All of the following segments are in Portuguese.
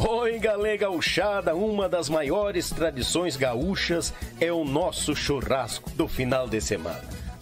Oi, galera gauchada, uma das maiores tradições gaúchas é o nosso churrasco do final de semana.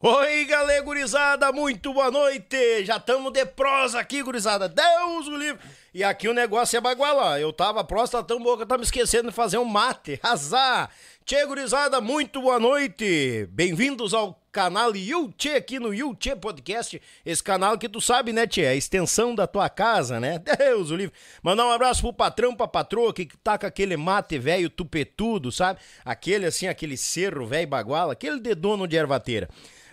Oi, galera gurizada, muito boa noite. Já estamos de prosa aqui, gurizada. Deus o livre. E aqui o negócio é baguala. Eu tava próximo, tá tão boa que eu tava esquecendo de fazer um mate. Azar. Tchê, gurizada, muito boa noite. Bem-vindos ao canal Yuchê aqui no Yuchê Podcast. Esse canal que tu sabe, né, Tchê? É a extensão da tua casa, né? Deus o livre. Mandar um abraço pro patrão, pra patroa que tá com aquele mate velho tupetudo, sabe? Aquele assim, aquele cerro velho baguala, aquele de dono de ervateira.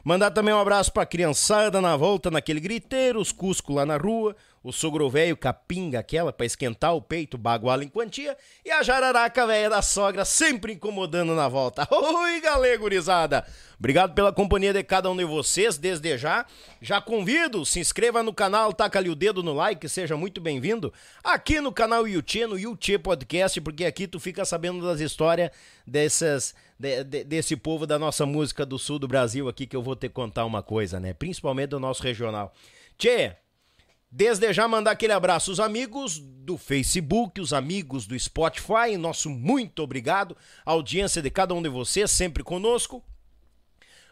Mandar também um abraço pra criançada na volta naquele griteiro, os Cusco lá na rua, o sogro velho capinga aquela para esquentar o peito, baguala em quantia, e a jararaca velha da sogra sempre incomodando na volta. Oi, galera gurizada! Obrigado pela companhia de cada um de vocês desde já. Já convido, se inscreva no canal, taca ali o dedo no like, seja muito bem-vindo aqui no canal Yuchê, no Yuchê Podcast, porque aqui tu fica sabendo das histórias dessas de, de, desse povo da nossa música do sul do Brasil aqui que eu vou te contar uma coisa, né? Principalmente do nosso regional. Tchê, desde já mandar aquele abraço os amigos do Facebook, os amigos do Spotify, nosso muito obrigado, a audiência de cada um de vocês sempre conosco.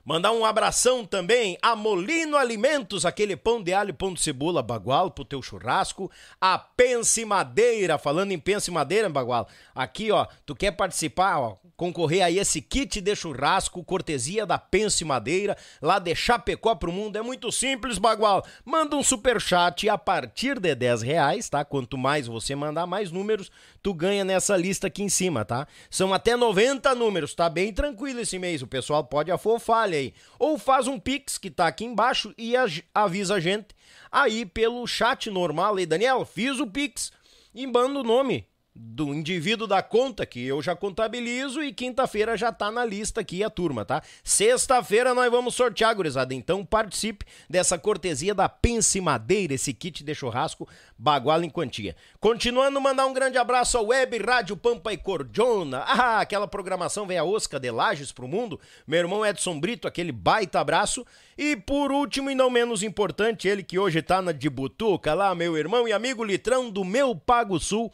Mandar um abração também a Molino Alimentos, aquele pão de alho, pão de cebola, bagual pro teu churrasco. A Pense Madeira, falando em Pense Madeira, bagual. Aqui, ó, tu quer participar, ó, concorrer a esse kit de churrasco, cortesia da Pense Madeira, lá de Chapecó pro mundo. É muito simples, bagual. Manda um super chat a partir de 10 reais, tá? Quanto mais você mandar, mais números tu ganha nessa lista aqui em cima, tá? São até 90 números, tá bem tranquilo esse mês. O pessoal pode afofar aí. Ou faz um pix que tá aqui embaixo e avisa a gente aí pelo chat normal aí. Daniel, fiz o pix e manda o nome do indivíduo da conta, que eu já contabilizo, e quinta-feira já tá na lista aqui a turma, tá? Sexta-feira nós vamos sortear, gurizada. Então participe dessa cortesia da Pense Madeira, esse kit de churrasco baguala em quantia. Continuando, mandar um grande abraço ao Web Rádio Pampa e Cordiona. Ah, aquela programação vem a Osca de Lages pro mundo. Meu irmão Edson Brito, aquele baita abraço. E por último e não menos importante, ele que hoje tá na de Butuca, lá, meu irmão e amigo Litrão do meu Pago Sul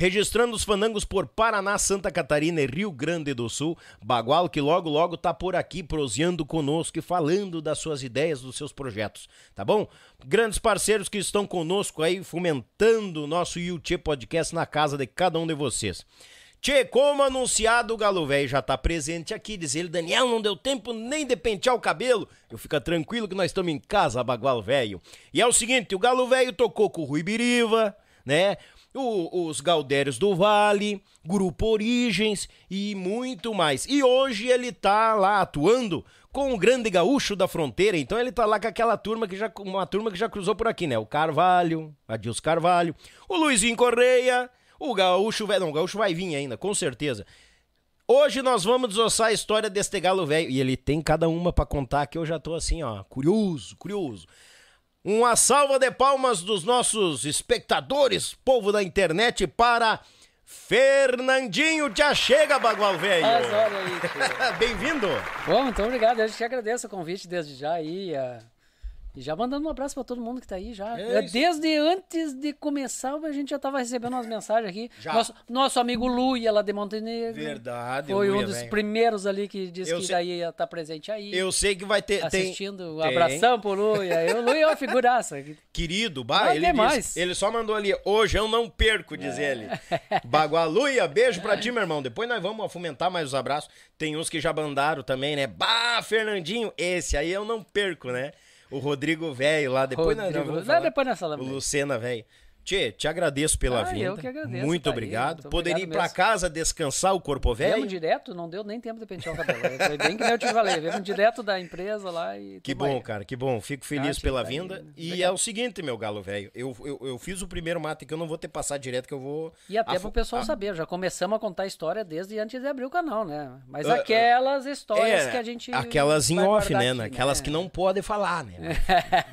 registrando os fandangos por Paraná, Santa Catarina e Rio Grande do Sul. Bagual que logo logo tá por aqui proseando conosco e falando das suas ideias, dos seus projetos, tá bom? Grandes parceiros que estão conosco aí fomentando o nosso YouTube Podcast na casa de cada um de vocês. Tchê, como anunciado, o Galo Velho já tá presente aqui. Diz ele, Daniel, não deu tempo nem de pentear o cabelo. Eu fica tranquilo que nós estamos em casa, Bagual Velho. E é o seguinte, o Galo Velho tocou com o Rui Biriva, né? O, os Galdérios do Vale, Grupo Origens e muito mais. E hoje ele tá lá atuando com o grande gaúcho da fronteira, então ele tá lá com aquela turma que já uma turma que já cruzou por aqui, né? O Carvalho, Adilson Carvalho, o Luizinho Correia, o gaúcho, não, o gaúcho vai vir ainda, com certeza. Hoje nós vamos desossar a história deste galo velho e ele tem cada uma para contar que eu já tô assim, ó, curioso, curioso. Uma salva de palmas dos nossos espectadores, povo da internet, para Fernandinho já chega, Bagual Velho. Bem-vindo. Bom, muito obrigado. Eu te agradeço o convite desde já aí. A e já mandando um abraço para todo mundo que tá aí já. É Desde antes de começar, a gente já tava recebendo umas mensagens aqui. Já. Nosso, nosso amigo Luia lá de Montenegro. Verdade, Foi Luia, um dos véio. primeiros ali que disse eu que sei... daí ia estar tá presente aí. Eu sei que vai ter. Assistindo. Tem... abração tem. pro Luia. o Luia é uma figuraça. Querido, bah, ele, disse, ele só mandou ali. Hoje eu não perco, diz é. ele. Bagualuia, beijo pra ti, meu irmão. Depois nós vamos fomentar mais os abraços. Tem uns que já bandaram também, né? Bah, Fernandinho, esse aí eu não perco, né? O Rodrigo Velho lá. Depois Rodrigo, nós vamos falar. Depois nós falamos. O Lucena Velho. Tchê, te agradeço pela ah, vinda. Eu que agradeço. Muito tá obrigado. Aí, Poderia ir pra casa descansar o corpo velho? Viemos direto, não deu nem tempo de pentear o cabelo. Foi bem que eu te falei. Viemos direto da empresa lá e. Que bom, aí. cara, que bom. Fico feliz ah, pela tá vinda. Aí. E Legal. é o seguinte, meu galo velho. Eu, eu, eu, fiz o primeiro mate que eu não vou ter passado direto, que eu vou. E até pro pessoal saber, já começamos a contar a história desde antes de abrir o canal, né? Mas uh, aquelas histórias é, que a gente. Aquelas em off, né? Aqui, aquelas né? que não podem falar, né?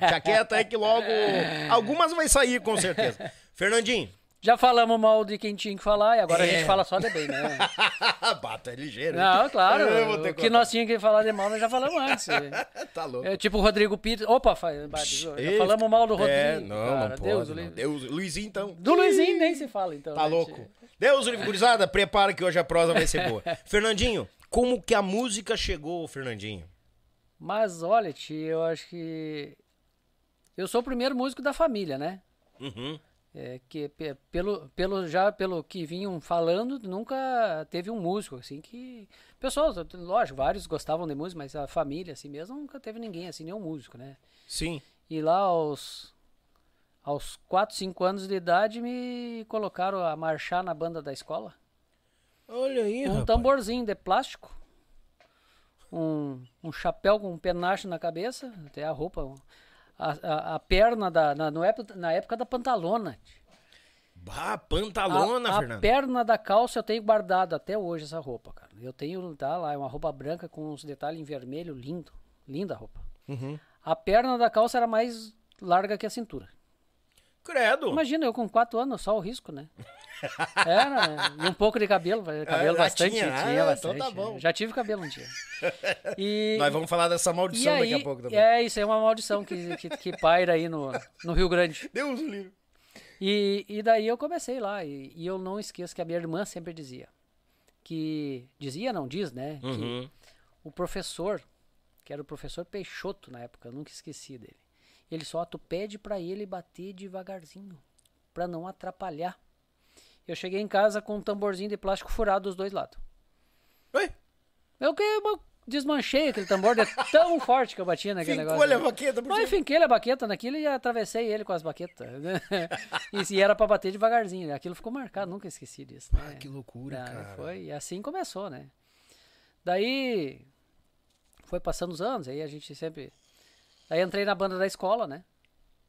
Jaqueta é que logo. Algumas vai sair, com certeza. Fernandinho. Já falamos mal de quem tinha que falar e agora é. a gente é. fala só de bem, né? Bata, é ligeiro. Não, claro. O que, nós tínhamos que falar de mal, nós já falamos antes. tá louco. É, tipo o Rodrigo Pires. Opa, já falamos mal do é, Rodrigo. É, não, cara, não Deus, pode, não. Deus, Luizinho, então. Do Luizinho nem se fala, então. Tá gente. louco. Deus, livre, gurizada, prepara que hoje a prosa vai ser boa. Fernandinho, como que a música chegou, Fernandinho? Mas olha, tio, eu acho que. Eu sou o primeiro músico da família, né? Uhum. É, que pelo, pelo já pelo que vinham falando nunca teve um músico assim que pessoas lógico vários gostavam de música mas a família assim mesmo nunca teve ninguém assim nenhum músico né? Sim. E lá aos aos 4, 5 anos de idade me colocaram a marchar na banda da escola. Olha aí um rapaz. tamborzinho de plástico um, um chapéu com um penacho na cabeça até a roupa a, a, a perna da. Na, no época, na época da pantalona. Bah, pantalona, a, Fernando. A perna da calça eu tenho guardado até hoje essa roupa, cara. Eu tenho, tá lá, é uma roupa branca com uns detalhes em vermelho, lindo. Linda a roupa. Uhum. A perna da calça era mais larga que a cintura. Credo. Imagina, eu com quatro anos, só o risco, né? Era, né? E um pouco de cabelo, cabelo ah, bastante. Tinha, tinha ah, bastante. Então tá bom. Já tive cabelo um dia. E, Nós vamos falar dessa maldição aí, daqui a pouco também. É, isso é uma maldição que, que, que paira aí no, no Rio Grande. Deus livre. E, e daí eu comecei lá, e, e, eu não esqueço que a minha irmã sempre dizia. Que. Dizia, não diz, né? Uhum. Que o professor, que era o professor Peixoto na época, eu nunca esqueci dele. Ele só tu pede para ele bater devagarzinho, para não atrapalhar. Eu cheguei em casa com um tamborzinho de plástico furado dos dois lados. Oi? Eu que eu desmanchei aquele tambor de tão forte que eu batia naquele Fincou negócio. a baqueta por Não, finquei a baqueta naquilo e atravessei ele com as baquetas. e, e era para bater devagarzinho. Aquilo ficou marcado, nunca esqueci disso. Né? Ah, que loucura, ah, cara. Foi, e assim começou, né? Daí foi passando os anos, aí a gente sempre Aí entrei na banda da escola, né?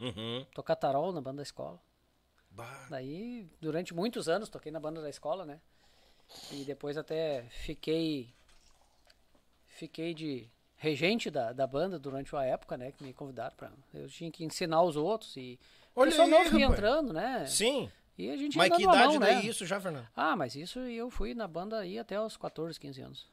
Uhum. Tocar tarol na banda da escola. Bah. Daí, durante muitos anos, toquei na banda da escola, né? E depois até fiquei. Fiquei de regente da, da banda durante uma época, né? Que me convidaram pra. Eu tinha que ensinar os outros e. Olha pessoal aí, novo rapaz. entrando, né? Sim. E a gente Mas que idade mão, daí né? isso já, Fernando? Ah, mas isso eu fui na banda aí até os 14, 15 anos.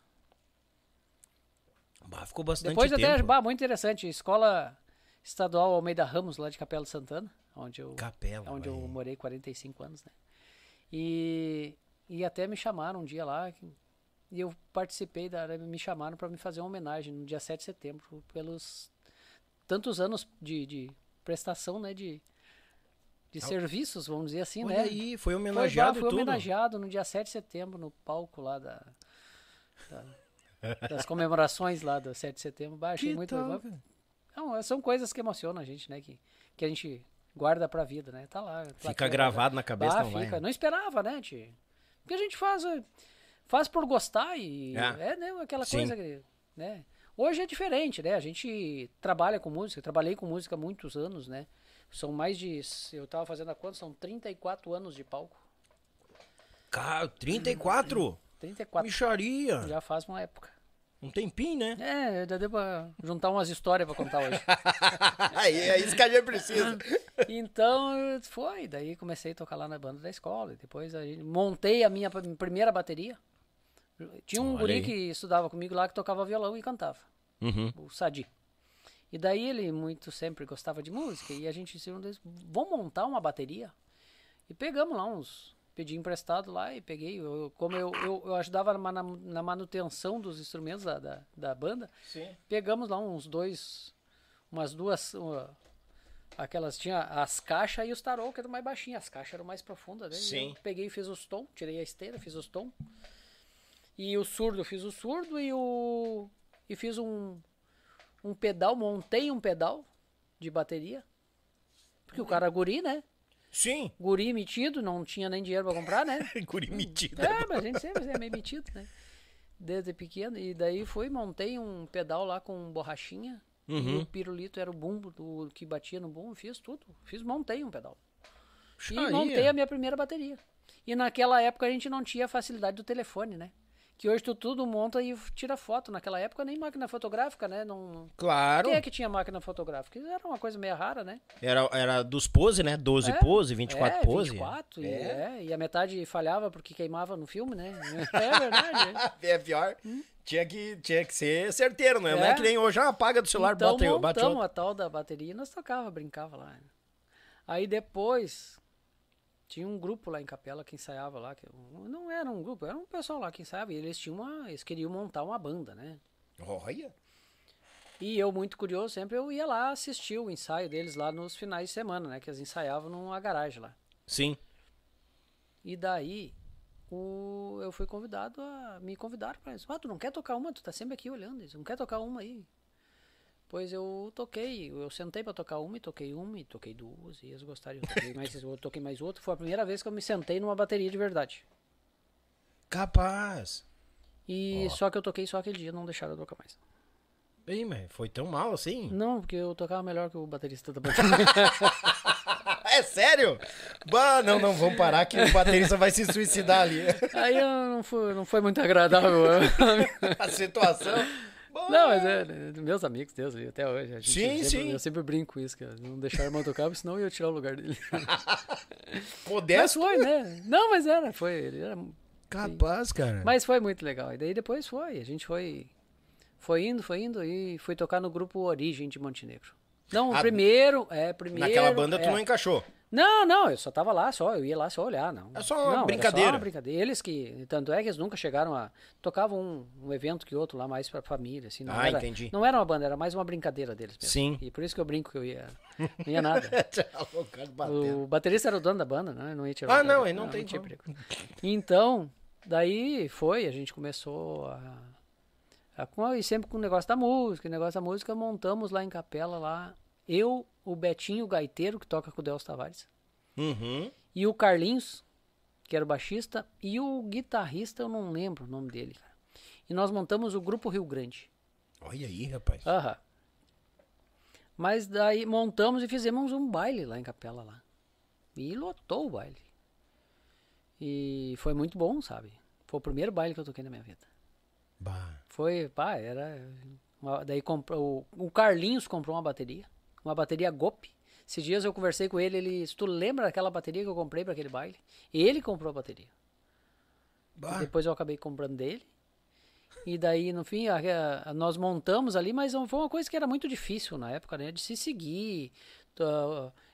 Bah, ficou bastante Depois até, tempo. bah, muito interessante, escola estadual Almeida Ramos, lá de Capela Santana, onde eu, Capela. onde eu morei 45 anos, né? E, e até me chamaram um dia lá, e eu participei, da, me chamaram para me fazer uma homenagem no dia 7 de setembro, pelos tantos anos de, de prestação, né, de, de serviços, vamos dizer assim, Olha né? aí, foi Foi, homenageado fui tudo. homenageado no dia 7 de setembro, no palco lá da, da- das comemorações lá do 7 de setembro. Bah, achei Que muito legal. Não, são coisas que emocionam a gente, né? Que, que a gente guarda pra vida, né? Tá lá. Fica plaquinha gravado na cabeça, Bah, não vai. fica. Não esperava, né, tio? Porque a gente faz, eh, faz por gostar e É. é, né, aquela Sim. coisa que, né? Hoje é diferente, né? A gente trabalha com música, trabalhei com música há muitos anos, né? São mais de, eu tava fazendo a conta, são 34 anos de palco. Cara, 34? 34, Micharia. já faz uma época. Um tempinho, né? É, já deu pra juntar umas histórias pra contar hoje. Aí, é isso que a gente precisa. Então, foi. Daí comecei a tocar lá na banda da escola. Depois a gente, montei a minha pr- primeira bateria. Tinha um Olha guri aí. que estudava comigo lá que tocava violão e cantava. Uhum. O Sadi. E daí ele muito sempre gostava de música. E a gente disse, um deles, vamos montar uma bateria? E pegamos lá uns... Pedi emprestado lá e peguei. eu- como eu, eu, eu ajudava na, na- manutenção dos instrumentos da, da, da banda, Sim. pegamos lá uns dois, umas duas, uma- aquelas tinha as caixas e os tarô que eram mais baixinhas, as caixas eram mais profundas, né? Sim. Eu peguei e fiz os tom, tirei a esteira, fiz os tom. E o surdo, fiz o surdo e o e fiz um um pedal, montei um pedal de bateria. Porque o cara é guri, né? Sim. Guri metido, não tinha nem dinheiro pra comprar, né? Guri metido. É, mas a gente sempre é meio metido, né? Desde pequeno. E daí fui, montei um pedal lá com borrachinha. E Uhum. o pirulito era o bumbo do, que batia no bumbo. Fiz tudo. Fiz, montei um pedal. E Aí, montei a minha primeira bateria. E naquela época a gente não tinha a facilidade do telefone, né? Que hoje tu tudo monta e tira foto. Naquela época nem máquina fotográfica, né? Não... Claro. Quem é que tinha máquina fotográfica? Isso Era uma coisa meio rara, né? Era, era dos pose, né? 12 É, pose, 24 é, pose. 24, e, É. é, e a metade falhava porque queimava no filme, né? É verdade. é. É pior. Tinha que, tinha que ser certeiro, né? Não é É. que nem hoje, ah, apaga do celular, então bota, bate montamos outro. a tal da bateria e nós tocava, brincava lá. Aí depois tinha um grupo lá em Capela que ensaiava lá, que não era um grupo, era um pessoal lá que ensaiava e eles tinham uma, eles queriam montar uma banda, né? Olha. E eu muito curioso, sempre eu ia lá assistir o ensaio deles lá nos finais de semana, né, que eles ensaiavam numa garagem lá. Sim. E daí o, eu fui convidado a. Me convidaram pra isso. Ah, tu não quer tocar uma? Tu tá sempre aqui olhando. Eles, não quer tocar uma aí? Pois eu toquei, eu sentei pra tocar uma e toquei uma e toquei duas e eles gostaram. Eu toquei mais, eu toquei mais outra. Foi a primeira vez que eu me sentei numa bateria de verdade. Capaz. E só que eu toquei só aquele dia, não deixaram eu tocar mais. Ih, mas foi tão mal assim? Não, porque eu tocava melhor que o baterista da bateria. É sério? Bah, não, não, vamos parar que o baterista vai se suicidar ali. aí eu não foi, não foi muito agradável. A situação. Não, mas é, meus amigos, Deus, até hoje. A gente Sim, sempre- sim. Eu sempre brinco com isso, cara. Não deixar o irmão tocar, senão eu ia tirar o lugar dele. Mas Modesto. foi, né? Não, mas era, foi. Ele era, Capaz, cara. mas foi muito legal. E daí depois foi. A gente foi. Foi indo, foi indo e foi tocar no grupo Origem de Montenegro. Não, o Ah, primeiro. É, primeiro. Naquela banda tu é. não encaixou. Não, não, eu só tava lá, só, eu ia lá só olhar, não. É só uma não, brincadeira. só uma brincadeira. Eles que, tanto é que eles nunca chegaram a, tocavam um, um evento que outro lá mais pra família, assim. Não Ah, era, entendi. Não era uma banda, era mais uma brincadeira deles mesmo. Sim. E por isso que eu brinco que eu ia, não ia nada. o batendo. O baterista era o dono da banda, né? Não ia tirar o Ah, não, ele não tem tinha como. perigo. Então, daí foi, a gente começou a, a e sempre com o negócio da música, o negócio da música, montamos lá em Capela lá, eu, o Betinho o gaiteiro que toca com o Delcio Tavares, Uhum. e o Carlinhos, que era o baixista, e o guitarrista, eu não lembro o nome dele, cara. E nós montamos o grupo Rio Grande. Olha aí, rapaz. E lotou o baile. E foi muito bom, sabe? Foi o primeiro baile que eu toquei na minha vida. Bah. Foi, pá, era. uma- daí comprou. O Carlinhos comprou uma bateria. Uma bateria GOP. Esses dias eu conversei com ele, ele. Se tu lembra daquela bateria que eu comprei para aquele baile? Ele comprou a bateria. Depois eu acabei comprando dele. E daí, no fim, a- a- nós montamos ali, mas foi uma coisa que era muito difícil na época, né? De se seguir.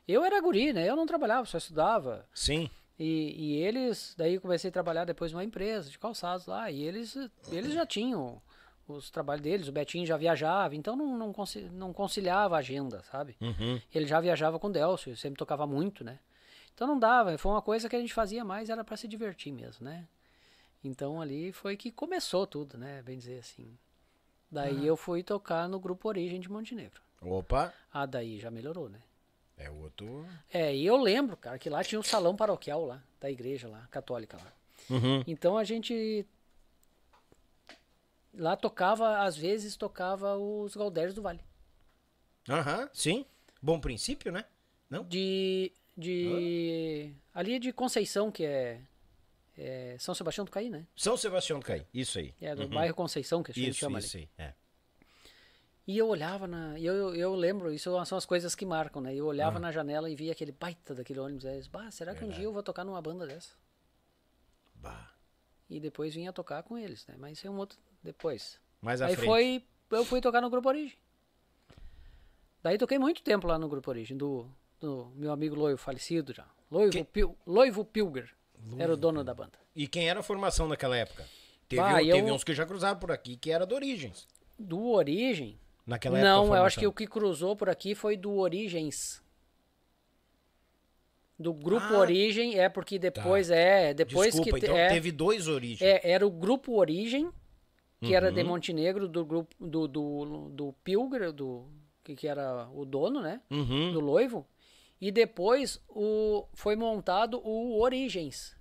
Eu era guri, né? Eu não trabalhava, só estudava. Sim. E, e eles, daí eu comecei a trabalhar depois numa empresa de calçados lá, e eles, eles já tinham os trabalhos deles, o Betinho já viajava, então não, não, não conciliava a agenda, sabe? Uhum. Ele já viajava com o Delcio, sempre tocava muito, né? Então não dava, foi uma coisa que a gente fazia mais, era para se divertir mesmo, né? Então ali foi que começou tudo, né? Bem dizer assim. Daí eu fui tocar no grupo Origem de Montenegro. Opa. Ah, daí já melhorou, né? É outro. É, e eu lembro, cara, que lá tinha um salão paroquial lá, da igreja lá, católica lá. Uhum. Então a gente lá tocava, às vezes tocava os Galdérios do Vale. Aham, sim. Bom princípio, né? Não? De de ali de Conceição, que é, é São Sebastião do Caí, né? São Sebastião do Caí. Isso aí. É do bairro Conceição que a gente Isso, chama isso ali. aí. É. E eu olhava na, e eu, eu, lembro, isso são as coisas que marcam, né? Eu olhava na janela e via aquele baita daquele ônibus, aí, eu disse, bah, será que um dia eu vou tocar numa banda dessa? Bah. E depois vinha tocar com eles, né? Mas isso é um outro depois. Mais à Aí frente. foi, eu fui tocar no Grupo Origem. Daí toquei muito tempo lá no Grupo Origem, do, do meu amigo Loivo, falecido já. Loivo, Que- Pil, Loivo Pilger era o dono da banda. E quem era a formação naquela época? Teve, Bah, um- eu- teve uns que já cruzaram por aqui, que era do Origens. Do Origem, Naquela época. não, eu acho que o que cruzou por aqui foi do Origens. Do Grupo Ah, Origem, é porque depois, é, depois Desculpa, que... te- então é, teve dois Origens. É, era o grupo Origem, que era Uhum. de Montenegro, do grupo do, do, do Pilger, do, que, que era o dono, né? Uhum. Do Loivo. E depois o, foi montado o Origens,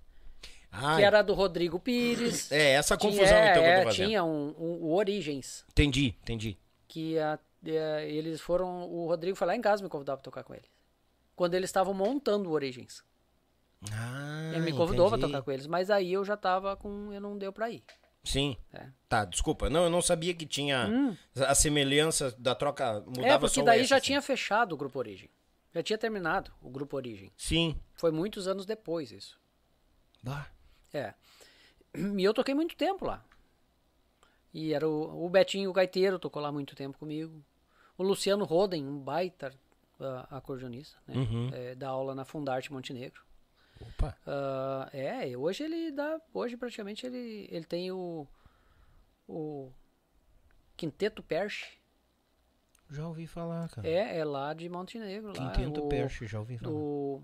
Ah, que era do Rodrigo Pires. É, essa Tinha- confusão é, então que eu é, tô fazendo. Tinha um, um- o Origens, Entendi, entendi. que a- é, eles foram. O Rodrigo foi lá em casa me convidar pra tocar com ele. Quando eles estavam montando o Origens. Ah, Ele me convidou entendi. pra tocar com eles, mas aí eu já tava com. Eu não deu pra ir. Sim. É. Tá, desculpa. Não, eu não sabia que tinha a semelhança da troca. Mudava Hum. É, porque daí S, já assim. tinha fechado o Grupo Origem. Já tinha terminado o Grupo Origem. Sim. Foi muitos anos depois isso. Bah. É. E eu toquei muito tempo lá. E era o, o Betinho o Gaiteiro tocou lá muito tempo comigo. O Luciano Roden, um baita ah, acordeonista, né? Uhum. É, dá aula na Fundarte Montenegro. Opa. Ah, é, hoje ele dá. Hoje praticamente ele, ele tem o. O Quinteto Perche. Já ouvi falar, cara. É, é lá de Montenegro. lá, Quinteto o- Perche, já ouvi falar. do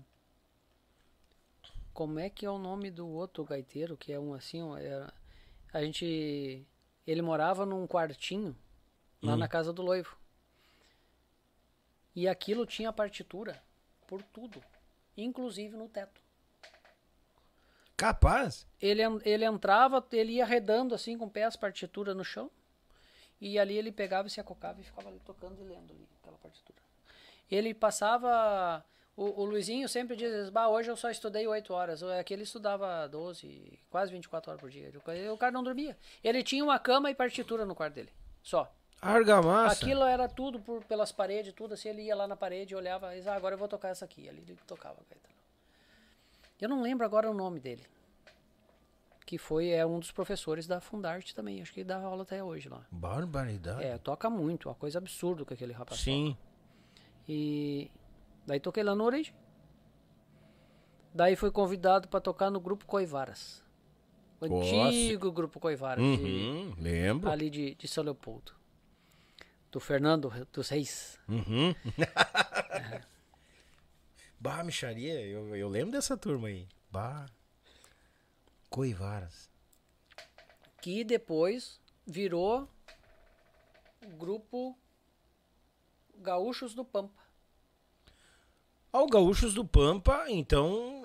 como é que é o nome do outro gaiteiro que é um assim ó, é- a gente ele morava num quartinho lá Hum. na casa do noivo e aquilo tinha partitura por tudo inclusive no teto Capaz? ele ele entrava ele ia arredando assim com o pé as partituras no chão e ali ele pegava e se acocava e ficava ali tocando e lendo ali aquela partitura ele passava. O, o Luizinho sempre diz: bah, hoje eu só estudei 8 horas. Aqui ele estudava 12, quase 24 horas por dia. O cara não dormia. Ele tinha uma cama e partitura no quarto dele. Só. Argamassa. Aquilo era tudo por, pelas paredes, tudo assim. Ele ia lá na parede, olhava e ah, agora eu vou tocar essa aqui. Ali ele tocava. gaita. Eu não lembro agora o nome dele. Que foi é um dos professores da Fundarte também. Acho que ele dá aula até hoje lá. Barbaridade. É, toca muito. Uma coisa absurda que aquele rapaz toca. Sim. E daí toquei lá no Origem. Daí fui convidado para tocar no grupo Coivaras. O antigo grupo Coivaras, de- Uhum, lembro. ali de, de São Leopoldo. Do Fernando dos Reis. Uhum. bah, micharia, eu, eu lembro dessa turma aí. Bah. Coivaras. Que depois virou grupo Gaúchos do Pampa. Ao Gaúchos do Pampa, então.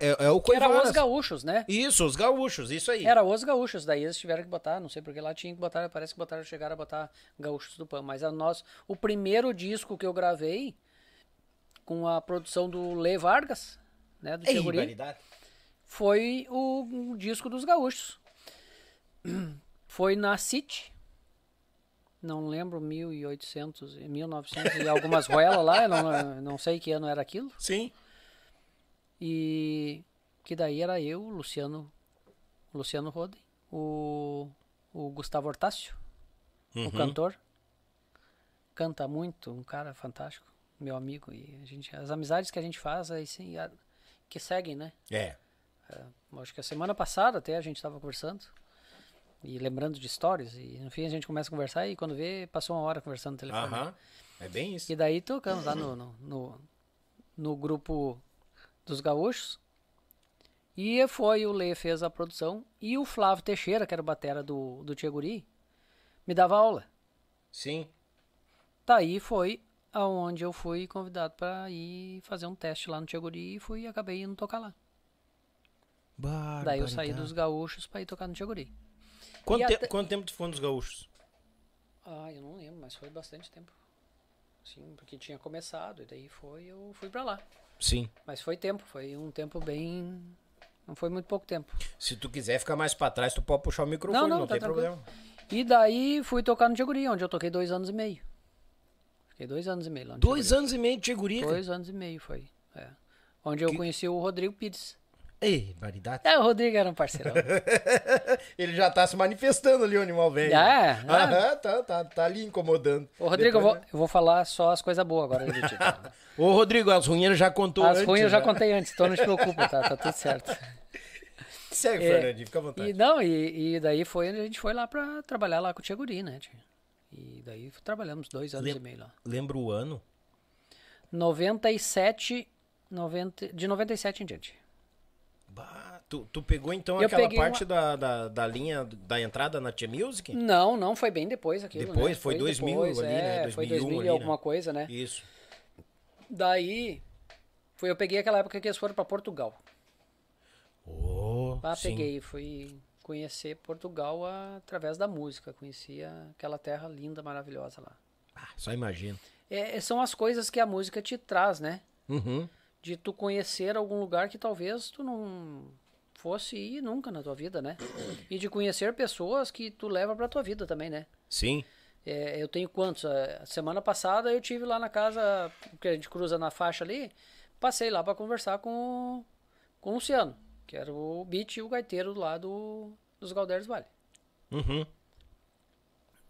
É, é o Que era Coivaras. os gaúchos, né? Isso, os gaúchos, isso aí. Era os gaúchos, daí eles tiveram que botar, não sei porque lá tinha que botar, parece que botaram, chegaram a botar gaúchos do Pampa. Mas a nós, o primeiro disco que eu gravei com a produção do Lê Vargas, né, do Tcheguri, variedade. foi o, o disco dos gaúchos. Foi na City, não lembro, 1800, e 1900 e algumas ruelas lá, não, não sei que ano era aquilo. Sim. E que daí era eu, o Luciano, Luciano Roden, o, o Gustavo Hortácio, Uhum. o cantor. Canta muito, um cara fantástico, meu amigo. E a gente, as amizades que a gente faz aí sim, a- que seguem, né? É. Acho que a semana passada até a gente estava conversando e lembrando de histórias. E no fim a gente começa a conversar e quando vê, passou uma hora conversando no telefone. Aham. É bem isso. E daí tocamos lá no, no, no, no grupo dos gaúchos. E foi o Lê fez a produção. E o Flávio Teixeira, que era o batera do, do Tcheguri, me dava aula. Sim. Daí foi aonde eu fui convidado para ir fazer um teste lá no Tcheguri e fui e acabei indo tocar lá. Daí eu saí dos gaúchos para ir tocar no Tcheguri. Quanto, te- até- quanto tempo tu foi nos gaúchos? Ah, eu não lembro, mas foi bastante tempo. Sim, porque tinha começado e daí foi, eu fui para lá. Sim. Mas foi tempo, foi um tempo bem. Não foi muito pouco tempo. Se tu quiser ficar mais pra trás, tu pode puxar o microfone, Não, não, não, tá tem tranquilo. problema. E daí fui tocar no Tcheguri, onde eu toquei dois anos e meio. Fiquei dois anos e meio lá Dois anos e meio de Tchegurica. Dois anos e meio foi. É. Onde eu Que- conheci o Rodrigo Pires. Ei, variedade. É, o Rodrigo era um parceirão. Ele já tá se manifestando ali, o animal velho. É, é. Aham, tá, tá, tá ali incomodando. Ô, Rodrigo, eu Depois, vou, eu vou falar só as coisas boas agora né? Ô, Rodrigo, as ruínas já contou As antes. ruins eu já né? contei antes, então não te preocupa, tá? Tá tudo certo. Segue, É, Fernandinho, fica à vontade. E não, e, e daí foi a gente foi lá pra trabalhar lá com o Tcheguri, né? tio? E daí trabalhamos dois anos Lem- e meio lá. Lembra o ano? 97, 90, de 97 em diante. Bah, tu, tu pegou então Eu aquela parte da, da, da linha da entrada na Tia Music? Não, não, foi bem depois aquilo, né? Depois? Foi 2000 ali, né? É, foi 2001 2000 ali, e alguma né? coisa, né? Isso. Daí, foi, eu peguei aquela época que eles foram pra Portugal. Oh, Lá sim. peguei, fui conhecer Portugal através da música. Conhecia aquela terra linda, maravilhosa lá. Ah, só imagina. É, são as coisas que a música te traz, né? Uhum. De tu conhecer algum lugar que talvez tu não fosse ir nunca na tua vida, né? E de conhecer pessoas que tu leva pra tua vida também, né? Sim. É, eu tenho quantos? A semana passada eu tive lá na casa, que a gente cruza na faixa ali, passei lá pra conversar com, com o Luciano, que era o beat e o gaiteiro lá do, dos Galdeiros Vale. Uhum.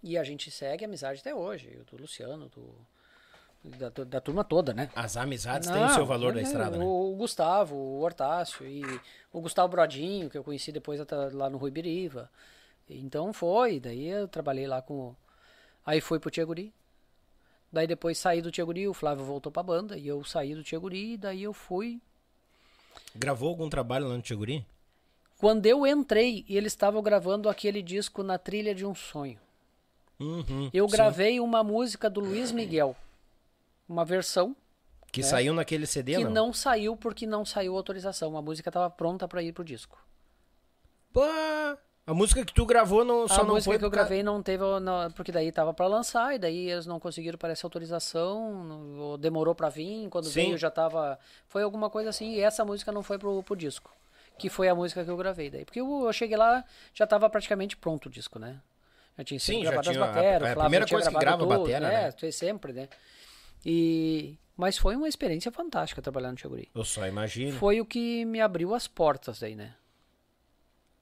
E a gente segue a amizade até hoje, o do Luciano, do, da, da turma toda, né? As amizades têm Não, o seu valor da é, estrada, o, né? o Gustavo, o Hortácio e o Gustavo Brodinho, que eu conheci depois até lá no Rui Biriva. Então foi, daí eu trabalhei lá com. Aí fui pro Tiaguri. Daí depois saí do Tiaguri, o Flávio voltou pra banda e eu saí do Tiaguri, daí eu fui. Gravou algum trabalho lá no Tcheguri? Quando eu entrei, eles estavam gravando aquele disco na trilha de um sonho. Uhum. Eu sim. gravei uma música do Luiz Miguel, uma versão Que saiu naquele CD, que não? não saiu porque não saiu autorização. A música estava pronta para ir pro disco. Pá, a música que tu gravou não, só a não música que eu gravei não teve, não- porque daí tava para lançar e daí eles não conseguiram parece autorização, não- ou demorou para vir, quando Sim. veio já tava, foi alguma coisa assim, e essa música não foi pro, pro disco, que foi a música que eu gravei daí, porque eu, eu cheguei lá, já tava praticamente pronto o disco, né? Já tinha Sim, já gravado as tinha- a- bateras, é a Flávio primeira já coisa que grava a tudo, batera, né? né? Sempre, né? E mas foi uma experiência fantástica trabalhar no Chaguri. Eu só imagino. foi o que me abriu as portas aí, né?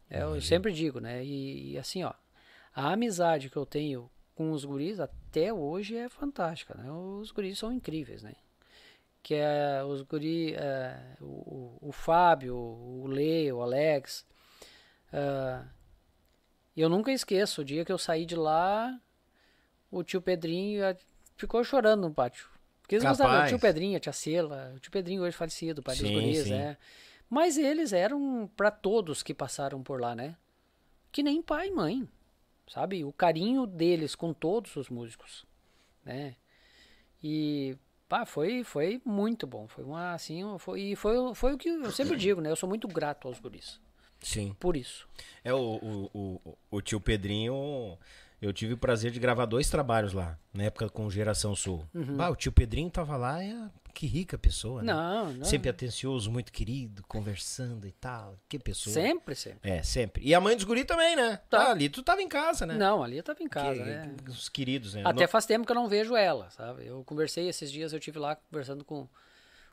É, eu sempre digo, né? E, e assim, ó, a amizade que eu tenho com os guris até hoje é fantástica, né? Os guris são incríveis, né? Que é os guris, é, o, o- Fábio, o Lê, o Alex. ah, eu nunca esqueço o dia que eu saí de lá, o tio Pedrinho ficou chorando no pátio. Porque eles gostavam, o tio Pedrinho, a tia Cela, o tio Pedrinho hoje falecido, o pai dos Sim, guris, sim. né? Mas eles eram para todos que passaram por lá, né? Que nem pai e mãe, sabe? O carinho deles com todos os músicos, né? E pá, foi foi muito bom, foi uma assim, foi e foi, foi o que eu sempre digo, né? Eu sou muito grato aos guris Sim. por isso. É, o, o, o, o tio Pedrinho. Eu tive o prazer de gravar dois trabalhos lá, na época com Geração Sul. Uhum. Bah, o tio Pedrinho tava lá, é, que rica pessoa, né? Não, não. Sempre atencioso, muito querido, conversando e tal. Que pessoa. Sempre, sempre. É, sempre. E a mãe dos guri também, né? Tá. Tá. ali tu tava em casa, né? Não, ali eu tava em casa, Que- né? Os queridos, né? Até faz tempo que eu não vejo ela, sabe? Eu conversei esses dias, eu tive lá conversando com.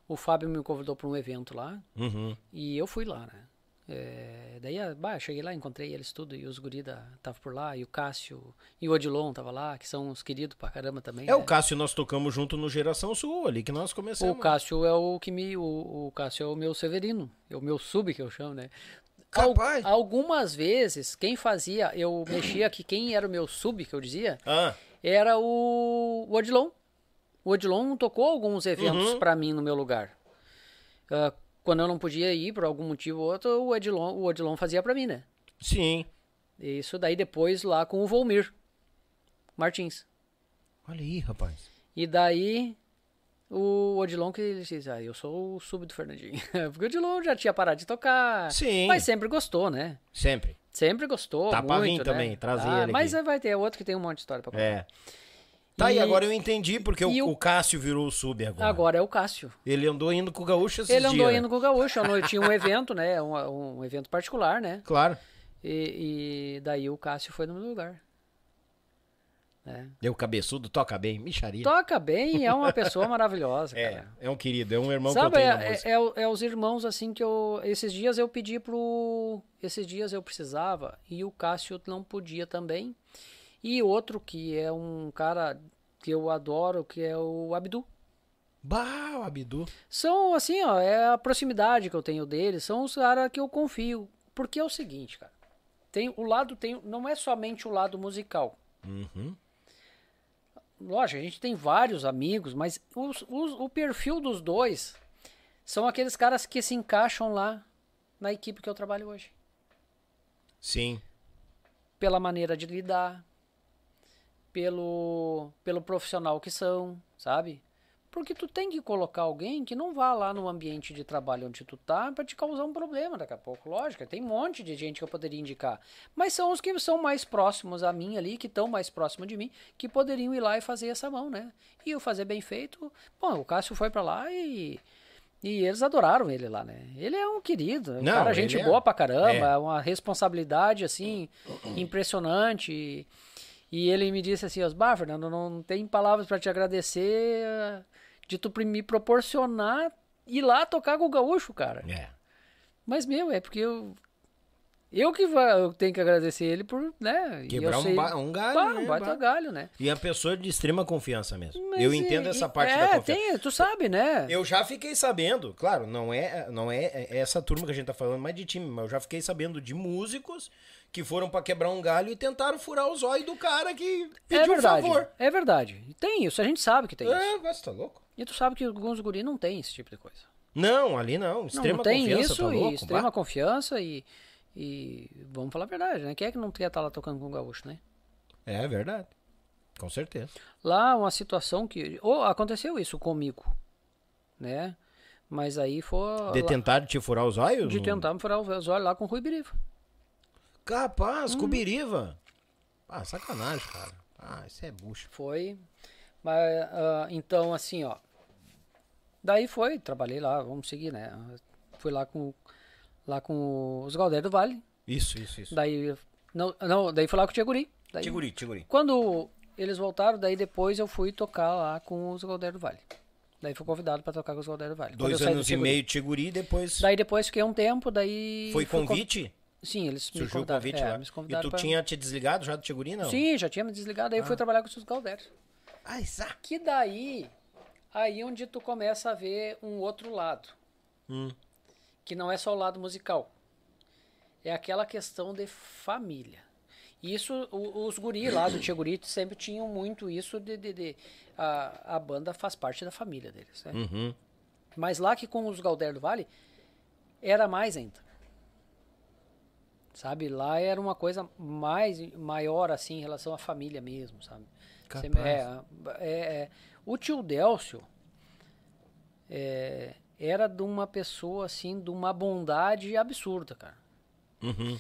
O Fábio me convidou para um evento lá Uhum. e eu fui lá, né? É, daí, ah, bah, cheguei lá, encontrei eles tudo e os guri da- tava por lá, e o Cássio e o Odilon tava lá, que são os queridos pra caramba também. É, o né? Cássio nós tocamos junto no Geração Sul, ali que nós começamos. O Cássio é o que me. O, o Cássio é o meu Severino. É o meu sub que eu chamo, né? Al- algumas vezes, quem fazia, eu mexia que quem era o meu sub, que eu dizia, Ah, era o, o Odilon. O Odilon tocou alguns eventos Uhum. pra mim no meu lugar. Ah, quando eu não podia ir por algum motivo ou outro, o Odilon, o Odilon fazia pra mim, né? sim. Isso daí depois lá com o Volmir Martins. Olha aí, rapaz. E daí o Odilon que ele disse, ah, eu sou o sub do Fernandinho. Porque o Odilon já tinha parado de tocar. Sim. Mas sempre gostou, né? Sempre. Sempre gostou. Tá pra muito, vir né? também, trazer Ah, ele Mas aqui. vai ter outro que tem um monte de história pra contar. É. Tá, e, E- agora eu entendi porque o, o- Cássio virou o sub agora. Agora é o Cássio. Ele andou indo com o Gaúcho esses Ele andou dias, né? indo com o Gaúcho. noite tinha um evento, né? Um, um evento particular, né? Claro. E, e daí o Cássio foi no meu lugar. né? Deu cabeçudo, toca bem, micharia. Toca bem, é uma pessoa maravilhosa, É, cara. é um querido, é um irmão Sabe, que eu tenho é, é, é é os irmãos assim que eu. Esses dias eu pedi pro. Esses dias eu precisava e o Cássio não podia também. E outro que é um cara que eu adoro, que é o Abdu. Bah, o Abdu. São assim, ó, é a proximidade que eu tenho deles, são os caras que eu confio. Porque é o seguinte, cara. Tem o lado tem, não é somente o lado musical. Uhum. Lógico, a gente tem vários amigos, mas os- os- o perfil dos dois são aqueles caras que se encaixam lá na equipe que eu trabalho hoje. Sim. Pela maneira de lidar, pelo, pelo profissional que são, sabe? Porque tu tem que colocar alguém que não vá lá no ambiente de trabalho onde tu tá pra te causar um problema daqui a pouco. Lógico, tem um monte de gente que eu poderia indicar. Mas são os que são mais próximos a mim ali, que estão mais próximos de mim, que poderiam ir lá e fazer essa mão, né? E o fazer bem feito. Bom, o Cássio foi pra lá e. E eles adoraram ele lá, né? Ele é um querido, é um Não, cara, gente é- boa pra caramba, é. é uma responsabilidade, assim, impressionante. E, e ele me disse assim, Osbar, Fernando, não tem palavras pra te agradecer eh, de tu me proporcionar ir lá tocar com o gaúcho, cara. É. Mas, meu, é porque eu... Eu que va- eu tenho que agradecer ele por, né? e Quebrar eu um, sei- ba- um galho, Bah, né? um baita galho, né? E a pessoa de extrema confiança mesmo. Mas eu é- entendo essa e- parte é, da confiança. tem, tu sabe, né? Eu já fiquei sabendo, claro, não é, não é essa turma que a gente tá falando mais de time, mas eu já fiquei sabendo de músicos que foram pra quebrar um galho e tentaram furar os olhos do cara que pediu é verdade, favor. é verdade. E Tem isso, a gente sabe que tem isso. É, você tá louco? E tu sabe que alguns guri não tem esse tipo de coisa. Não, ali não. Não, Extrema não tem confiança, isso tá louco? e extrema Bah. confiança e, e vamos falar a verdade, né? Quem é que não quer estar lá tocando com o gaúcho, né? É verdade. Com certeza. Lá uma situação que ou aconteceu isso comigo, né? Mas aí foi De lá- tentar te furar os olhos? de tentar me furar os olhos lá com o Rui Biriva. Capaz, Hum. com Biriva. Ah, sacanagem, cara. Ah, isso é bucha. Foi. Mas ah, então assim, ó. Daí foi, trabalhei lá, vamos seguir, né? Fui lá com lá com os Galdério do Vale. Isso, isso, isso. Daí não, não, daí fui lá com o Tiguri. Daí, Tiguri, Tiguri. Quando eles voltaram, daí depois eu fui tocar lá com os Galdério do Vale. Daí fui convidado pra tocar com os Galdério do Vale. Dois saí do anos e meio Tiguri, depois Daí depois fiquei um tempo, daí foi fui con- convite? Sim, eles me Surgiu o convidaram. convite é, lá. me E convidaram tu pra- tinha te desligado já do Tiguri, não? Sim, já tinha me desligado, aí eu fui trabalhar com os Galdério. Ai, sa- Que daí, aí onde tu começa a ver um outro lado, Hum. que não é só o lado musical. É aquela questão de família. Isso, o- os guri lá do Tia Guri sempre tinham muito isso de, de, de- a, a banda faz parte da família deles, né? Uhum. Mas lá que com os Galder do Vale era mais ainda. Sabe, lá era uma coisa mais maior assim em relação à família mesmo, sabe? Você- Capaz. é, é, é, o tio Délcio é, era de uma pessoa assim, de uma bondade absurda, cara. Uhum.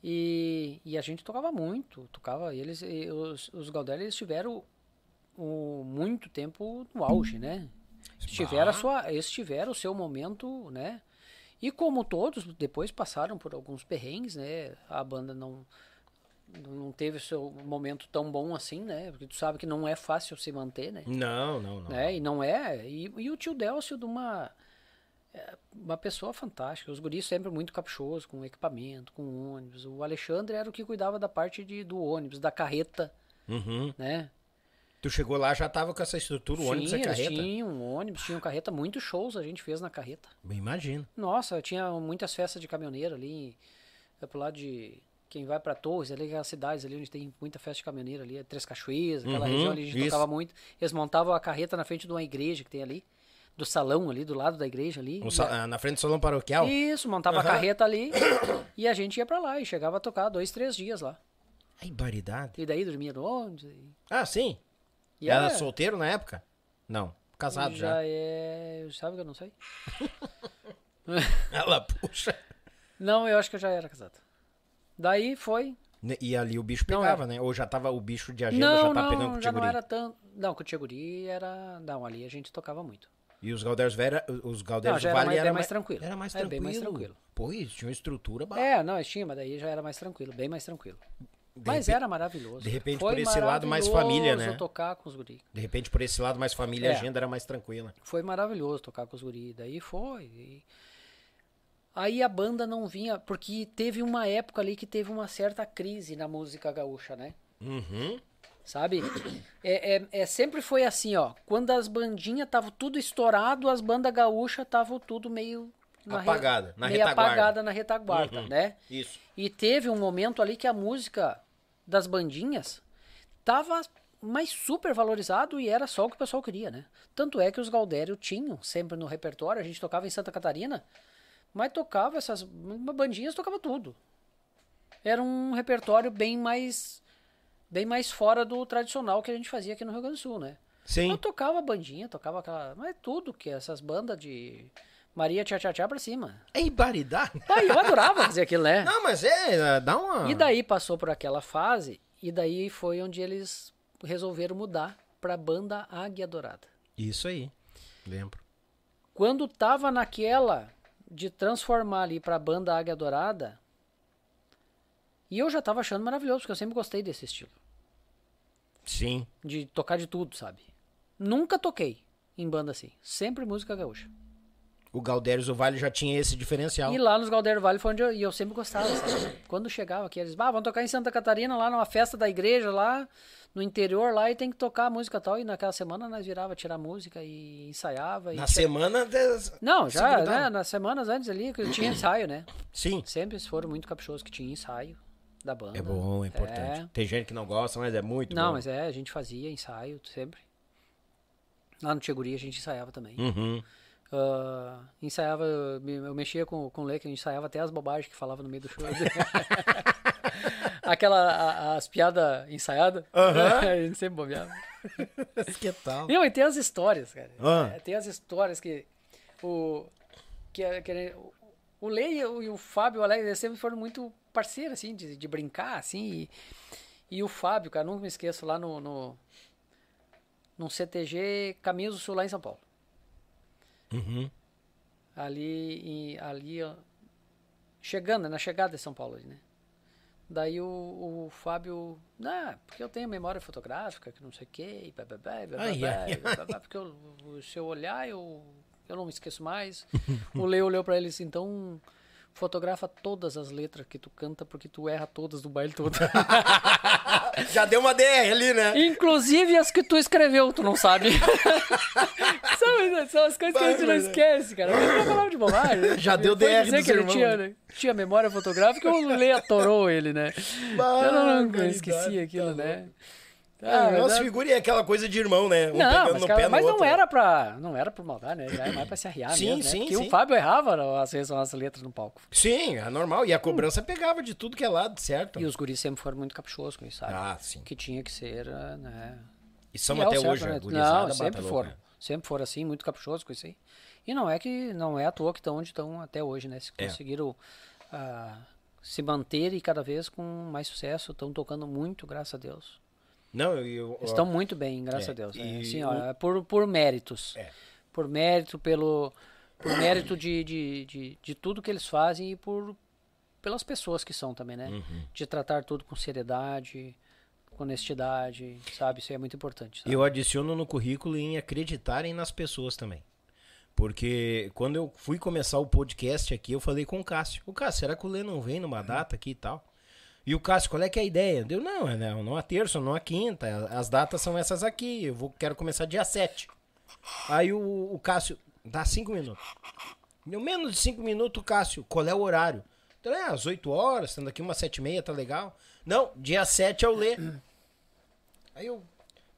E, e a gente tocava muito, tocava, eles, e os, os Galdério, eles tiveram o, muito tempo no auge, né? Eles tiveram, a sua, eles tiveram o seu momento, né? E como todos, depois passaram por alguns perrengues, né? A banda não, não teve o seu momento tão bom assim, né? Porque tu sabe que não é fácil se manter, né? Não, não, não. né? E não é. E, e o tio Delcio de uma é, uma pessoa fantástica. Os guris sempre muito caprichosos com equipamento, com ônibus. O Alexandre era o que cuidava da parte de, do ônibus, da carreta, Uhum. né? Tu chegou lá, já tava com essa estrutura, o ônibus Sim, e eles carreta? tinham um ônibus, tinham carreta, muitos shows a gente fez na carreta. Bem, imagino. Nossa, tinha muitas festas de caminhoneiro ali, é pro lado de quem vai pra Torres, ali aquelas cidades ali onde tem muita festa de caminhoneiro ali, é Três Cachoeiras, aquela Uhum, região ali a gente isso. tocava muito. Eles montavam a carreta na frente de uma igreja que tem ali, do salão ali, do lado da igreja ali. Um E sa- a- ah, na frente do salão paroquial? Isso, montava Aham. a carreta ali e a gente ia pra lá e chegava a tocar dois, três dias lá. Ai, baridade. E daí dormia no ônibus. E, Ah, sim. E Era era- solteiro na época? Não. Casado já. já é. Sabe que eu não sei? Ela puxa. Não, eu acho que eu já era casado. Daí foi. E ali o bicho pegava, né? Ou já tava o bicho de agenda, não, já tá pegando não, com o já não era tão. Não, com o Tcheguri era. Não, ali a gente tocava muito. E os Galdeiros Vera, os Galdeiros Não, era Vale mais- era bem mais tranquilo. Era mais É, tranquilo. bem mais tranquilo. Pô, eles tinham estrutura ba- É, não, tinha, mas daí já era mais tranquilo, bem mais tranquilo. Mas repente- era maravilhoso. de repente, Foi por esse lado, mais família, né? tocar com os guri. De repente, por esse lado mais família, a É. agenda era mais tranquila. Foi maravilhoso tocar com os guri. Daí foi. e- Aí a banda não vinha, porque teve uma época ali que teve uma certa crise na música gaúcha, né? Uhum. Sabe? É, é, é- sempre foi assim, ó. Quando as bandinhas estavam tudo estourado, as bandas gaúchas estavam tudo meio... na Apagada, na meio retaguarda. apagada na retaguarda, Uhum. né? Isso. E teve um momento ali que a música das bandinhas tava mais super valorizado e era só o que o pessoal queria, né? Tanto é que os Galdério tinham sempre no repertório, a gente tocava em Santa Catarina, mas tocava essas bandinhas, tocava tudo. Era um repertório bem mais bem mais fora do tradicional que a gente fazia aqui no Rio Grande do Sul, né? Sim. Eu tocava bandinha, tocava aquela, mas tudo que essas bandas de Maria Tchá Tchá Tchá pra cima. É baridade. Pai, eu adorava fazer aquilo, né? Não, mas é, dá uma... E daí passou por aquela fase, e daí foi onde eles resolveram mudar pra banda Águia Dourada. Isso aí. Lembro. Quando tava naquela de transformar ali pra banda Águia Dourada, e eu já tava achando maravilhoso, porque eu sempre gostei desse estilo. Sim. De tocar de tudo, sabe? Nunca toquei em banda assim. Sempre música gaúcha. O Galdérios do Vale já tinha esse diferencial. E lá nos Galdeiro Vale foi onde eu, e eu sempre gostava, sabe? Quando chegava aqui, eles, ah, vamos tocar em Santa Catarina, lá numa festa da igreja, lá no interior, lá, e tem que tocar a música tal. E naquela semana nós virava tirar música e ensaiava. E Na tinha- semana... des- Não, se já, grudava. né? Nas semanas antes ali, que tinha ensaio, né? Sim. Sempre foram muito caprichosos que tinha ensaio da banda. É bom, é importante. É. Tem gente que não gosta, mas é muito Não, bom. mas é, a gente fazia ensaio sempre. Lá no Tcheguri a gente ensaiava também. Uhum. Ah, ensaiava, eu me- eu mexia com, com o Lê, que a gente ensaiava até as bobagens que falava no meio do show. Aquela, a- as piadas ensaiadas, Aham. a gente sempre bobeava. que tal? Não, e tem as histórias, cara. É, Tem as histórias que o que, é- que o- Lê e o, e o Fábio o Alex eles sempre foram muito parceiros, assim, de, de brincar, assim. E, e o Fábio, cara, nunca me esqueço, lá no, no, no CTG Caminhos do Sul, lá em São Paulo. Uhum. ali, ali ó, chegando, na chegada de São Paulo, né? Daí o, o Fábio, ah, porque eu tenho memória fotográfica, que não sei o quê, blá, blá, blá, porque eu, se eu olhar, eu, eu não me esqueço mais. o Leo olhou pra ele assim, então fotografa todas as letras que tu canta, porque tu erra todas do baile todo. Já deu uma DR ali, né? Inclusive as que tu escreveu, tu não sabe. são, são as coisas que a gente não vai. esquece, cara. Ele não falava de bobagem. né? Já deu DR dizer que ele irmãos, tinha, né? né, tinha memória fotográfica, o Lê atorou ele, né? Bah, Eu não, não caridade, esqueci aquilo, tá né? Ah, mas nossa é- figura é aquela coisa de irmão, né? Um não, pegando mas, no cara, pé no mas outro. não era pra. Não era por maldade, né? Era mais pra se arriar Sim, mesmo, né? sim, Porque sim. o Fábio errava às vezes as letras no palco. Sim, é normal. E a cobrança pegava de tudo que é lado, certo? E os guris sempre foram muito caprichosos com isso, sabe? Ah, sim. Que tinha que ser, né? E são E é até certo, hoje, né? Não, sempre foram. louca. Sempre foram assim, muito caprichosos com isso aí. E não é que não é à toa que estão onde estão até hoje, né? Se É. conseguiram ah, se manter e cada vez com mais sucesso. Estão tocando muito, graças a Deus. Não, eu. eu Estão muito bem, graças É, a Deus. É, e assim, ó, é por, por méritos. É. Por mérito, pelo. Por mérito de, de, de, de tudo que eles fazem e por pelas pessoas que são também, né? Uhum. De tratar tudo com seriedade, com honestidade, sabe? Isso aí é muito importante. sabe? Eu adiciono no currículo em acreditarem nas pessoas também. Porque quando eu fui começar o podcast aqui, eu falei com o Cássio. O Cássio, será que o Lê não vem numa data aqui e tal? E o Cássio, qual é que é a ideia? Deu, não, é não, não a terça, não a quinta. As datas são essas aqui. Eu vou, quero começar dia 7. Aí o, o Cássio, dá cinco minutos. Deu menos de cinco minutos, o Cássio, qual é o horário? Então, é, às 8 horas, estando aqui umas sete e meia, tá legal? Não, dia 7 é o Lê. Aí eu.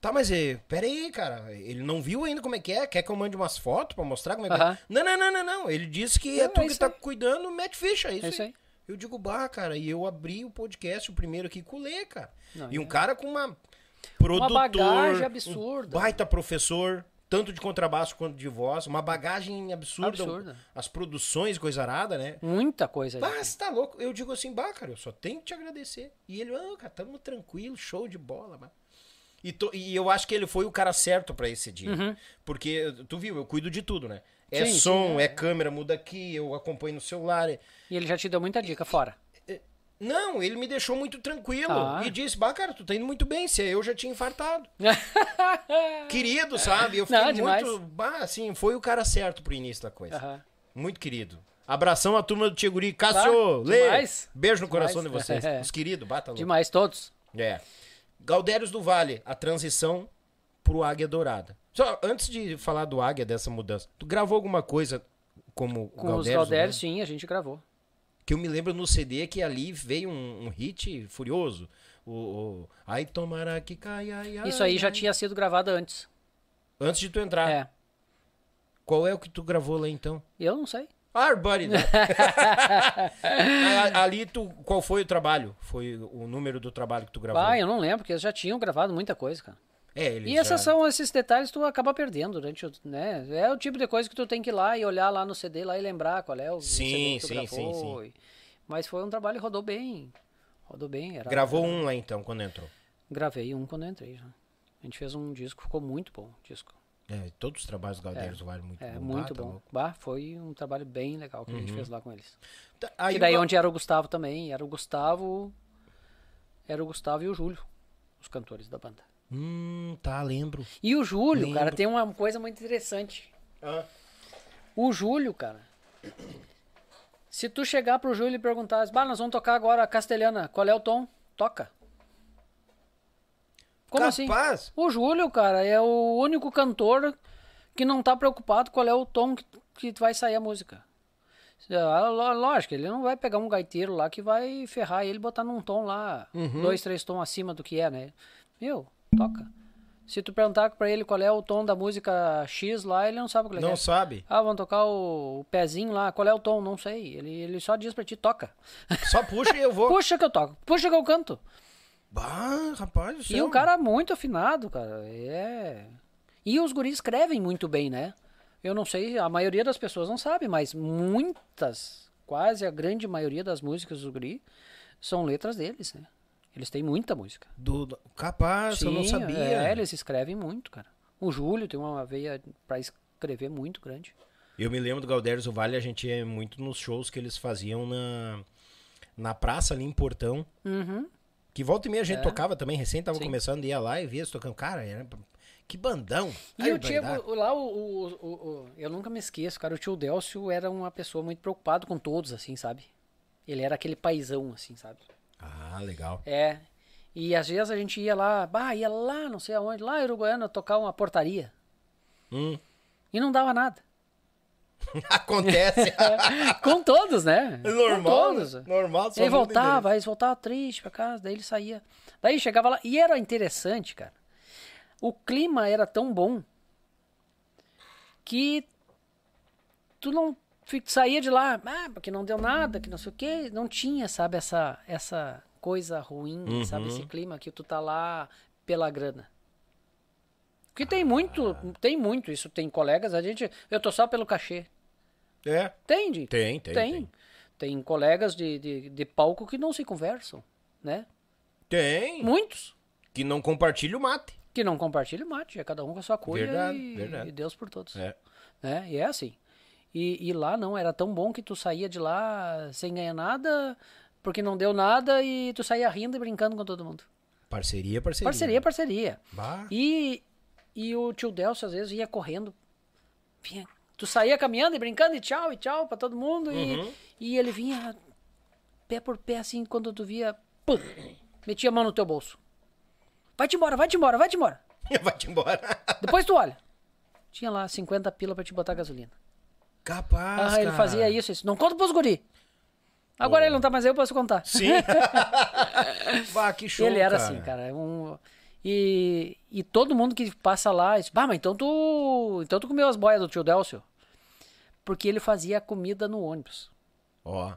Tá, mas eh, pera aí, cara. Ele não viu ainda como é que é? Quer que eu mande umas fotos pra mostrar como é que Aham. é? Não, não, não, não, não. Ele disse que é Não, tu é que tá aí. cuidando, mete ficha, é isso, É isso aí. aí. Eu digo, bah, cara, e eu abri o podcast, o primeiro aqui com o Lê, cara. Não, e um é- cara com uma produtor, bagagem absurda. Um baita professor, tanto de contrabaixo quanto de voz, uma bagagem absurda. Absurda. As produções, coisa arada, né? Muita coisa. Você tá louco? Eu digo assim, bah, cara, eu só tenho que te agradecer. E ele, ah, cara, tamo tranquilo, show de bola, mano. E, to- e eu acho que ele foi o cara certo pra esse dia. Porque, tu viu, eu cuido de tudo, né? É. Sim, sim, som, é. é câmera, muda aqui, eu acompanho no celular. é- E ele já te deu muita dica fora. Não, ele me deixou muito tranquilo. Ah. E disse, bah, cara, tu tá indo muito bem, se eu já tinha infartado. Querido, sabe? Eu fiquei Não, muito. Bah, assim, foi o cara certo pro início da coisa. Aham. Muito querido. Abração à turma do Tiguri. Cássio, Tá, Lê. demais. Beijo no coração Demais. de vocês. É. Os queridos, bata louco. Demais, todos. É. Galdérios do Vale, a transição pro Águia Dourada. Só antes de falar do Águia, dessa mudança, tu gravou alguma coisa como Com os Galdérios, Vale? sim, a gente gravou. Que eu me lembro no CD que ali veio um, um hit furioso. O, o Ai Tomara que caia. ai, ai, Isso aí já ai. tinha sido gravado antes. Antes de tu entrar. É. Qual é o que tu gravou lá então? Eu não sei. Barbaridade. A- Ali tu, qual foi o trabalho? Foi o número do trabalho que tu gravou? Ah, eu não lembro, porque eles já tinham gravado muita coisa, cara. É, E esses são esses detalhes que tu acaba perdendo durante o, né? É o tipo de coisa que tu tem que ir lá e olhar lá no CD lá e lembrar qual é o Sim, CD que tu sim, gravou. sim, e- Mas foi um trabalho que rodou bem. Rodou bem. Era, Gravou um lá então, quando entrou. Gravei um quando eu entrei já. A gente fez um disco, ficou muito bom o disco. É, todos os trabalhos do do Vale muito É, bom. muito tá bom. Bah, foi um trabalho bem legal que a gente fez lá com eles. Tá, e daí Gal- onde era o Gustavo também, era o Gustavo. Era o Gustavo e o Júlio, os cantores da banda. Hum, tá, lembro. E o Júlio, cara, Lembro. tem uma coisa muito interessante. Ah, O Júlio, cara. Se tu chegar pro Júlio e perguntar, bah, nós vamos tocar agora a castelhana, qual é o tom? Toca. Como assim? Capaz? O Júlio, cara, é o único cantor que não tá preocupado qual é o tom que, que vai sair a música. Ah, lo- Lógico, ele não vai pegar um gaiteiro lá que vai ferrar ele e botar num tom lá, Uhum. dois, três tons acima do que é, né? Meu, toca. Se tu perguntar pra ele qual é o tom da música X lá, ele não sabe qual é. Não é. sabe? Ah, vamos tocar o, o pezinho lá, qual é o tom? Não sei. Ele, ele só diz pra ti, toca. Só puxa e eu vou. Puxa que eu toco, puxa que eu canto. Bah, rapaz E céu. um cara muito afinado, cara. É. E os guris escrevem muito bem, né? Eu não sei, a maioria das pessoas não sabe, mas muitas, quase a grande maioria das músicas do guri são letras deles, né? Eles têm muita música. Do, do- capaz, eu não Sim, sabia. É, eles escrevem muito, cara. O Júlio tem uma veia pra escrever muito grande. Eu me lembro do Galdérios do Vale, a gente ia muito nos shows que eles faziam na, na praça ali em Portão. Uhum. Que volta e meia a gente tocava também, recém tava Sim. começando, ia lá e via eles tocando. Cara, era... que bandão. E Ai, o tio, o- lá, o, o, o- o- eu nunca me esqueço, cara, o tio Delcio era uma pessoa muito preocupado com todos, assim, sabe? Ele era aquele paizão, assim, sabe? Ah, legal. É. E às vezes a gente ia lá, bah, ia lá, não sei aonde, lá em Uruguaiana, tocar uma portaria. Hum. E não dava nada. Acontece. com todos, né? É normal. Com todos. né? Normal. só Ele voltava, aí eles voltavam triste pra casa, daí ele saía. Daí chegava lá, e era interessante, cara. O clima era tão bom que tu não saía de lá, ah, porque não deu nada, que não sei o quê. Não tinha, sabe, essa, essa coisa ruim, sabe, esse clima que tu tá lá pela grana. Porque tem muito, tem muito isso. Tem colegas, a gente, eu tô só pelo cachê. É. Tem, de- Tem, tem, tem. tem. tem colegas de, de, de palco que não se conversam, né? Tem. Muitos Que não compartilha o mate. que não compartilham mate, é cada um com a sua cuia Verdade, e, verdade. e Deus por todos. É. né? E é assim. E, e lá não, era tão bom que tu saía de lá sem ganhar nada, porque não deu nada e tu saía rindo e brincando com todo mundo. Parceria, parceria. Parceria, parceria. Bah. E, e o tio Delcio às vezes ia correndo. Vinha, tu saía caminhando e brincando e tchau, e tchau pra todo mundo. Uhum. E, e ele vinha pé por pé assim, quando tu via, pum, metia a mão no teu bolso. Vai-te embora, vai-te embora, vai-te embora. Vai-te embora. Depois tu olha. Tinha lá 50 pila pra te botar gasolina. Capaz, Ah, ele cara. fazia isso, isso. Não conta pros guri. Agora ele não tá mais aí, eu posso contar. Sim. bah, que show, ele era assim, cara. é Um... E, e todo mundo que passa lá, diz, bah, mas então tu, então tu comeu as boias do tio Delcio. Porque ele fazia comida no ônibus. Ó.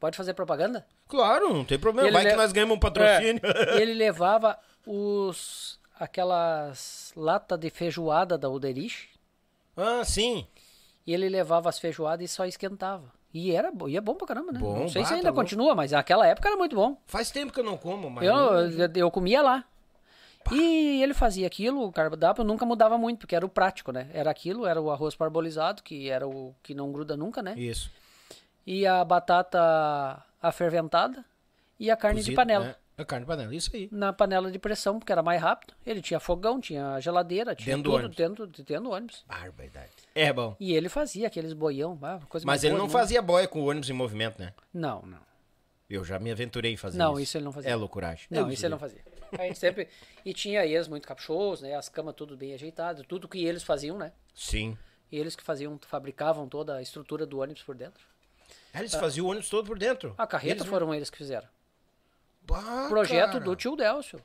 Pode fazer propaganda? Claro, não tem problema. Vai le- que nós ganhamos um patrocínio. É, ele levava os aquelas latas de feijoada da Uderich ah, sim. E ele levava as feijoadas e só esquentava. E era e é bom pra caramba, né? Bom, não sei bah, se tá ainda louco. continua, mas naquela época era muito bom. Faz tempo que eu não como, mas... Eu, eu, eu comia lá. E ele fazia aquilo, o cardápio nunca mudava muito, porque era o prático, né? Era aquilo, era o arroz parbolizado, que era o que não gruda nunca, né? Isso. E a batata aferventada e a carne de Cozido, panela. né? A carne panela, isso aí. Na panela de pressão, porque era mais rápido. Ele tinha fogão, tinha geladeira, tinha Dentro do tudo ônibus. dentro, dentro do ônibus. Barbaridade. É bom. E ele fazia aqueles boião, ah, coisa Mas ele boa não fazia boia com o ônibus em movimento, né? Não, não. Eu já me aventurei em fazer Não, isso. isso ele não fazia. É loucuragem. Não, Deus isso ele não fazia. A gente sempre... E tinha eles muito caprichosos, né? As camas tudo bem ajeitadas, tudo que eles faziam, né? Sim. Eles que faziam, fabricavam toda a estrutura do ônibus por dentro. Ah, Eles faziam o ônibus todo por dentro. A carreta Eles- foram eles que fizeram. Bah, Projeto cara. do tio Delcio.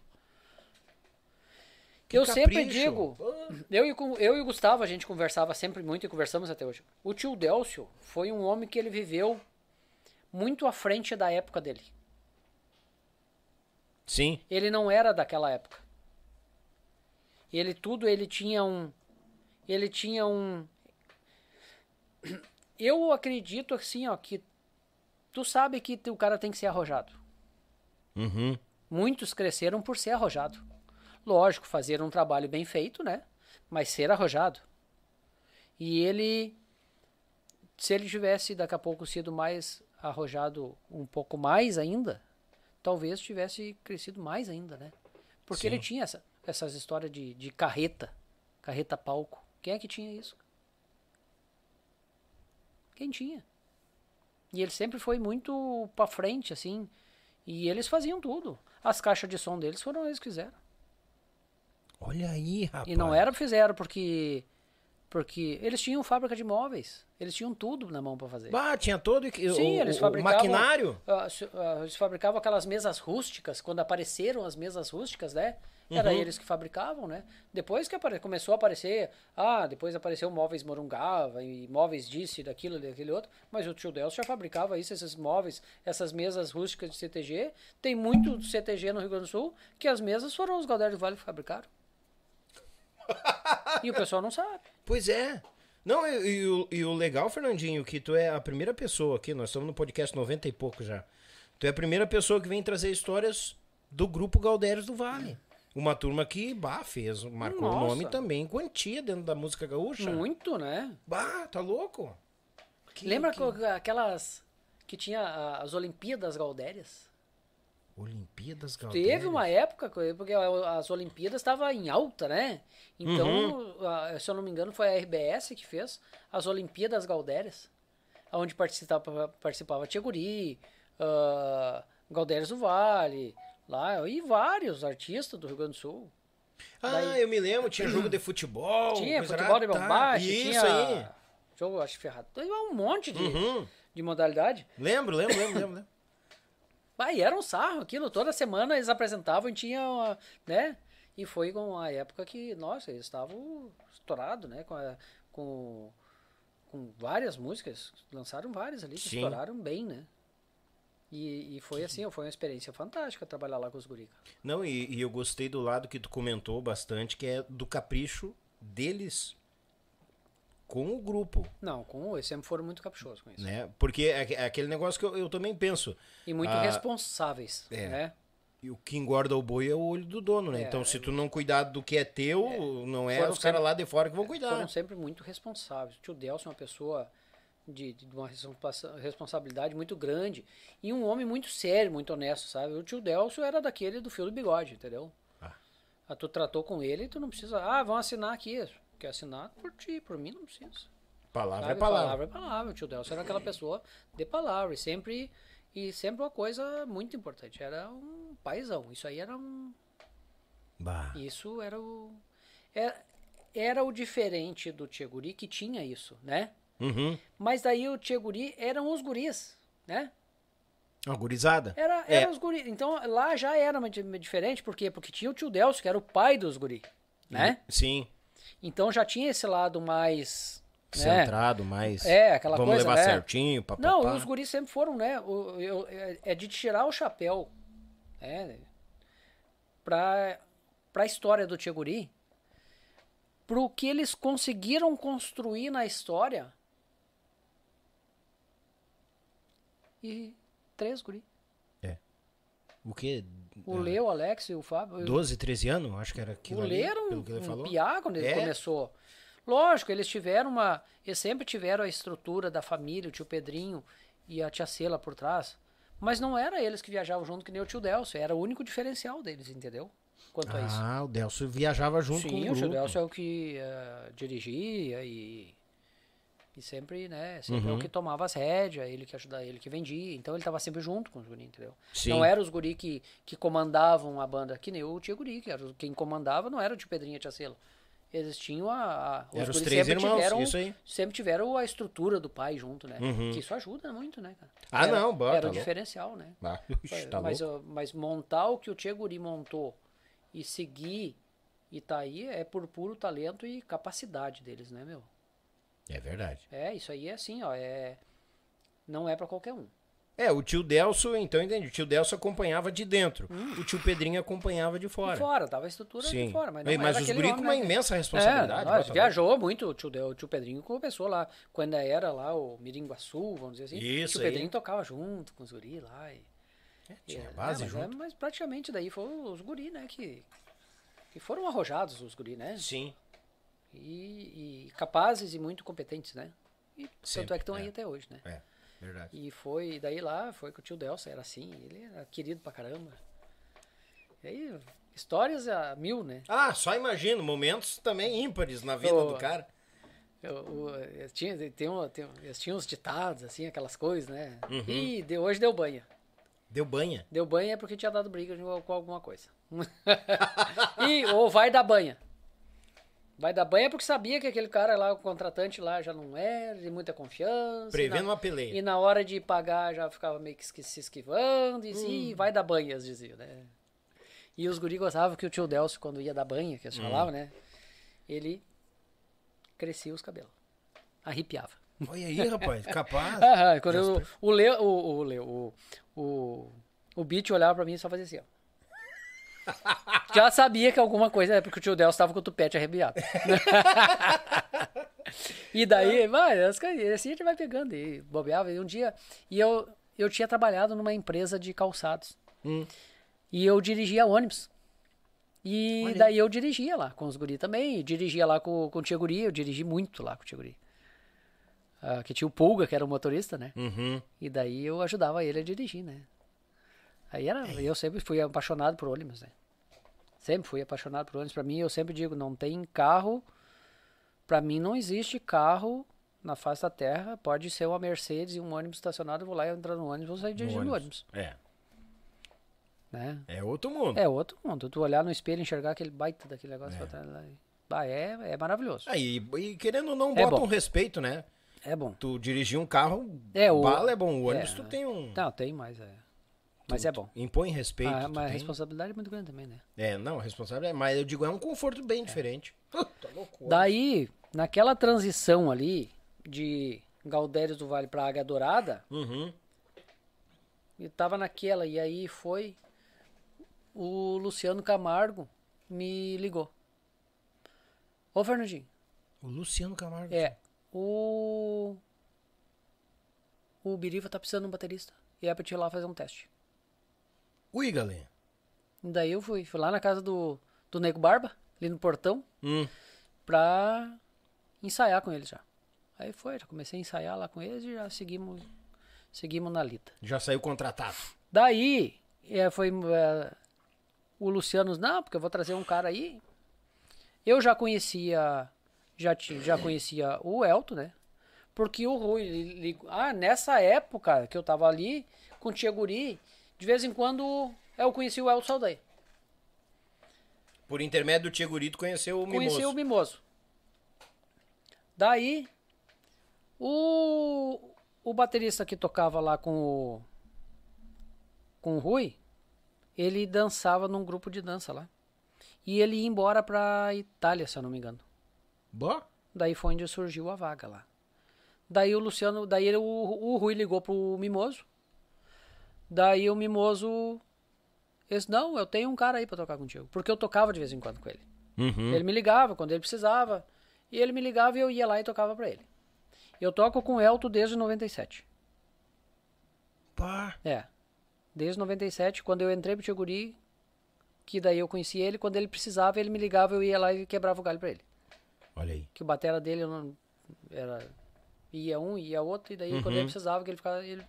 Que eu sempre capricho. digo, eu e, eu e o Gustavo, a gente conversava sempre muito e conversamos até hoje. O tio Delcio foi um homem que ele viveu muito à frente da época dele. Sim. Ele não era daquela época. Ele tudo, ele tinha um. Ele tinha um. Eu acredito assim, ó, que tu sabe que o cara tem que ser arrojado. Uhum. Muitos cresceram por ser arrojado. Lógico, fazer um trabalho bem feito, né? Mas ser arrojado. E ele, se ele tivesse daqui a pouco sido mais arrojado um pouco mais ainda, talvez tivesse crescido mais ainda, né? Porque Sim. ele tinha essa, essas histórias de, de carreta, carreta palco. Quem é que tinha isso? Quem tinha? E ele sempre foi muito pra frente, assim. E eles faziam tudo. As caixas de som deles foram eles que fizeram. Olha aí, rapaz. E não era fizeram porque porque eles tinham fábrica de móveis. Eles tinham tudo na mão pra fazer. Bah, tinha todo o, Sim, o- eles o fabricavam. maquinário. ah, su- ah, eles fabricavam aquelas mesas rústicas. Quando apareceram as mesas rústicas, né? Era Uhum. eles que fabricavam, né? Depois que apare- começou a aparecer. Ah, depois apareceu móveis Morungava e móveis disso, e daquilo, daquele outro. Mas o tio Delcio já fabricava isso, esses móveis, essas mesas rústicas de CTG. Tem muito CTG no Rio Grande do Sul que as mesas foram os Galdério do Vale que fabricaram. e o pessoal não sabe. Pois é. Não, e, e o, e o legal, Fernandinho, que tu é a primeira pessoa aqui, nós estamos no podcast 90 e pouco já. Tu é a primeira pessoa que vem trazer histórias do grupo Galdérios do Vale. Uma turma que, bah, fez, marcou o nome também, em quantia dentro da música gaúcha. Muito, né? Bah, tá louco? Que- Lembra que- aquelas que tinha as Olimpíadas Galdérias? Olimpíadas Galdérios? Teve uma época, porque as Olimpíadas estavam em alta, né? Então, Uhum. se eu não me engano, foi a RBS que fez as Olimpíadas Galdérias, onde participava, participava Tia Guri, ah, Galdérios do Vale, lá, e vários artistas do Rio Grande do Sul. Ah, Daí- eu me lembro, tinha jogo de futebol. tinha futebol de lá, tá. Isso tinha aí. jogo, acho ferrado. Um monte de, Uhum. de modalidade. Lembro, lembro, lembro, lembro. lembro. Ah, e era um sarro aquilo, toda semana eles apresentavam e tinha, né? E foi com a época que, nossa, eles estavam estourados, né? Com, a- com, com várias músicas, lançaram várias ali que estouraram bem, né? E, e foi assim, foi uma experiência fantástica trabalhar lá com os gurica. Não, e, e eu gostei do lado que tu comentou bastante, que é do capricho deles com o grupo, Não, com eles sempre foram muito caprichosos com isso. né? Porque é, é aquele negócio que eu, eu também penso. E muito Ah, responsáveis, é. né? E o que engorda o boi é o olho do dono, né? É, então, se tu não cuidar do que é teu, não é os caras lá de fora que vão cuidar. Foram sempre muito responsáveis. O tio Delcio é uma pessoa de, de uma responsa- responsabilidade muito grande e um homem muito sério, muito honesto, sabe? O tio Delcio era daquele do fio do bigode, entendeu? Ah. Ah, tu tratou com ele, tu não precisa, ah, vamos assinar aqui. Quer assinar por ti, por mim não precisa. Palavra Sabe? é palavra. Palavra é palavra. O tio Delcio era aquela pessoa de palavra. E sempre, e sempre uma coisa muito importante. Era um paizão. Isso aí era um. Bah. Isso era o. Era, era o diferente do Tcheguri que tinha isso, né? Uhum. Mas daí o Tcheguri eram os guris, né? Uma gurizada. Era, É. eram os guris. Então lá já era uma diferente, por quê? Porque tinha o tio Delcio, que era o pai dos guris, né? Sim. Então já tinha esse lado mais. né? Centrado, mais. É, aquela Vamos coisa, levar né? certinho, papapá. Não, e os guris sempre foram, né? O, eu- é- é de tirar o chapéu, né? Pra, pra história do Tia Guri, pro que eles conseguiram construir na história. E três guri. O quê? O Lê, o Alex e o Fábio. 12, 13 anos? Acho que era aquilo o Lê era um, pelo que ele um falou. piá quando ele É? começou. Lógico, eles tiveram uma. Eles sempre tiveram a estrutura da família, o tio Pedrinho e a tia Cela por trás. Mas não era eles que viajavam junto que nem o tio Delcio. Era o único diferencial deles, entendeu? Quanto a isso. Ah, o Delcio viajava junto com Sim, o o tio. Delcio é o que eh, dirigia e. E sempre, né? Sempre é Uhum. o que tomava as rédeas, ele que ajudava, ele que vendia. Então ele tava sempre junto com os guri, entendeu? Sim. Não eram os guri que, que comandavam a banda, que nem o tio guri, que era quem comandava não era o tio Pedrinho e a tia Celo. Eles tinham a. a os guri três sempre irmãos, tiveram, isso aí. Sempre tiveram a estrutura do pai junto, né? Uhum. Que isso ajuda muito, né, cara? Ah, Era- não, bota, Era o louco. diferencial, né? Ah, ixi, tá mas, louco. mas montar o que o Tia Guri montou e seguir e tá aí é por puro talento e capacidade deles, né, meu? É verdade. É, isso aí é assim, ó, é não é pra qualquer um. É, o tio Delcio, então entendi. O tio Delcio acompanhava de dentro. O tio Pedrinho acompanhava de fora. De fora, tava a estrutura Sim. de fora, mas Mas, não era os aquele guri homem, com uma né? imensa É, responsabilidade. nós bota viajou muito, o tio, Del- o tio Pedrinho começou lá, quando era lá o Miringuaçu, vamos dizer assim. Isso o tio aí. Pedrinho tocava junto com os guri lá. E, lá. Tinha e- base é, mas, junto. é, mas praticamente daí foram os guri, né, que, que foram arrojados os guri, né? Sim. E, e capazes e muito competentes, né? E tanto Sempre, é que estão aí é. até hoje, né? É, verdade. E foi, daí lá, foi com o tio Delcio, era assim, ele era querido pra caramba. E aí, histórias a mil, né? Ah, só imagino, momentos também ímpares na vida Ô, do cara. Eu, eu- tinha, tem um, tem, eles tinham uns ditados, assim, aquelas coisas, né? Uhum. E de, hoje deu banha. Deu banha. Deu banha é porque tinha dado briga com alguma coisa. e, ou vai dar banha. Vai dar banha porque sabia que aquele cara lá, o contratante lá, já não era de muita confiança. Prevendo na, uma peleia. e na hora de pagar já ficava meio que se esquivando. E Hum. "Ih, vai dar banha, eles diziam, né? E os guri gostavam que o tio Delcio, quando ia dar banha, que eles Hum. falavam, né? Ele crescia os cabelos. Arrepiava. Olha aí, rapaz, capaz. Ah, quando eu, o Leo, o, o, Leo, o, o, o Beat olhava pra mim e só fazia assim, ó. Já sabia que alguma coisa é porque o tio Delcio estava com o tupete arrebiado. e daí, vai, as coisas, assim a gente vai pegando e bobeava. E um dia, e eu, eu tinha trabalhado numa empresa de calçados. Hum. E eu dirigia ônibus. E Olha aí. daí eu dirigia lá com os guri também. dirigia lá com, com o tia guri. Eu dirigi muito lá com o tia guri. Ah, que tinha o Pulga, que era o motorista, né? Uhum. E daí eu ajudava ele a dirigir, né? Aí era, eu sempre fui apaixonado por ônibus, né? Sempre fui apaixonado por ônibus. Pra mim, eu sempre digo, não tem carro. Pra mim, não existe carro na face da terra. Pode ser uma Mercedes e um ônibus estacionado. Eu vou lá e entrar no ônibus, vou sair dirigindo o ônibus, É, né? é outro mundo. É outro mundo. Tu olhar no espelho e enxergar aquele baita daquele negócio trás lá. é, é maravilhoso. Aí, e querendo ou não, É bota bom. um respeito, né? É bom. Tu dirigir um carro, É, o- bala é bom. O ônibus é. tu tem um... Não, tem mais, é. Mas é bom. Impõe respeito. Ah, mas a responsabilidade é muito grande também, né? É, não, responsável é, mas eu digo, é um conforto bem diferente. Puta loucura. Daí, naquela transição ali de Galdérios do Vale pra Águia Dourada, Uhum. e tava naquela, e aí foi o Luciano Camargo me ligou. Ô Fernandinho, O Luciano Camargo. é, o. O Biriva tá precisando de um baterista. E é pra te ir lá fazer um teste. Ui, galera. Daí eu fui, fui lá na casa do, do Nego Barba, ali no portão, Hum. pra ensaiar com eles já. Aí foi, já comecei a ensaiar lá com eles e já seguimos, seguimos na lita. Já saiu contratado. Daí, é, foi é, o Luciano, não, porque eu vou trazer um cara aí. Eu já conhecia, já, já conhecia o Elton, né? Porque o Rui, li- li- ah, nessa época que eu tava ali com o Tia Guri, de vez em quando eu conheci o Elton Saldanha. Por intermédio do Tigurito conheceu o Conheci Mimoso. o Mimoso. Daí, o, o baterista que tocava lá com o, com o Rui, ele dançava num grupo de dança lá. E ele ia embora pra Itália, se eu não me engano. Bom. Daí foi onde surgiu a vaga lá. Daí o Luciano, daí ele- o, o Rui ligou pro Mimoso. Daí o Mimoso disse, não, eu tenho um cara aí pra tocar contigo. Porque eu tocava de vez em quando com ele. Uhum. Ele me ligava quando ele precisava. E ele me ligava e eu ia lá e tocava pra ele. Eu toco com o Elton desde 97. Pá. É. Desde 97, quando eu entrei pro Tiguri, que daí eu conheci ele, quando ele precisava, ele me ligava, eu ia lá e quebrava o galho pra ele. Olha aí. Que o batera dele eu não, era ia um, ia outro, e daí quando ele precisava que ele ficava ele,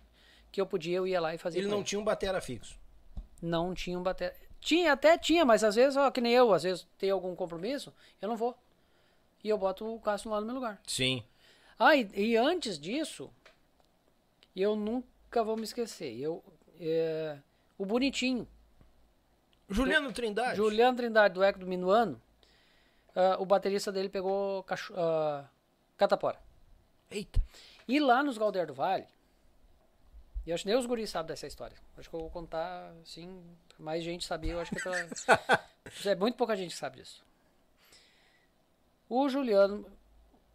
que eu podia, eu ia lá e fazia. Ele não tinha um batera fixo. não tinha um batera. Tinha, até tinha, mas às vezes, ó, que nem eu, às vezes tem algum compromisso, eu não vou. E eu boto o Cássio lá no meu lugar. Sim. Ah, e, e antes disso, eu nunca vou me esquecer. Eu, é, o Bonitinho, Juliano Trindade. Juliano Trindade, do Eco do Minuano, ah, o baterista dele pegou cacho, ah, catapora. Eita. E lá nos Galder do Vale, e acho que nem os guris sabem dessa história. Acho que eu vou contar, assim, mais gente sabia. Eu acho que é, pela- é muito pouca gente que sabe disso. O Juliano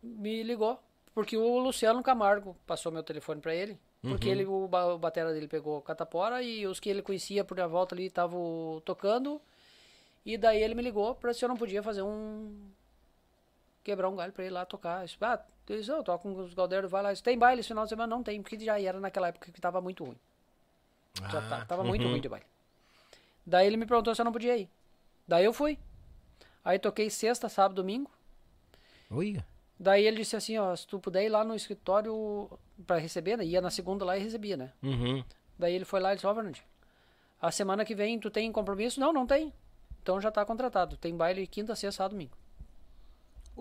me ligou, porque o Luciano Camargo passou meu telefone pra ele. Porque ele, o, o batera dele pegou catapora e os que ele conhecia por a volta ali estavam tocando. E daí ele me ligou pra se eu não podia fazer um, quebrar um galho pra ir lá tocar. Disse, ah, eu disse, eu toco com os Galdeiros, vai lá. Disse, tem baile esse final de semana? Não tem, porque já era naquela época que tava muito ruim. Já Ah, tá, tava muito ruim de baile. Daí ele me perguntou se eu não podia ir. Daí eu fui. Aí toquei sexta, sábado, domingo. Oi. Daí ele disse assim, ó, se tu puder ir lá no escritório pra receber, né? Ia na segunda lá e recebia, né? Uhum. Daí ele foi lá e disse, ó, Fernandinho, a semana que vem tu tem compromisso? Não, não tem. Então já tá contratado. Tem baile quinta, sexta, sábado, domingo.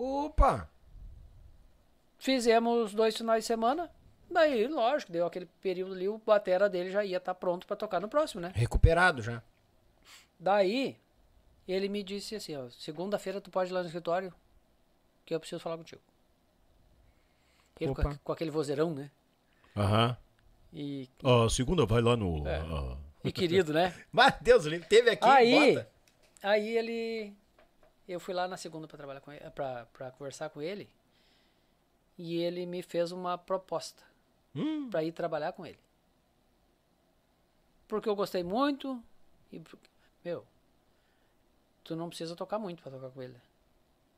Opa. Fizemos dois finais de semana. Daí, lógico, deu aquele período ali, o batera dele já ia estar pronto pra tocar no próximo, né? Recuperado já. Daí, ele me disse assim, ó, segunda-feira tu pode ir lá no escritório que eu preciso falar contigo. Ele com, a- com aquele vozeirão, né? Aham. E, A segunda vai lá no. É. ah, e querido, né? Mas Deus, livre. Teve aqui. Aí, bota. aí ele... Eu fui lá na segunda pra trabalhar com ele, pra, pra conversar com ele. E ele me fez uma proposta Hum. pra ir trabalhar com ele. Porque eu gostei muito e, meu, tu não precisa tocar muito pra tocar com ele.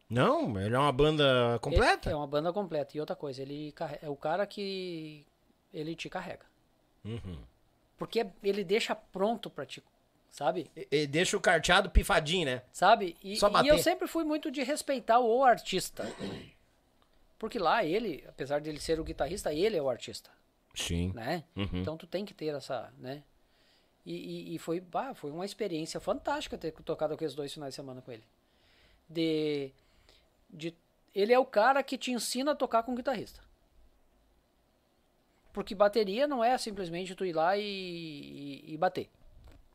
Não, ele é uma banda completa. É uma banda completa. E outra coisa, ele é o cara que ele te carrega. Uhum. Porque ele deixa pronto pra ti, sabe? E- e deixa o carteado pifadinho, né? Sabe? E, e eu sempre fui muito de respeitar o artista. Porque lá ele, apesar de ele ser o guitarrista, ele é o artista, Sim. né? Uhum. Então tu tem que ter essa, né? E, e, e foi, bah, foi uma experiência fantástica ter tocado aqueles dois finais de semana com ele. De, de, ele é o cara que te ensina a tocar com guitarrista. Porque bateria não é simplesmente tu ir lá e, e, e bater.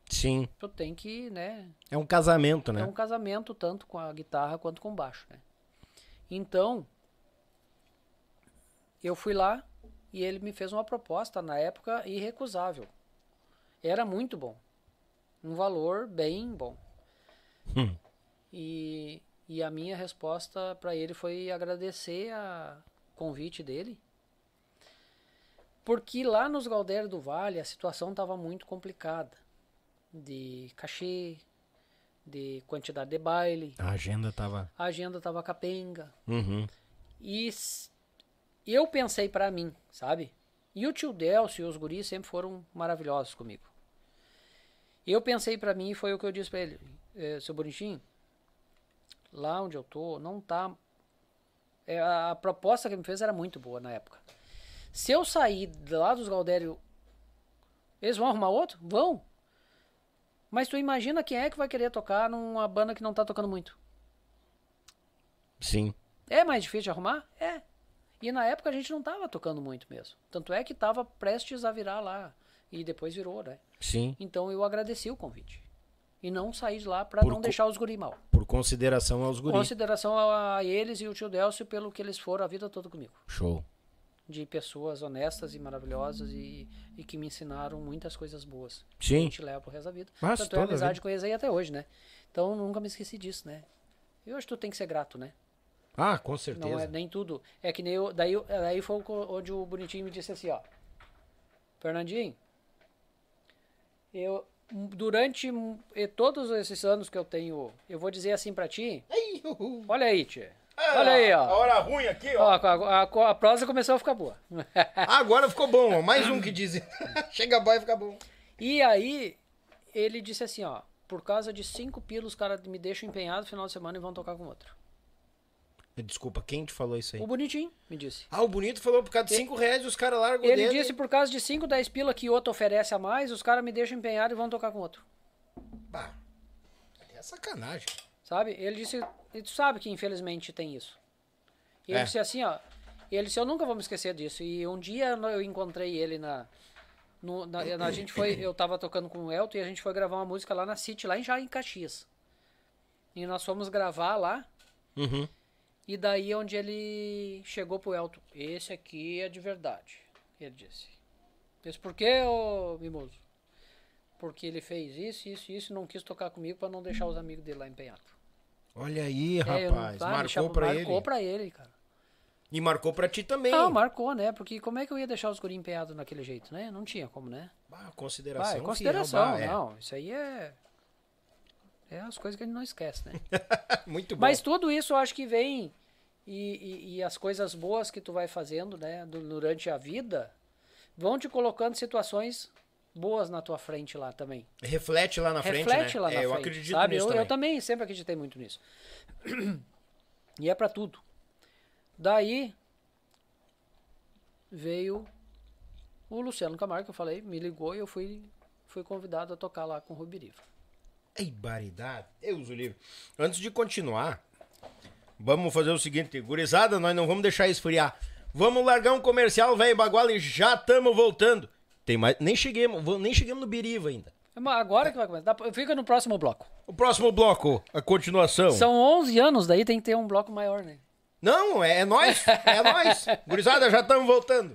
Sim. Tu tem que, né, É um casamento, né? é um casamento tanto com a guitarra quanto com o baixo, né? Então, eu fui lá e ele me fez uma proposta na época irrecusável. Era muito bom. Um valor bem bom. Hum. E, e a minha resposta para ele foi agradecer a convite dele. Porque lá nos Galdério do Vale a situação estava muito complicada. De cachê, de quantidade de baile, A agenda tava. a agenda estava capenga. Uhum. E eu pensei pra mim, sabe? E o tio Delcio e os guris sempre foram maravilhosos comigo. Eu pensei pra mim e foi o que eu disse pra ele. "Eh, seu Bonitinho, lá onde eu tô, não tá... é, a, a proposta que ele me fez era muito boa na época. Se eu sair lá dos Galdério, eles vão arrumar outro? Vão. Mas tu imagina quem é que vai querer tocar numa banda que não tá tocando muito. Sim. É mais difícil de arrumar? É. E na época a gente não tava tocando muito mesmo. Tanto é que tava prestes a virar lá. E depois virou, né? Sim. Então eu agradeci o convite. E não saí de lá pra Por não deixar os guri mal. Por consideração aos guris. Consideração a, a eles e o tio Delcio pelo que eles foram a vida toda comigo. Show. De pessoas honestas e maravilhosas e, e que me ensinaram muitas coisas boas. Que a Sim. gente leva pro resto da vida. Mas Tanto é amizade vida. com eles aí até hoje, né? Então nunca me esqueci disso, né? E hoje tu tem que ser grato, né? Ah, com Não certeza. é nem tudo. É que nem eu. Daí, eu- daí foi onde o bonitinho me disse assim, ó. Fernandinho, eu. Durante todos esses anos que eu tenho, eu vou dizer assim pra ti. Olha aí, tia. Olha aí, A ó. hora ruim aqui, Ó, ó. a, a- a prosa começou a ficar boa. Agora ficou bom, ó. Mais um que diz. Chega bom e fica bom. e aí, ele disse assim, ó. Por causa de cinco pilos, os caras me deixam empenhado no final de semana e vão tocar com outro. Desculpa, quem te falou isso aí? O bonitinho me disse. Ah, o bonito falou por causa de 5 reais os caras largam o Ele disse e- por causa de 5, 10 pila que outro oferece a mais, os caras me deixam empenhado e vão tocar com outro. Bah, é sacanagem. Sabe? Ele disse, e tu sabe que infelizmente tem isso. E ele É. disse assim, ó. Ele disse, eu nunca vou me esquecer disso. E um dia eu encontrei ele na. no- na, a gente foi, eu tava tocando com o Elton e a gente foi gravar uma música lá na City, lá em, já em Caxias. E nós fomos gravar lá. Uhum. E daí onde ele chegou pro Elton. Esse aqui é de verdade. Ele disse. Disse, por que, ô Mimoso? Porque ele fez isso, isso, isso e não quis tocar comigo pra não deixar os amigos dele lá empenhados. Olha aí, É, não- rapaz. ah, marcou deixava- pra marcou ele. pra ele, cara. E marcou pra ti também. Não, marcou, né? Porque como é que eu ia deixar os guri empenhados naquele jeito, né? Não tinha como, né? Bah, consideração. Vai, filho, consideração, bah, é. não. Isso aí é. É as coisas que a gente não esquece, né? Muito bom. Mas tudo isso eu acho que vem. E, e- e as coisas boas que tu vai fazendo, né, du- durante a vida, vão te colocando situações boas na tua frente lá também. Reflete lá na frente, Reflete né? lá na é, frente. eu acredito sabe? nisso eu, também. eu também sempre acreditei muito nisso. E é pra tudo. Daí veio o Luciano Camargo, que eu falei, me ligou e eu fui, fui convidado a tocar lá com o Rubiriva. Ei, baridade. Deus o livre. Antes de continuar, vamos fazer o seguinte, gurizada, nós não vamos deixar esfriar. Vamos largar um comercial, velho baguala, e já estamos voltando. Tem mais, nem cheguemos, vamos- nem chegamos no Biriva ainda. Mas Agora que vai começar. Fica no próximo bloco. O próximo bloco, a continuação. São 11 anos, daí tem que ter um bloco maior, né? Não, é, é nós, é nós. Gurizada, já estamos voltando.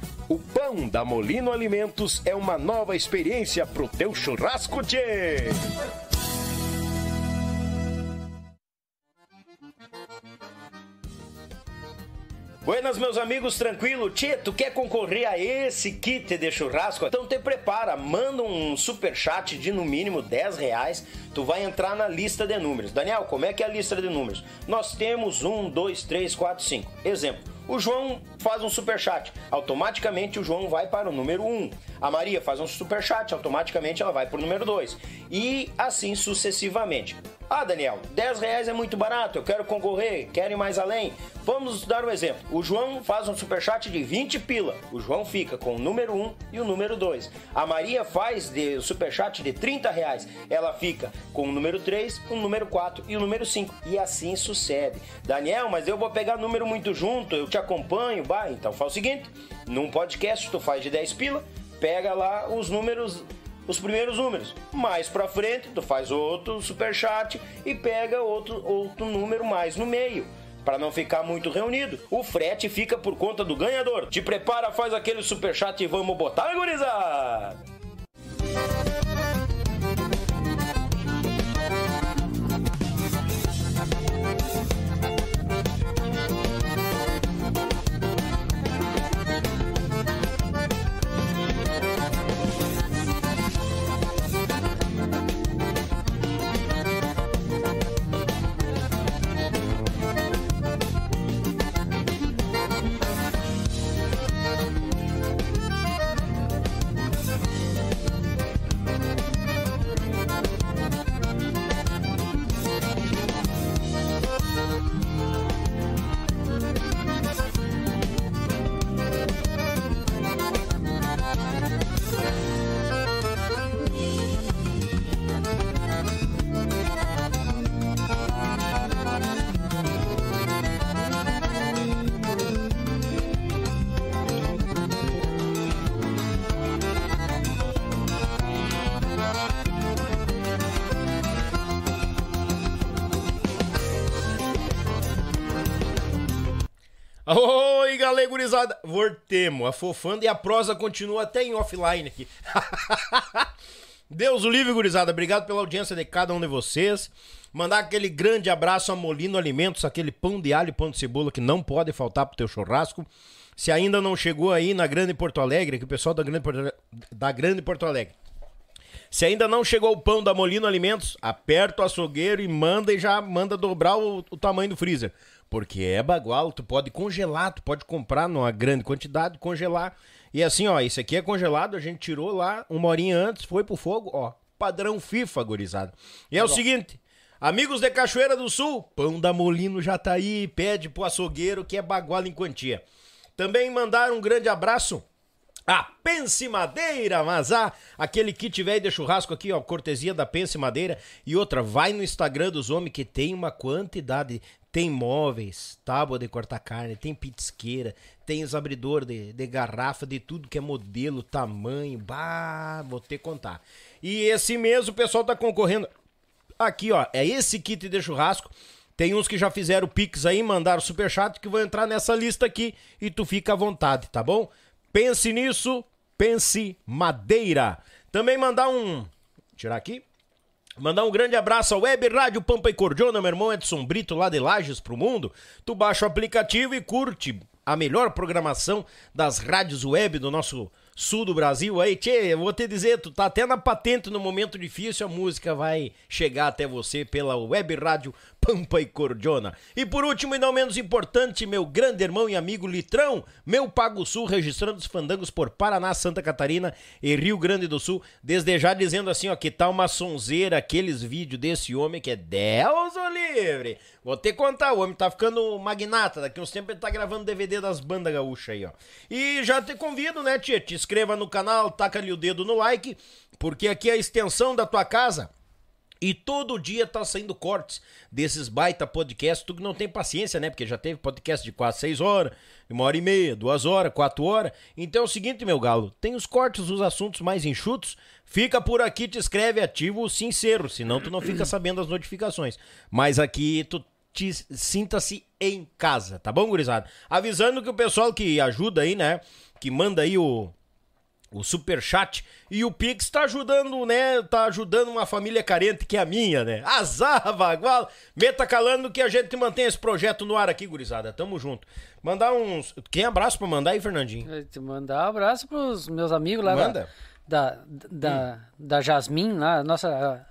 O pão da Molino Alimentos é uma nova experiência pro teu churrasco, tchê! Buenas, meus amigos, tranquilo? Tchê, tu quer concorrer a esse kit de churrasco? Então te prepara, manda um super chat de no mínimo 10 reais, tu vai entrar na lista de números. Daniel, como é que é a lista de números? Nós temos 1, 2, 3, 4, 5. Exemplo, o João faz um super chat, automaticamente o João vai para o número 1. A Maria faz um super chat, automaticamente ela vai para o número 2. E assim sucessivamente. Ah, Daniel, 10 reais é muito barato, eu quero concorrer, quero ir mais além. Vamos dar um exemplo. O João faz um superchat de 20 pila. O João fica com o número 1 e o número 2. A Maria faz de superchat de 30 reais. Ela fica com o número 3, o número 4 e o número 5. E assim sucede. Daniel, mas eu vou pegar número muito junto, eu te acompanho. Bah, então faz o seguinte: num podcast tu faz de 10 pila, pega lá os números os primeiros números. Mais para frente, tu faz outro super chat e pega outro outro número mais no meio. Para não ficar muito reunido, o frete fica por conta do ganhador. Te prepara, faz aquele super chat e vamos botar, gurizada! Galera gurizada. Voltemos, afofando e a prosa continua até em offline aqui. Deus o livre, gurizada. Obrigado pela audiência de cada um de vocês. Mandar aquele grande abraço a Molino Alimentos, aquele pão de alho e pão de cebola que não pode faltar pro teu churrasco. Se ainda não chegou aí na Grande Porto Alegre, que o pessoal da Grande Porto, da Grande Porto Alegre. Se ainda não chegou o pão da Molino Alimentos, aperta o açougueiro e manda e já manda dobrar o, o tamanho do freezer. Porque é bagual, tu pode congelar, tu pode comprar numa grande quantidade, congelar. E assim, ó, esse aqui é congelado, a gente tirou lá uma horinha antes, foi pro fogo, ó. Padrão FIFA, gurizada. E é o seguinte, amigos de Cachoeira do Sul, pão da Molino já tá aí, pede pro açougueiro que é bagual em quantia. Também mandaram um grande abraço a Pense Madeira, mas ah, aquele kit velho de churrasco aqui, ó, cortesia da Pense Madeira. E outra, vai no Instagram dos homens que tem uma quantidade tem móveis, tábua de cortar carne, tem pitisqueira, tem os abridor de, de garrafa, de tudo que é modelo, tamanho, bah, vou ter que contar. E esse mês o pessoal tá concorrendo. Aqui, ó, é esse kit de churrasco. Tem uns que já fizeram pix aí, mandaram superchat que vão entrar nessa lista aqui e tu fica à vontade, tá bom? Pense nisso, pense madeira. Também mandar um, tirar aqui. Mandar um grande abraço ao Web Rádio Pampa e Cordiona, meu irmão Edson Brito, lá de Lages pro mundo. Tu baixa o aplicativo e curte a melhor programação das rádios web do nosso sul do Brasil. Aí, tchê, eu vou te dizer, tu tá até na patente no momento difícil, a música vai chegar até você pela Web Rádio Pampa e Cordiona. E por último, e não menos importante, meu grande irmão e amigo Litrão, meu Pago Sul, registrando os fandangos por Paraná, Santa Catarina e Rio Grande do Sul. Desde já dizendo assim, ó, que tá uma sonzeira aqueles vídeos desse homem que é Deus o livre. Vou que contar, o homem tá ficando magnata. Daqui uns tempos ele tá gravando DVD das bandas gaúchas aí, ó. E já te convido, né? Te inscreva no canal, taca ali o dedo no like, porque aqui é a extensão da tua casa. E todo dia tá saindo cortes desses baita podcasts. Tu que não tem paciência, né? Porque já teve podcast de quase seis horas, uma hora e meia, duas horas, quatro horas. Então é o seguinte, meu galo, tem os cortes, os assuntos mais enxutos. Fica por aqui, te escreve, ativa o sincero, senão tu não fica sabendo as notificações. Mas aqui tu sinta-se em casa, tá bom, gurizada? Avisando que o pessoal que ajuda aí, né? Que manda aí o o superchat e o Pix tá ajudando, né? Tá ajudando uma família carente que é a minha, né? Azar, Bagual. Meta calando que a gente mantém esse projeto no ar aqui, gurizada. Tamo junto. Mandar uns. Quem abraço pra mandar aí, Fernandinho? Mandar um abraço pros meus amigos lá Manda. da, da, da, da Jasmim, lá, nossa,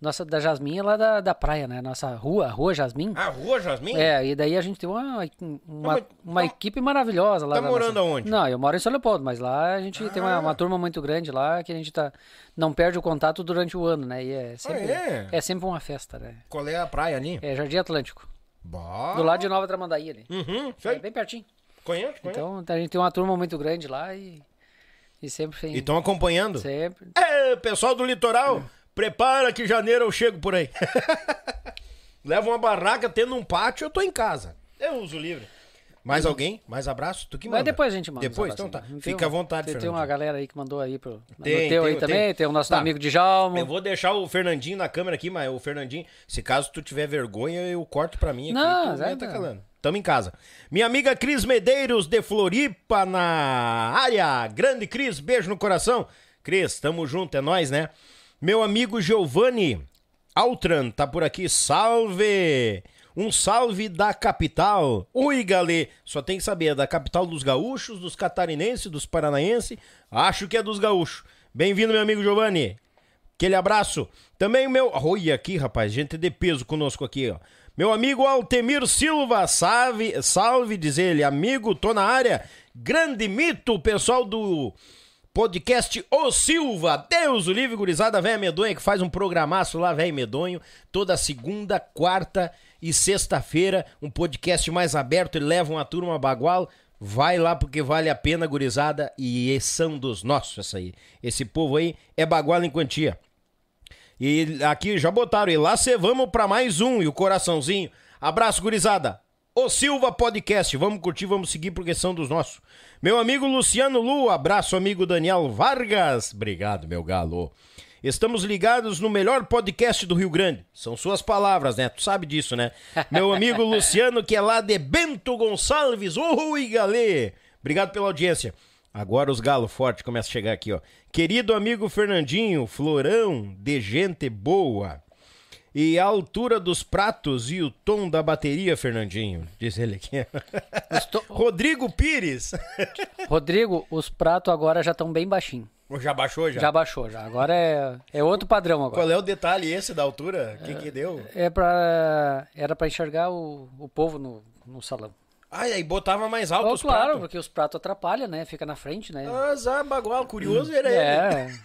nossa, da Jasmim é lá da, da praia, né? Nossa rua, Rua Jasmim. Ah, Rua Jasmin? É, e daí a gente tem uma, uma, uma tá- equipe maravilhosa lá. tá morando nossa- aonde? Não, eu moro em São Leopoldo, mas lá a gente tem uma, uma turma muito grande lá que a gente tá, não perde o contato durante o ano, né? E é sempre, é? é sempre uma festa, né? Qual é a praia ali? É Jardim Atlântico, Bah. do lado de Nova Tramandaí ali. Uhum, É sei. bem pertinho. Conheço, conheço. Então a gente tem uma turma muito grande lá e, e sempre tem. E estão acompanhando? Sempre. É, pessoal do litoral, prepara que janeiro eu chego por aí. Leva uma barraca, tendo um pátio, eu tô em casa. Eu uso livre. Mais alguém? Mais abraço? Tu que manda. Mas depois a gente manda. Depois, então tá. Tem Fica à vontade, Tem, tem uma galera aí que mandou aí pro. Tem, teu tem, aí também. tem. Tem, o nosso Tá. amigo Djalma. Eu vou deixar o Fernandinho na câmera aqui, mas o Fernandinho, se caso tu tiver vergonha, eu corto pra mim aqui. Não, tu Zé, tá calando. Tamo em casa. Minha amiga Cris Medeiros, de Floripa, na área. Grande Cris, beijo no coração. Cris, tamo junto, é nóis, né? Meu amigo Giovanni Altran tá por aqui. Salve! Um salve da capital. Ui, galê. Só tem que saber, é da capital dos gaúchos, dos catarinenses, dos paranaenses. Acho que é dos gaúchos. Bem-vindo, meu amigo Giovanni. Aquele abraço. Também o meu. Olha aqui, rapaz, gente de peso conosco aqui, ó. Meu amigo Altemir Silva, salve, salve, diz ele. Amigo, tô na área. Grande mito, pessoal do podcast O Silva. Deus o livre, gurizada, velha medonha, que faz um programaço lá, velho medonho. Toda segunda, quarta e sexta-feira, um podcast mais aberto. Ele leva uma turma bagual. Vai lá porque vale a pena, gurizada. E são dos nossos, essa aí. Esse povo aí é bagual em quantia. E aqui já botaram, e lá cê vamos pra mais um, e o coraçãozinho. Abraço, gurizada. O Silva Podcast, vamos curtir, vamos seguir porque são dos nossos. Meu amigo Luciano Lu, abraço, amigo Daniel Vargas. Obrigado, meu galo. Estamos ligados no melhor podcast do Rio Grande. São suas palavras, né? Tu sabe disso, né? Meu amigo Luciano, que é lá de Bento Gonçalves. Oi, galê! Obrigado pela audiência. Agora os galos fortes começam a chegar aqui, ó. Querido amigo Fernandinho, florão de gente boa. E a altura dos pratos e o tom da bateria, Fernandinho, diz ele aqui. to- Rodrigo Pires. Rodrigo, os pratos agora já estão bem baixinhos. Já baixou já? Já baixou, já. Agora é, é outro padrão agora. Qual é o detalhe esse da altura? O que que deu? É pra, era pra enxergar o, o povo no, no salão. Ah, e aí botava mais alto Oh, os claro, pratos. porque os pratos atrapalham, né? Fica na frente, né? Azar, bagual, curioso era ele. é.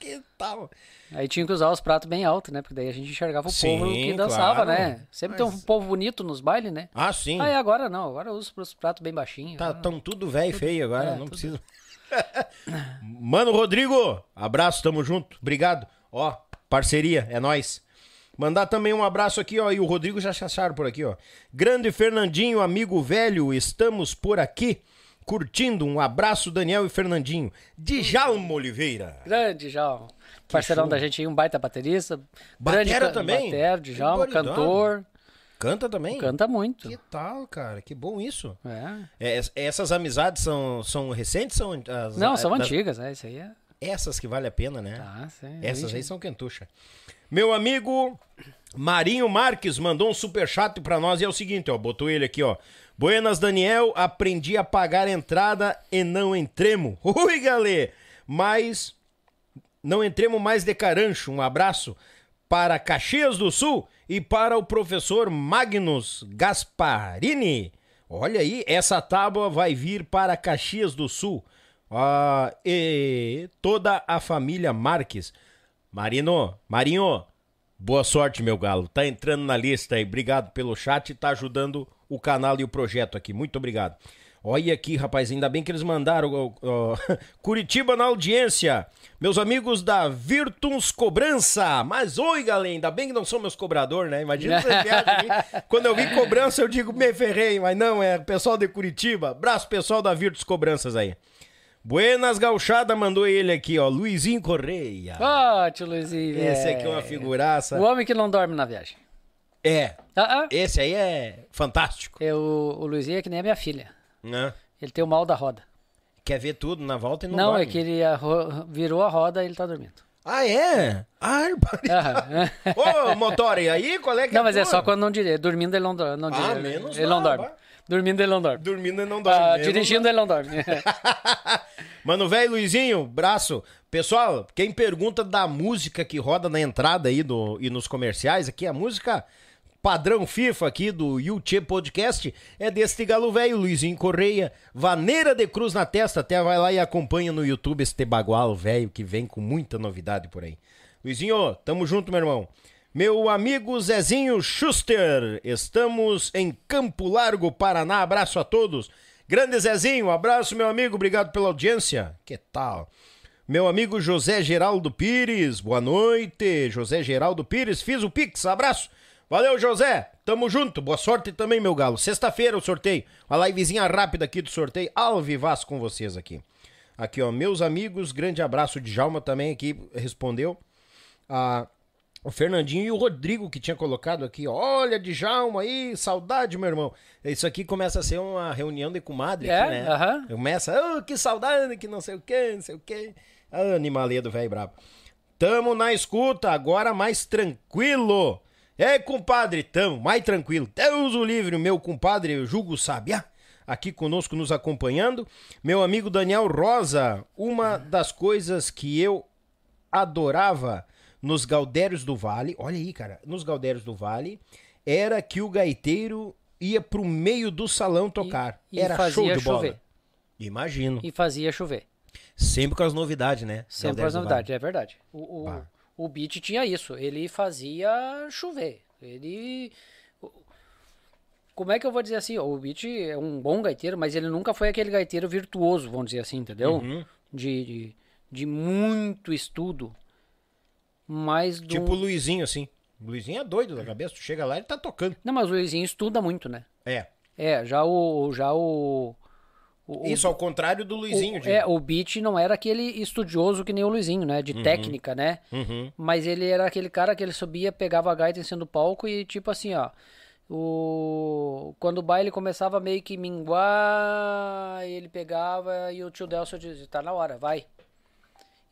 que tal? Aí tinha que usar os pratos bem altos, né? Porque daí a gente enxergava o Sim, povo que dançava, claro. né? Sempre tem um povo bonito nos bailes, né? Ah, sim. Aí agora não, agora eu uso os pratos bem baixinhos. Tá, tão tudo velho e feio agora, é, não tudo. precisa. Mano Rodrigo, abraço, tamo junto. Obrigado. Ó, parceria, é nóis. Mandar também um abraço aqui, ó, e o Rodrigo já acharam por aqui, ó. Grande Fernandinho, amigo velho, estamos por aqui curtindo. Um abraço, Daniel e Fernandinho. Djalma Oliveira. Grande, já. Parceirão show. da gente aí, um baita baterista. Batera grande também? Batera, Djalma, cantor. Canta também? Canta muito. Que tal, cara? Que bom isso. É. É, essas amizades são, são recentes? São as, Não, são das- antigas, né? Isso aí é. Essas que vale a pena, né? Tá, sim. Essas aí são quentucha. Meu amigo Marinho Marques mandou um superchat pra nós e é o seguinte, ó, botou ele aqui, ó. Buenas, Daniel, aprendi a pagar entrada e não entremo. Ui, galê! Mas não entremos mais de carancho. Um abraço para Caxias do Sul e para o professor Magnus Gasparini. Olha aí, essa tábua vai vir para Caxias do Sul. Ah, e toda a família Marques. Marino, Marinho, boa sorte, meu galo. Tá entrando na lista aí. Obrigado pelo chat e tá ajudando o canal e o projeto aqui. Muito obrigado. Olha aqui, rapaz, ainda bem que eles mandaram. ó, ó, Curitiba na audiência. Meus amigos da Virtuns Cobrança. Mas oi, galera, ainda bem que não são meus cobradores, né? Imagina você viaja aqui. Quando eu vi cobrança, eu digo, me ferrei. Mas não, é pessoal de Curitiba. Abraço, pessoal da Virtus Cobranças aí. Buenas Gauchada mandou ele aqui, ó. Luizinho Correia. Ó, tio Luizinho. Esse é. aqui é uma figuraça. O homem que não dorme na viagem. É, Ah, ah. esse aí é fantástico. É o, o Luizinho é que nem a minha filha. Né? Ele tem o mal da roda. quer ver tudo na volta e não Não, dorme. é que ele arro- virou a roda e ele tá dormindo. Ah, é? Ah, Aham. Ô, motor, e aí? Qual é que Não, mas é tua? só quando não dirige. Dormindo ele não. Não Ah, menos ele não dorme. vai. Dormindo ele não dorme. Dormindo e não dorme. Ah, dirigindo ele não dorme. Mano, velho, Luizinho, braço. Pessoal, quem pergunta da música que roda na entrada aí do, e nos comerciais, aqui a música padrão FIFA aqui do YouTube Podcast é deste galo velho, Luizinho Correia, vaneira de cruz na testa, até vai lá e acompanha no YouTube este bagualo velho que vem com muita novidade por aí. Luizinho, tamo junto, meu irmão. Meu amigo Zezinho Schuster, estamos em Campo Largo, Paraná. Abraço a todos. Grande Zezinho, abraço, meu amigo, obrigado pela audiência. Que tal? Meu amigo José Geraldo Pires, boa noite. José Geraldo Pires, fiz o Pix, abraço. Valeu, José. Tamo junto. Boa sorte também, meu galo. Sexta-feira o sorteio. Uma livezinha rápida aqui do sorteio. Ao vivaço com vocês aqui. Aqui, ó, meus amigos, grande abraço. de Djalma também aqui respondeu. Ah, o Fernandinho e o Rodrigo que tinha colocado aqui. ó. Olha, Djalma aí, saudade, meu irmão. Isso aqui começa a ser uma reunião de comadre É, aqui, né? aham. Começa, oh, que saudade, que não sei o que, não sei o que. Ah, animaledo, velho brabo. Tamo na escuta, agora mais tranquilo. É, compadre, tamo mais tranquilo. Deus o livre, meu compadre Jugo Sabiá, aqui conosco nos acompanhando. Meu amigo Daniel Rosa, uma das coisas que eu adorava nos Gaudérios do Vale, olha aí, cara, nos Gaudérios do Vale, era que o gaiteiro ia pro meio do salão tocar. e era fazia show de bola. chover. Imagino. e fazia chover. Sempre com as novidades, né? Sempre Gaudérios as novidades, é verdade. O, o, o beat tinha isso. Ele fazia chover. Ele. Como é que eu vou dizer assim? O beat é um bom gaiteiro, mas ele nunca foi aquele gaiteiro virtuoso, vamos dizer assim, entendeu? Uhum. De, de, de muito estudo. Mas do. Tipo o Luizinho, assim. O Luizinho é doido da cabeça. Tu chega lá e ele tá tocando. Não, mas o Luizinho estuda muito, né? É. É, já o. Já o. o- Isso ao contrário do Luizinho. o, digo. é, o Beat não era aquele estudioso que nem o Luizinho, né? De técnica, né? Uhum. Mas ele era aquele cara que ele subia, pegava a gaita em cima do palco e tipo assim, ó. O... Quando o baile começava a meio que minguar, ele pegava e o tio Delcio dizia, tá na hora, vai.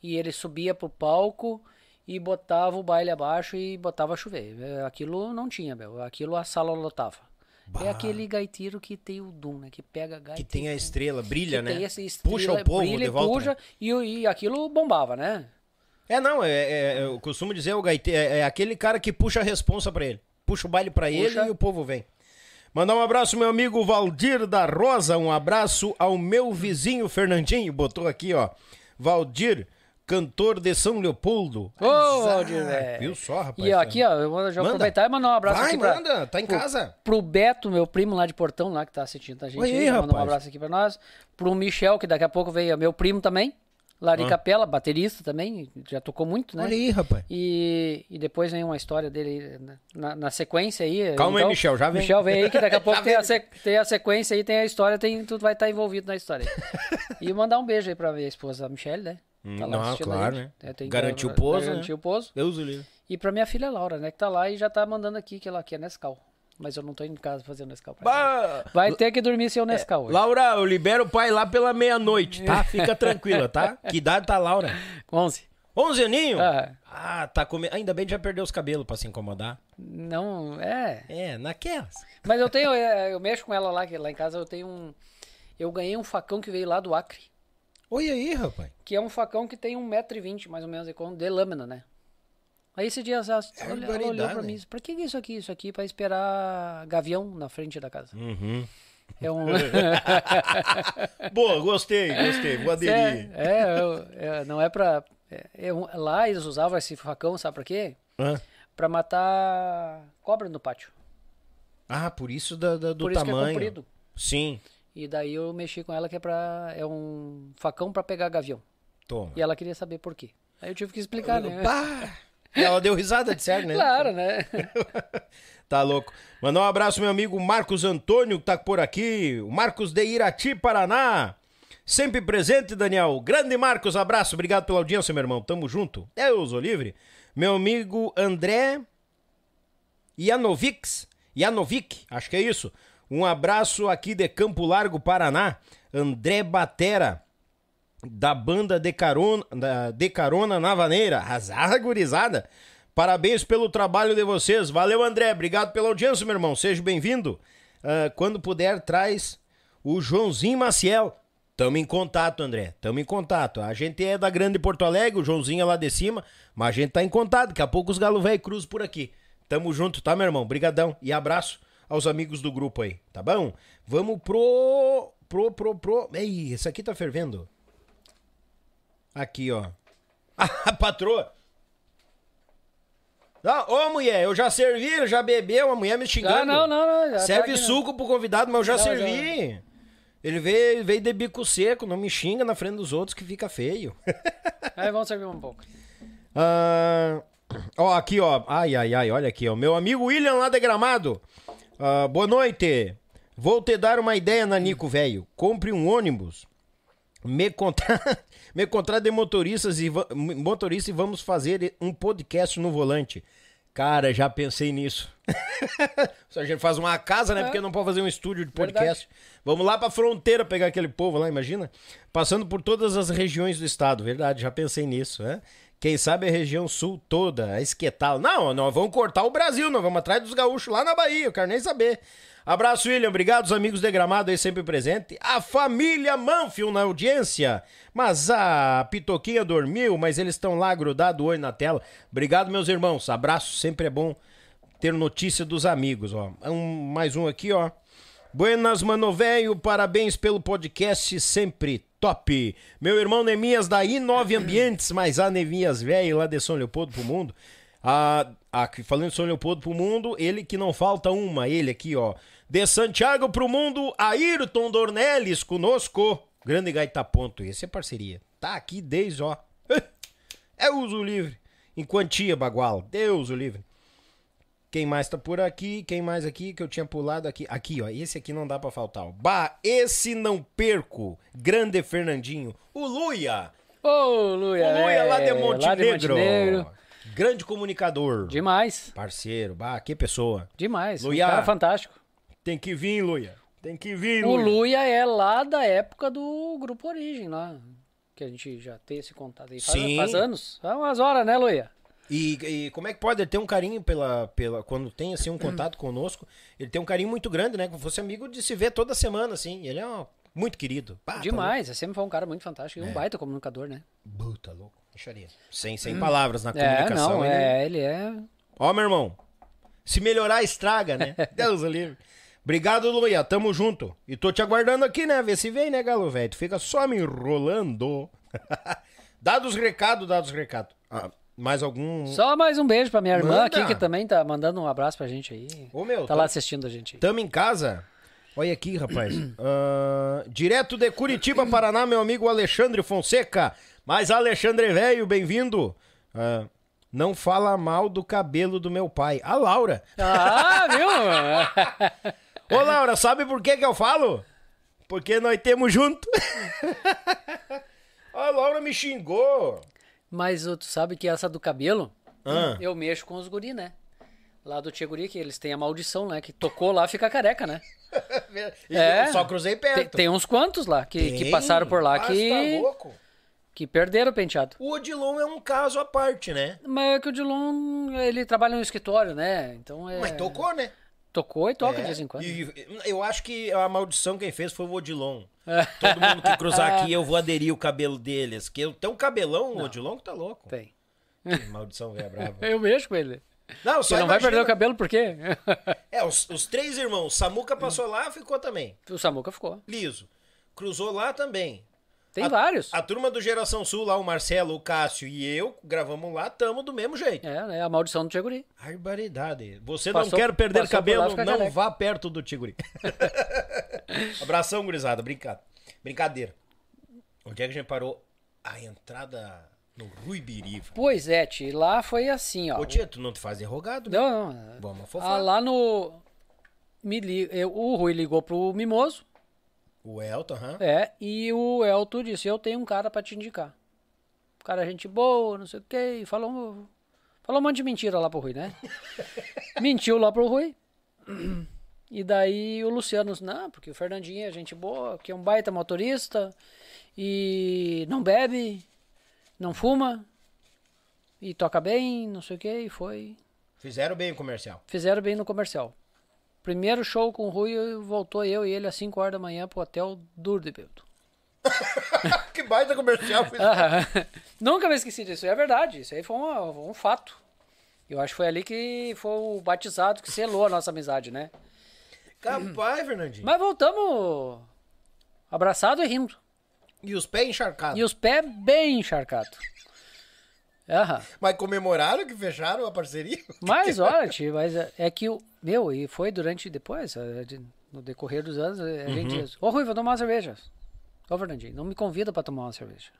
E ele subia pro palco e botava o baile abaixo e botava a chover. É, Aquilo não tinha, meu. Aquilo a sala lotava. É aquele gaiteiro que tem o dom, né? Que pega a gaita. Que tem a estrela, brilha, né? tem essa estrela, Puxa o povo brilha de volta. puxa, né? e, e aquilo bombava, né? É, não, é, é- eu costumo dizer, o gaiteiro é, é aquele cara que puxa a responsa pra ele. Puxa o baile pra ele e o povo vem. Mandar um abraço, meu amigo Valdir da Rosa. Um abraço ao meu vizinho Fernandinho. Botou aqui, ó. Valdir, cantor de São Leopoldo. Ô, Valdir, velho. Viu só, rapaz? E ó, aqui, ó, eu vou já Manda. aproveitar e mandar um abraço Vai, aqui pra, manda, tá em casa. pro Beto, meu primo lá de Portão, lá que tá assistindo a gente. Oi, aí, mandar um abraço aqui pra nós. Pro Michel, que daqui a pouco veio, meu primo também. Lari Ah. Capela, baterista também, já tocou muito, né? Olha aí, rapaz. E, e depois vem uma história dele na, na- na sequência aí. então, Calma aí, Michel, já vem. Michel vem aí, que daqui a pouco tem a, tem a sequência aí, tem a história, tem, tu vai estar envolvido na história. e mandar um beijo aí pra minha esposa, a Michelle, né? Hum, lá não, claro, né? É, Garantiu o pouso, Garantiu né? o pouso. Deus o livre. E pra minha filha Laura, né? Que tá lá e já tá mandando aqui que ela quer Nescau. Mas eu não tô indo em casa fazendo Nescau pra. Bah, Vai ter que dormir sem o Nescau hoje. Laura, eu libero o pai lá pela meia-noite, tá? Fica tranquila, tá? Que idade tá a Laura? 11. 11 aninhos? Ah. Ah, tá comendo. Ainda bem que já perdeu os cabelos pra se incomodar. Não, é. É, naquelas. Mas eu tenho, é, eu mexo com ela lá, que lá em casa eu tenho um. Eu ganhei um facão que veio lá do Acre. Olha aí, rapaz. Que é um facão que tem 1,20m mais ou menos de con- de lâmina, né? Aí esse dia ela, ela olhou barbaridade, pra né? mim e disse, pra que é isso aqui? Isso aqui é pra esperar gavião na frente da casa. Uhum. É um. Boa, gostei, gostei. Vou aderir. é, é, é, não é pra. é- é lá eles usavam esse facão, sabe pra quê? Hã? Pra matar cobra no pátio. Ah, por isso da, da- do Por isso que é tamanho. comprido. Sim. E daí eu mexi com ela que é pra. É um facão pra pegar gavião. Toma. E ela queria saber por quê. Aí eu tive que explicar, né? Pá! Ela deu risada de sério, né? Claro, né? Tá louco. Mandar um abraço, meu amigo Marcos Antônio, que tá por aqui. O Marcos de Irati, Paraná. Sempre presente, Daniel. Grande Marcos, abraço. Obrigado pela audiência, meu irmão. Tamo junto. Deus, o livre. Meu amigo André Janovics. Janovic, acho que é isso. Um abraço aqui de Campo Largo, Paraná. André Batera. da banda De Carona, da de Carona na Vaneira. Azar, gurizada. Parabéns pelo trabalho de vocês. Valeu, André. Obrigado pela audiência, meu irmão. Seja bem-vindo. Ah, quando puder, traz o Joãozinho Maciel. Tamo em contato, André. Tamo em contato. A gente é da Grande Porto Alegre, o Joãozinho é lá de cima, mas a gente tá em contato. Daqui a pouco os galo velho cruzam por aqui. Tamo junto, tá, meu irmão? Brigadão. E abraço aos amigos do grupo aí, tá bom? Vamos pro... Pro, pro, pro... Ei, esse aqui tá fervendo. Aqui, ó. A patroa. Ah, ô, mulher, eu já servi, já bebeu, a mulher me xingando. Ah, não, não, não. já tá Serve não. suco pro convidado, mas eu já Não, servi. Ele veio, veio de bico seco, não me xinga na frente dos outros que fica feio. Aí vamos servir um pouco. Ah, ó, aqui, ó. Ai, ai, ai, olha aqui, ó. Meu amigo William lá de Gramado. Ah, boa noite. Vou te dar uma ideia, Nanico, velho. Compre um ônibus. Me contra... me contrate de motoristas e motorista e vamos fazer um podcast no volante. Cara, já pensei nisso. Se a gente faz uma casa, né? É. Porque não pode fazer um estúdio de Verdade. podcast. Vamos lá pra fronteira pegar aquele povo lá, imagina? Passando por todas as regiões do estado. Verdade, já pensei nisso, né? Quem sabe a região sul toda, a Esquetal. Não, nós vamos cortar o Brasil, nós vamos atrás dos gaúchos lá na Bahia, eu quero nem saber. Abraço, William. Obrigado, os amigos de Gramado aí sempre presente. A família Manfield na audiência. Mas a Pitoquinha dormiu, mas eles estão lá grudados, o olho na tela. Obrigado, meus irmãos. Abraço, sempre é bom ter notícia dos amigos, ó. Um, mais um aqui, ó. Buenas, mano velho, parabéns pelo podcast, sempre top. Meu irmão Nemias da I9 Ambientes, mas a Nemias velho lá de São Leopoldo pro mundo. Ah, falando de São Leopoldo pro mundo, ele que não falta uma, ele aqui, ó. De Santiago pro mundo, Ayrton Dornelles conosco. Grande Gaita Ponto, esse é parceria. Tá aqui desde, ó. É uso livre. Em quantia, bagual. Deus o livre. Quem mais tá por aqui? Quem mais aqui que eu tinha pulado aqui? Aqui, ó. Esse aqui não dá pra faltar. ó. Bah, esse não perco. Grande Fernandinho. O Luia. Ô, Luia. o Luia lá de é, Montenegro. Montenegro. Grande comunicador. Demais. Parceiro. Bah, que pessoa. Demais. Luia. Um cara fantástico. Tem que vir, Luia. Tem que vir, O Luia. Luia é lá da época do Grupo Origem, lá. Que a gente já tem esse contato aí. Faz, Sim. faz anos. Faz umas horas, né, Luia? E, e como é que pode? Ele tem um carinho pela, pela. Quando tem assim um contato conosco, ele tem um carinho muito grande, né? Como fosse amigo de se ver toda semana, assim. Ele é um, muito querido. Bah, tá Demais. Você sempre foi um cara muito fantástico e um baita comunicador, né? Puta louco. Deixaria. Sem, sem palavras na É, comunicação. não, ele- é, ele é. Ó, meu irmão. Se melhorar, estraga, né? Deus o livre. Obrigado, Luia. Tamo junto. E tô te aguardando aqui, né? Vê se vem, né, galo velho? Tu fica só me enrolando. dados recados, dados recados. Ah, mais algum. Só mais um beijo pra minha irmã Manda. aqui, que também tá mandando um abraço pra gente aí. Ô, meu, tá lá assistindo a gente. Tamo em casa. Olha aqui, rapaz. Ah, direto de Curitiba, Paraná, meu amigo Alexandre Fonseca. Mas Alexandre velho, bem-vindo. Ah, não fala mal do cabelo do meu pai. A Laura. Ah, viu? Ô, Laura, sabe por que que eu falo? Porque nós temos junto. A Laura me xingou. Mas tu sabe que essa do cabelo, Ah. eu mexo com os guri, né? Lá do Tia Guri, que eles têm a maldição, né? Que tocou lá, fica careca, né? É. só cruzei perto. Tem, tem uns quantos lá que, que passaram por lá Mas que, tá louco. que perderam o penteado. O Odilon é um caso à parte, né? Mas é que o Dilon, ele trabalha no escritório, né? Então é. Mas tocou, né? Tocou e toca É, de vez em quando. e eu acho que a maldição quem fez foi o Odilon. Todo mundo que cruzar aqui, eu vou aderir o cabelo deles. Que eu tenho um cabelão, o Odilon que tá louco. Tem. Que maldição velha brava. Eu mexo com ele. Não, Você só não vai imagina- perder o cabelo por quê? É, os, os três irmãos. Samuca passou lá, ficou também. o Samuca ficou. Liso. Cruzou lá também. Tem A- vários. A turma do Geração Sul, lá, o Marcelo, o Cássio e eu, gravamos lá, tamo do mesmo jeito. É, né? A maldição do Tia Guri. Barbaridade. Você Passou- não quer perder cabelo, não careca. vá perto do Tiguri. Abração, gurizada. Brinca... Brincadeira. Onde é que a gente parou? A entrada no Ruibiriva. Pois é, Ti, lá foi assim, ó. Ô, tia, tu não te faz derrogado? né? Não, não. Vamos Ah, afofar. lá no. Me li... O Rui ligou pro Mimoso. O Elton, aham. É, e o Elton disse: Eu tenho um cara pra te indicar. O cara, é gente boa, não sei o quê. E falou, falou um monte de mentira lá pro Rui, né? Mentiu lá pro Rui. E daí o Luciano, não, porque o Fernandinho é gente boa, que é um baita motorista e não bebe, não fuma e toca bem, não sei o que, e foi. Fizeram bem o comercial. Fizeram bem no comercial. Primeiro show com o Rui, voltou eu e ele às 5 horas da manhã pro hotel duro de bêbado. que baita comercial fizeram. Aham. Nunca me esqueci disso, é verdade, isso aí foi um, um fato. Eu acho que foi ali que foi o batizado que selou a nossa amizade, né? Capaz, Fernandinho. Mas voltamos abraçado e rindo. E os pés encharcados. E os pés bem encharcados. Aham. Mas comemoraram que fecharam a parceria? Mas olha, tio, mas é, é que o. Meu, e foi durante depois, de- no decorrer dos anos, eh, a gente diz, ô Rui, vou tomar uma cerveja. Ô Fernandinho, não me convida pra tomar uma cerveja.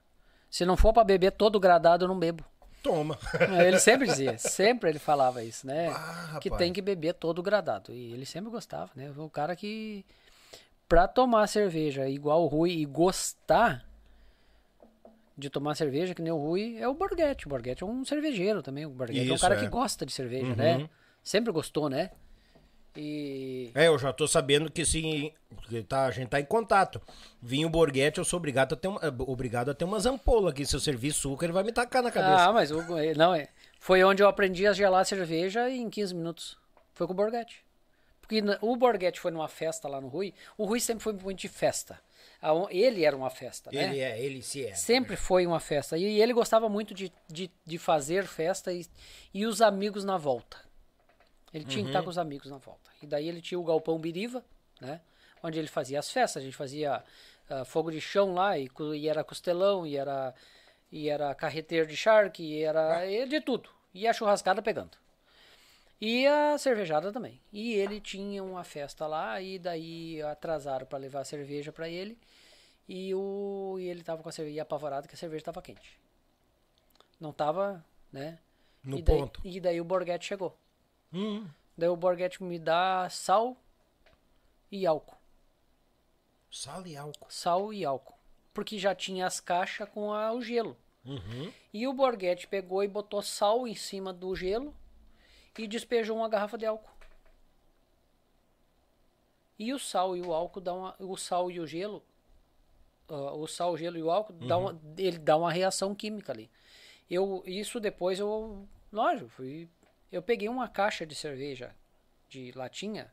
Se não for pra beber todo gradado, eu não bebo. Toma. Ele sempre dizia, sempre ele falava isso, né? Ah, que tem que beber todo gradado. E ele sempre gostava, né? O cara que. Pra tomar cerveja igual o Rui e gostar de tomar cerveja, que nem o Rui, é o Borghetti. O Borghetti é um cervejeiro também. O Borghetti é um Isso, cara é. que gosta de cerveja, Uhum. né? Sempre gostou, né? E. É, eu já tô sabendo que sim, porque tá, a gente tá em contato. Vinho Borghetti, eu sou obrigado a ter, uma, obrigado a ter umas ampolas aqui. Se eu servir suco, ele vai me tacar na cabeça. Ah, mas o, não, é. Foi onde eu aprendi a gelar cerveja em 15 minutos. Foi com o Borghetti. Porque o Borghetti foi numa festa lá no Rui. O Rui sempre foi muito de festa. Ele era uma festa, né? ele é, ele se é. Sempre foi uma festa. E ele gostava muito de, de, de fazer festa e, e os amigos na volta. Ele tinha que estar com os amigos na volta. E daí ele tinha o Galpão Biriva, né? Onde ele fazia as festas. A gente fazia ah, fogo de chão lá, e, e era costelão, e era, e era carreteiro de charque, e era e de tudo. E a churrascada pegando. E a cervejada também. E ele tinha uma festa lá, e daí atrasaram para levar a cerveja para ele. E, o, e ele tava com a cerveja apavorado que a cerveja tava quente. Não tava, né? No e daí, ponto. E daí o Borghetti chegou. Hum, Daí o Borghetti me dá sal e álcool. sal e álcool. Sal e álcool. Porque já tinha as caixas com a- o gelo. Uhum. E o Borghetti pegou e botou sal em cima do gelo e despejou uma garrafa de álcool. E o sal e o álcool dá uma, o sal e o gelo, ah, o sal, o gelo e o álcool dá uma, ele dá uma reação química ali. Eu isso depois eu, lógico, fui, eu peguei uma caixa de cerveja de latinha,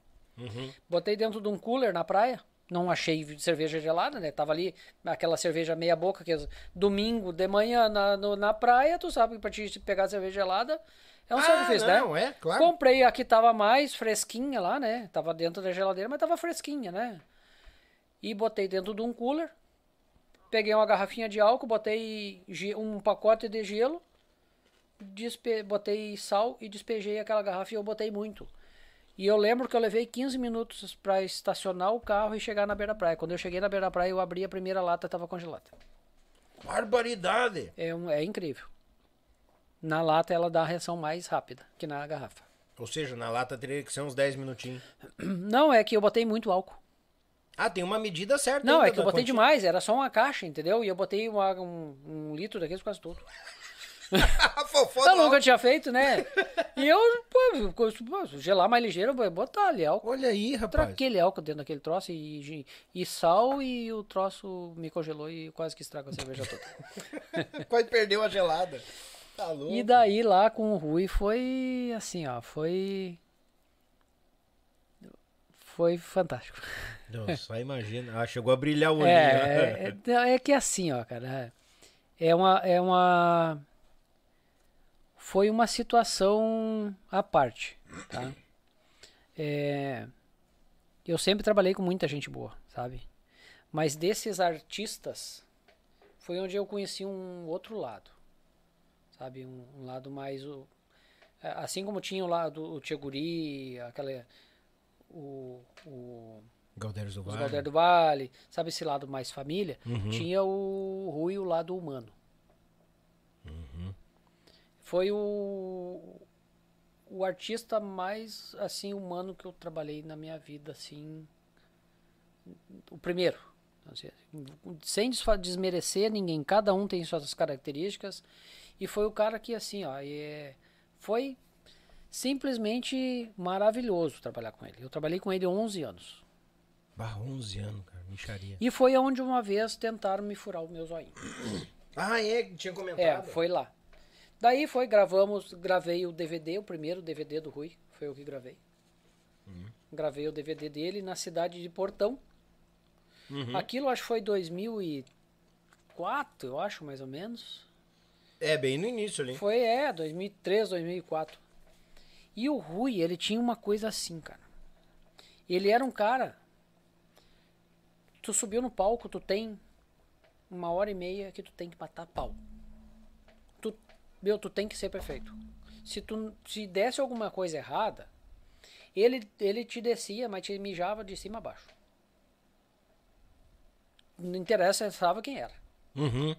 botei dentro de um cooler na praia. Não achei cerveja gelada, né? Tava ali aquela cerveja meia boca que domingo de manhã na, no- na praia, tu sabe que pra te pegar cerveja gelada é um Ah, sacrifício, né? não, é, claro. Comprei a que tava mais fresquinha lá, né? Tava dentro da geladeira, mas tava fresquinha, né? E botei dentro de um cooler. Peguei uma garrafinha de álcool, botei um pacote de gelo, despe- botei sal e despejei aquela garrafa e eu botei muito. E eu lembro que eu levei 15 minutos pra estacionar o carro e chegar na beira da praia. Quando eu cheguei na beira da praia, eu abri a primeira lata, tava congelada. Barbaridade. É, um, é incrível. Na lata ela dá a reação mais rápida que na garrafa. Ou seja, na lata teria que ser uns 10 minutinhos. Não, é que eu botei muito álcool. Ah, tem uma medida certa. Não, é que eu botei demais, era só uma caixa, entendeu? E eu botei uma- um, um litro daqueles quase tudo. A fofó Eu nunca tinha feito, né? E eu, pô, gelar mais ligeiro, vou botar ali álcool. Olha aí, rapaz. aquele álcool dentro daquele troço e, e sal e o troço me congelou e quase que estragou a cerveja toda. Quase perdeu a gelada. Tá louco. E daí lá com o Rui foi assim, ó, foi. Foi fantástico. Nossa, só imagina. Ah, chegou a brilhar o. É, é, é, é que assim, ó, cara. É uma, é uma. Foi uma situação à parte, tá? É, eu sempre trabalhei com muita gente boa, sabe? Mas desses artistas, foi onde eu conheci um outro lado, sabe? Um, um lado mais. o- é, Assim como tinha o lado o Tcheguri, aquela. O, o, Galdeiros do os Vale. Do Vale, sabe esse lado mais família? Tinha o Rui, o lado humano. Foi o, o artista mais, assim, humano que eu trabalhei na minha vida, assim, o primeiro. Assim, sem desmerecer ninguém, cada um tem suas características, e foi o cara que, assim, ó, é, foi Simplesmente maravilhoso trabalhar com ele. Eu trabalhei com ele 11 anos. Bah, 11 anos, cara, micharia. E foi onde uma vez tentaram me furar o meu zoinho. Ah, é, tinha comentado. É, foi lá. Daí foi, gravamos, gravei o DVD, o primeiro DVD do Rui, foi eu que gravei. Gravei o DVD dele na cidade de Portão. Aquilo acho que foi 2004, eu acho, mais ou menos. É, bem no início ali. Foi, é, 2003, 2004. E o Rui, ele tinha uma coisa assim, cara. Ele era um cara. Tu subiu no palco, tu tem uma hora e meia que tu tem que matar pau. Tu, meu, tu tem que ser perfeito. Se tu se desse alguma coisa errada, ele, ele te descia, mas te mijava de cima a baixo. Não interessa, sabe quem era. Uhum.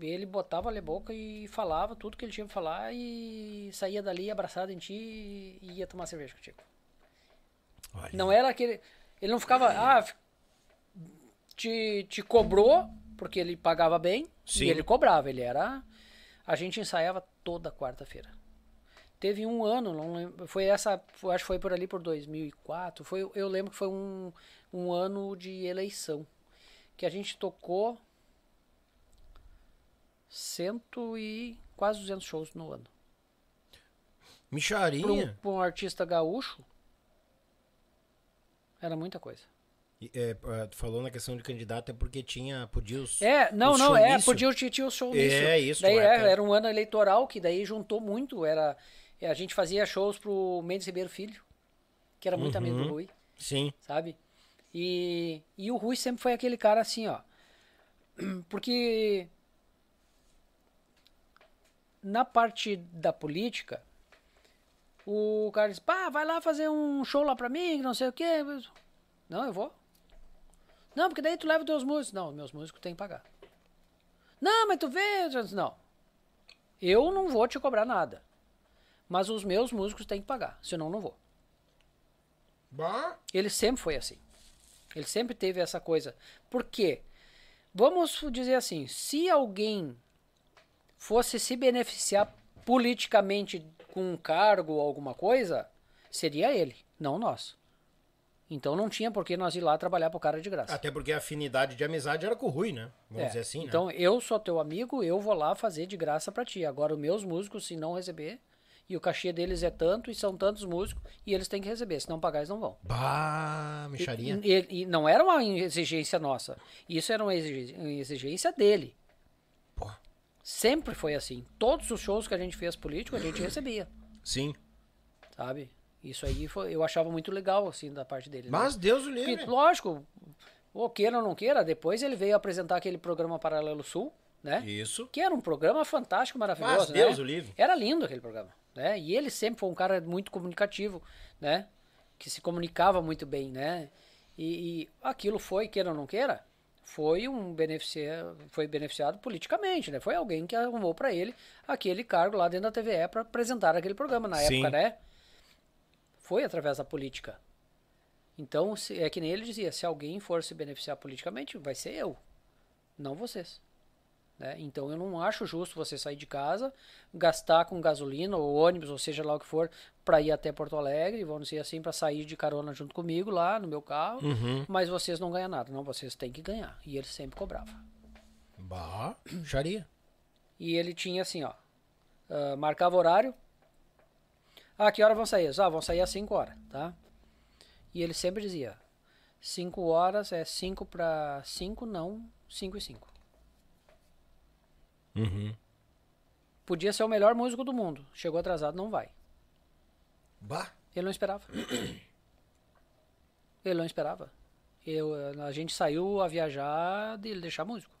Ele botava a boca e falava tudo que ele tinha pra falar e saía dali abraçado em ti e ia tomar cerveja contigo. Olha. Não era aquele. Ele não ficava. Ah, te, te cobrou, porque ele pagava bem. Sim. E ele cobrava. Ele era. A gente ensaiava toda quarta-feira. Teve um ano, não lembro, foi essa, acho que foi por ali por 2004. Foi, eu lembro que foi um, um ano de eleição. Que a gente tocou cento e quase 200 shows no ano. Para um, Micharia. um artista gaúcho, era muita coisa. E, é, ah, tu falou na questão de candidato é porque tinha, podia os... É, não, os não, é, podia tinha, tinha o show É, isso, Daí é, era, era um ano eleitoral que daí juntou muito, era a gente fazia shows pro Mendes Ribeiro Filho, que era muito amigo Uhum. do Rui, Sim. sabe? E, e o Rui sempre foi aquele cara assim, ó. Porque na parte da política, o cara diz, pá, vai lá fazer um show lá pra mim, não sei o quê. Não, eu vou. Não, porque daí tu leva os teus músicos. Não, meus músicos tem que pagar. Não, mas tu vê. Disse, Não. Eu não vou te cobrar nada. Mas os meus músicos têm que pagar. Senão não vou. Bah. Ele sempre foi assim. Ele sempre teve essa coisa. Por quê? Vamos dizer assim, se alguém fosse se beneficiar politicamente com um cargo ou alguma coisa, seria ele, não nós. Então não tinha por que nós ir lá trabalhar pro cara de graça. Até porque a afinidade de amizade era com o Rui, né? Vamos É, dizer assim, né? Então eu sou teu amigo, eu vou lá fazer de graça pra ti. Agora os meus músicos, se não receber, e o cachê deles é tanto, e são tantos músicos, e eles têm que receber. Se não pagar, eles não vão. Bah, micharia. E, e- e não era uma exigência nossa. Isso era uma exigência dele. Sempre foi assim. Todos os shows que a gente fez político, a gente recebia. Sim. Sabe? Isso aí foi, eu achava muito legal, assim, da parte dele. né? Mas Deus o livre. lógico, ou queira ou não queira, depois ele veio apresentar aquele programa Paralelo Sul, né? Isso. Que era um programa fantástico, maravilhoso, Mas né? Deus o livre. Era lindo aquele programa, né? E ele sempre foi um cara muito comunicativo, né? Que se comunicava muito bem, né? E, e aquilo foi, queira ou não queira, foi um beneficia, foi beneficiado politicamente, né? Foi alguém que arrumou para ele aquele cargo lá dentro da TVE para apresentar aquele programa na Sim. época, né? Foi através da política. Então, se- é que nem ele dizia, se alguém for se beneficiar politicamente, vai ser eu, não vocês. Né? Então eu não acho justo você sair de casa, gastar com gasolina ou ônibus, ou seja lá o que for, para ir até Porto Alegre, vamos dizer assim, para sair de carona junto comigo lá no meu carro, mas vocês não ganham nada. Não, vocês têm que ganhar. E ele sempre cobrava. Bah, micharia. E ele tinha assim, ó, ah, marcava horário. Ah, que hora vão sair? Ah, vão sair às 5 horas, tá? E ele sempre dizia, 5 horas é 5 para 5, não 5 e 5. Uhum. Podia ser o melhor músico do mundo. Chegou atrasado, não vai. Bah. Ele não esperava. Ele não esperava. Eu, a gente saiu a viajar de ele deixar músico.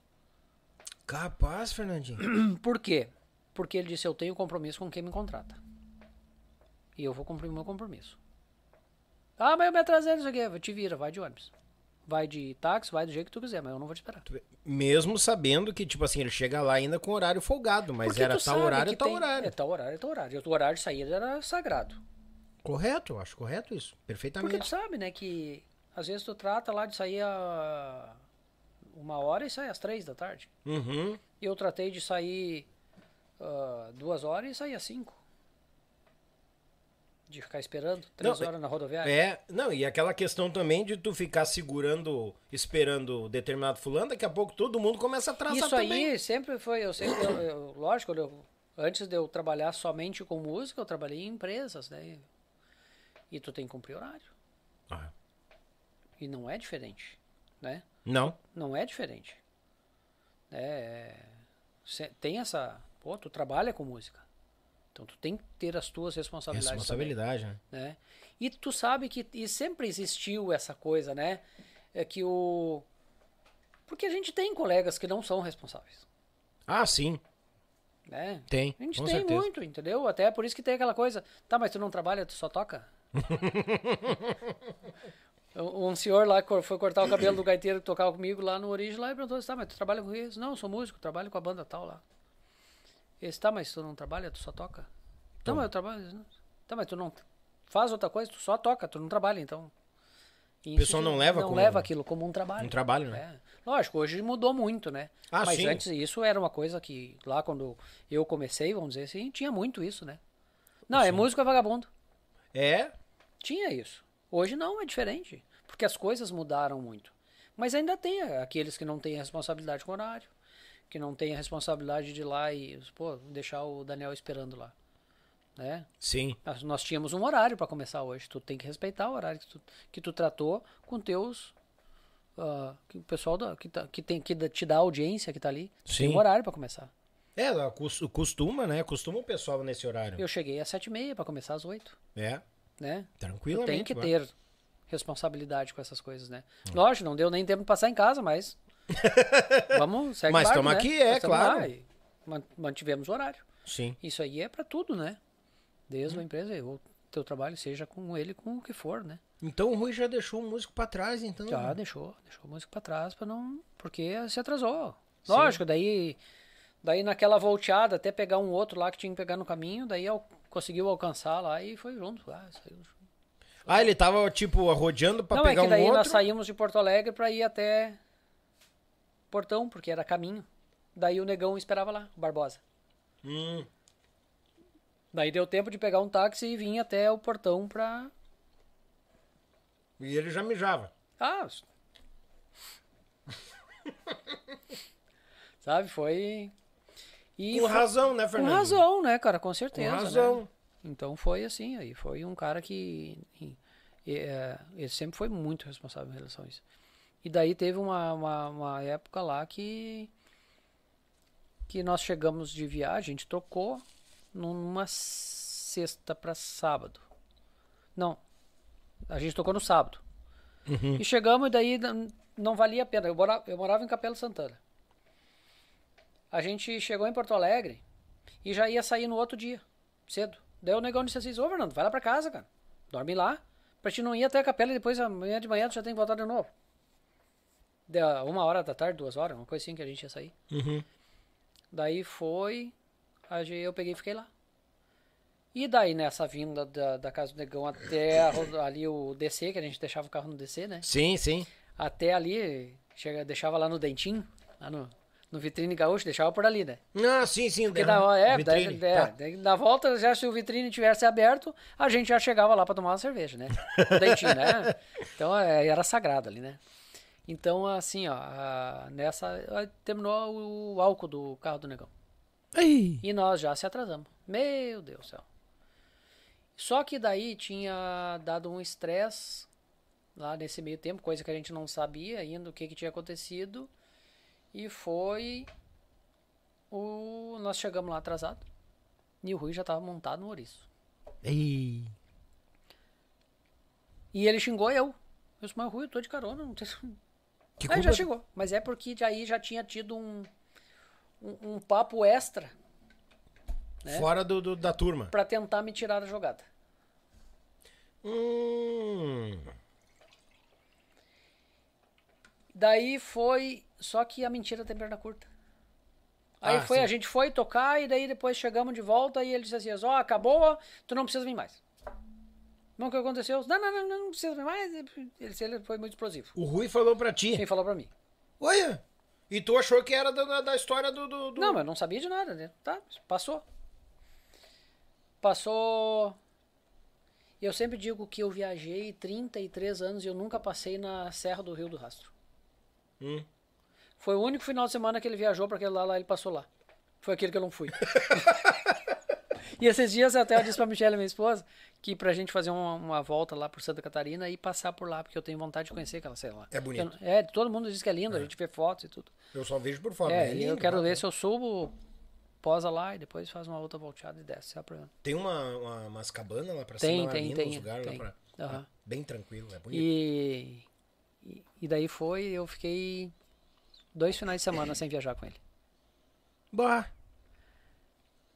Capaz, Fernandinho. Por quê? Porque ele disse, eu tenho compromisso com quem me contrata. E eu vou cumprir o meu compromisso. Ah, mas eu me atrasei, não sei o quê. Te vira, vai de ônibus. Vai de táxi, vai do jeito que tu quiser, mas eu não vou te esperar. Mesmo sabendo que, tipo assim, ele chega lá ainda com horário folgado, mas Porque era tal horário, tal tem- horário. É tal horário, tal horário. O horário de saída era sagrado. Correto, eu acho correto isso. Porque Perfeitamente. tu sabe, né, que às vezes tu trata lá de sair a uma hora e sai às três da tarde. Uhum. Eu tratei de sair ah, duas horas e sair às cinco. De ficar esperando três Não, horas na rodoviária. É, não, e aquela questão também de tu ficar segurando, esperando determinado fulano, daqui a pouco todo mundo começa a traçar Isso também. aí sempre foi, eu sempre, eu, eu- lógico, eu- antes de eu trabalhar somente com música, eu trabalhei em empresas, né? E tu tem que cumprir horário. Ah, E não é diferente, né? não. Não é diferente. É, tem essa, pô, tu trabalha com música. Então tu tem que ter as tuas responsabilidades também, Responsabilidade, né? né? E tu sabe que e sempre existiu essa coisa, né? É que o porque a gente tem colegas que não são responsáveis, Ah, sim, né? tem. A gente tem certeza. muito, entendeu? Até por isso que tem aquela coisa. Tá, mas tu não trabalha, tu só toca? um senhor lá foi cortar o cabelo do gaiteiro que tocava comigo lá no Origem lá e perguntou: tá, mas tu trabalha com isso? Não, eu sou músico, trabalho com a banda tal lá. Esse, tá, mas tu não trabalha, tu só toca? Tá, mas eu trabalho. Não. Tá, mas tu não faz outra coisa, tu só toca, tu não trabalha, então. E O pessoal não leva não como- leva aquilo como um trabalho. Um trabalho, né? É. Lógico, hoje mudou muito, né? Ah, Mas sim. antes isso era uma coisa que lá quando eu comecei, vamos dizer assim, tinha muito isso, né? Não, é músico é vagabundo. É, Tinha isso. Hoje não, é diferente. Porque as coisas mudaram muito. Mas ainda tem aqueles que não têm responsabilidade com horário, que não têm a responsabilidade de ir lá e, pô, deixar o Daniel esperando lá. Né? sim. Nós- Nós tínhamos um horário para começar hoje. Tu tem que respeitar o horário que tu, que tu tratou com teus. ah, que o pessoal da- que, tá- que, tem, que te dá audiência que tá ali. Tu Tem Sim. um horário para começar. É, costuma, né? Costuma o pessoal nesse horário. Eu cheguei às sete e meia para começar às oito. É, Né? Tu tranquilamente. tem que vai. ter responsabilidade com essas coisas, né? Lógico, não deu nem tempo de passar em casa, mas. Vamos, segue Mas o barco, tamo né? aqui, é, claro. lá man- Mantivemos o horário. Sim. Isso aí é para tudo, né? Desde Hum. a empresa, o teu trabalho, seja com ele, com o que for, né? Então o Rui já deixou o músico pra trás, então. Já deixou, deixou a música pra trás para não, porque se atrasou. Lógico, daí daí naquela volteada até pegar um outro lá que tinha que pegar no caminho, daí al- conseguiu alcançar lá e foi junto. Ah, saiu junto. Ah, ele tava, tipo, rodeando pra não, é pegar que um daí outro. nós saímos de Porto Alegre para ir até Portão, porque era caminho. Daí o negão esperava lá, o Barbosa. Hum, Daí deu tempo de pegar um táxi e vir até o portão pra. e ele já mijava. Ah! Sabe, foi. E Com foi- razão, né, Com Fernando? razão, né, cara? Com Com certeza. né? razão. Então foi assim, aí foi um cara que é, ele sempre foi muito responsável em relação a isso. E daí teve uma, uma, uma época lá que que nós chegamos de viagem, a gente trocou numa sexta para sábado. Não, a gente tocou no sábado. Uhum. E chegamos e daí não- valia a pena. Eu morava, eu morava em Capela Santana. A gente chegou em Porto Alegre e já ia sair no outro dia, cedo. Daí o negão disse assim, ô Fernando, vai lá pra casa, cara. Dorme lá. Pra ti não ir até a capela e depois amanhã de manhã tu já tem que voltar de novo. Deu uma hora da tarde, duas horas, uma coisa assim que a gente ia sair. Uhum. Daí foi, eu peguei e fiquei lá. E daí nessa vinda da, da casa do negão até a ali o DC, que a gente deixava o carro no DC, né? Sim, sim. Até ali, chega, deixava lá no dentinho, lá no, no vitrine gaúcho, deixava por ali, né? Ah, sim, sim. Porque da- da, é, vitrine, daí, é, tá. daí na volta, já se o vitrine tivesse aberto, a gente já chegava lá para tomar uma cerveja, né? No Dentinho, né? Então é, era sagrado ali, né? Então, assim, ó, a- nessa. Terminou o álcool do carro do negão. Ai. E nós já se atrasamos. Meu Deus do céu. Só que daí tinha dado um estresse lá nesse meio tempo, coisa que a gente não sabia ainda o que, que tinha acontecido. E foi. O... Nós chegamos lá atrasado. E o Rui já estava montado no ouriço. Ai. E ele xingou eu. Eu disse, mas Rui, eu tô de carona, não tem. Que Aí culpa... já chegou. Mas é porque aí já tinha tido um, um, um papo extra né? Fora do, do- da turma. pra tentar me tirar da jogada. Hum. Daí foi. Só que a mentira tem perna curta. Aí Ah, foi, sim. a gente foi tocar e daí depois chegamos de volta e ele disse assim: Ó, acabou, tu não precisa vir mais. Que aconteceu? Não, não, não, não, precisa mais. Ele, ele foi muito explosivo. O Rui falou pra ti. Quem falou pra mim? Olha. E tu achou que era da, da- da história do, do, do- Não, mas eu não sabia de nada, né? Tá, passou. Passou. Eu sempre digo que eu viajei 33 anos e eu nunca passei na Serra do Rio do Rastro. Hum. Foi o único final de semana que ele viajou para aquele lá, lá ele passou lá. Foi aquele que eu não fui. e esses dias até eu disse pra Michelle, minha esposa, que pra gente fazer uma, uma volta lá por Santa Catarina e passar por lá, porque eu tenho vontade de conhecer aquela, sei lá. É bonito. Eu- é, todo mundo diz que é lindo, a gente vê fotos e tudo. Eu só vejo por fora. é, mas e eu lindo, quero tá? ver se eu subo, posa lá e depois faz uma outra volteada e desce. Só pra... Tem uma, uma- umas cabanas lá pra Tem, cima, lá tem, lindo, tem, uns lugares tem. lá pra... Aham. Bem tranquilo, é bonito. E, e, e daí foi, eu fiquei dois finais de semana sem viajar com ele. Bah.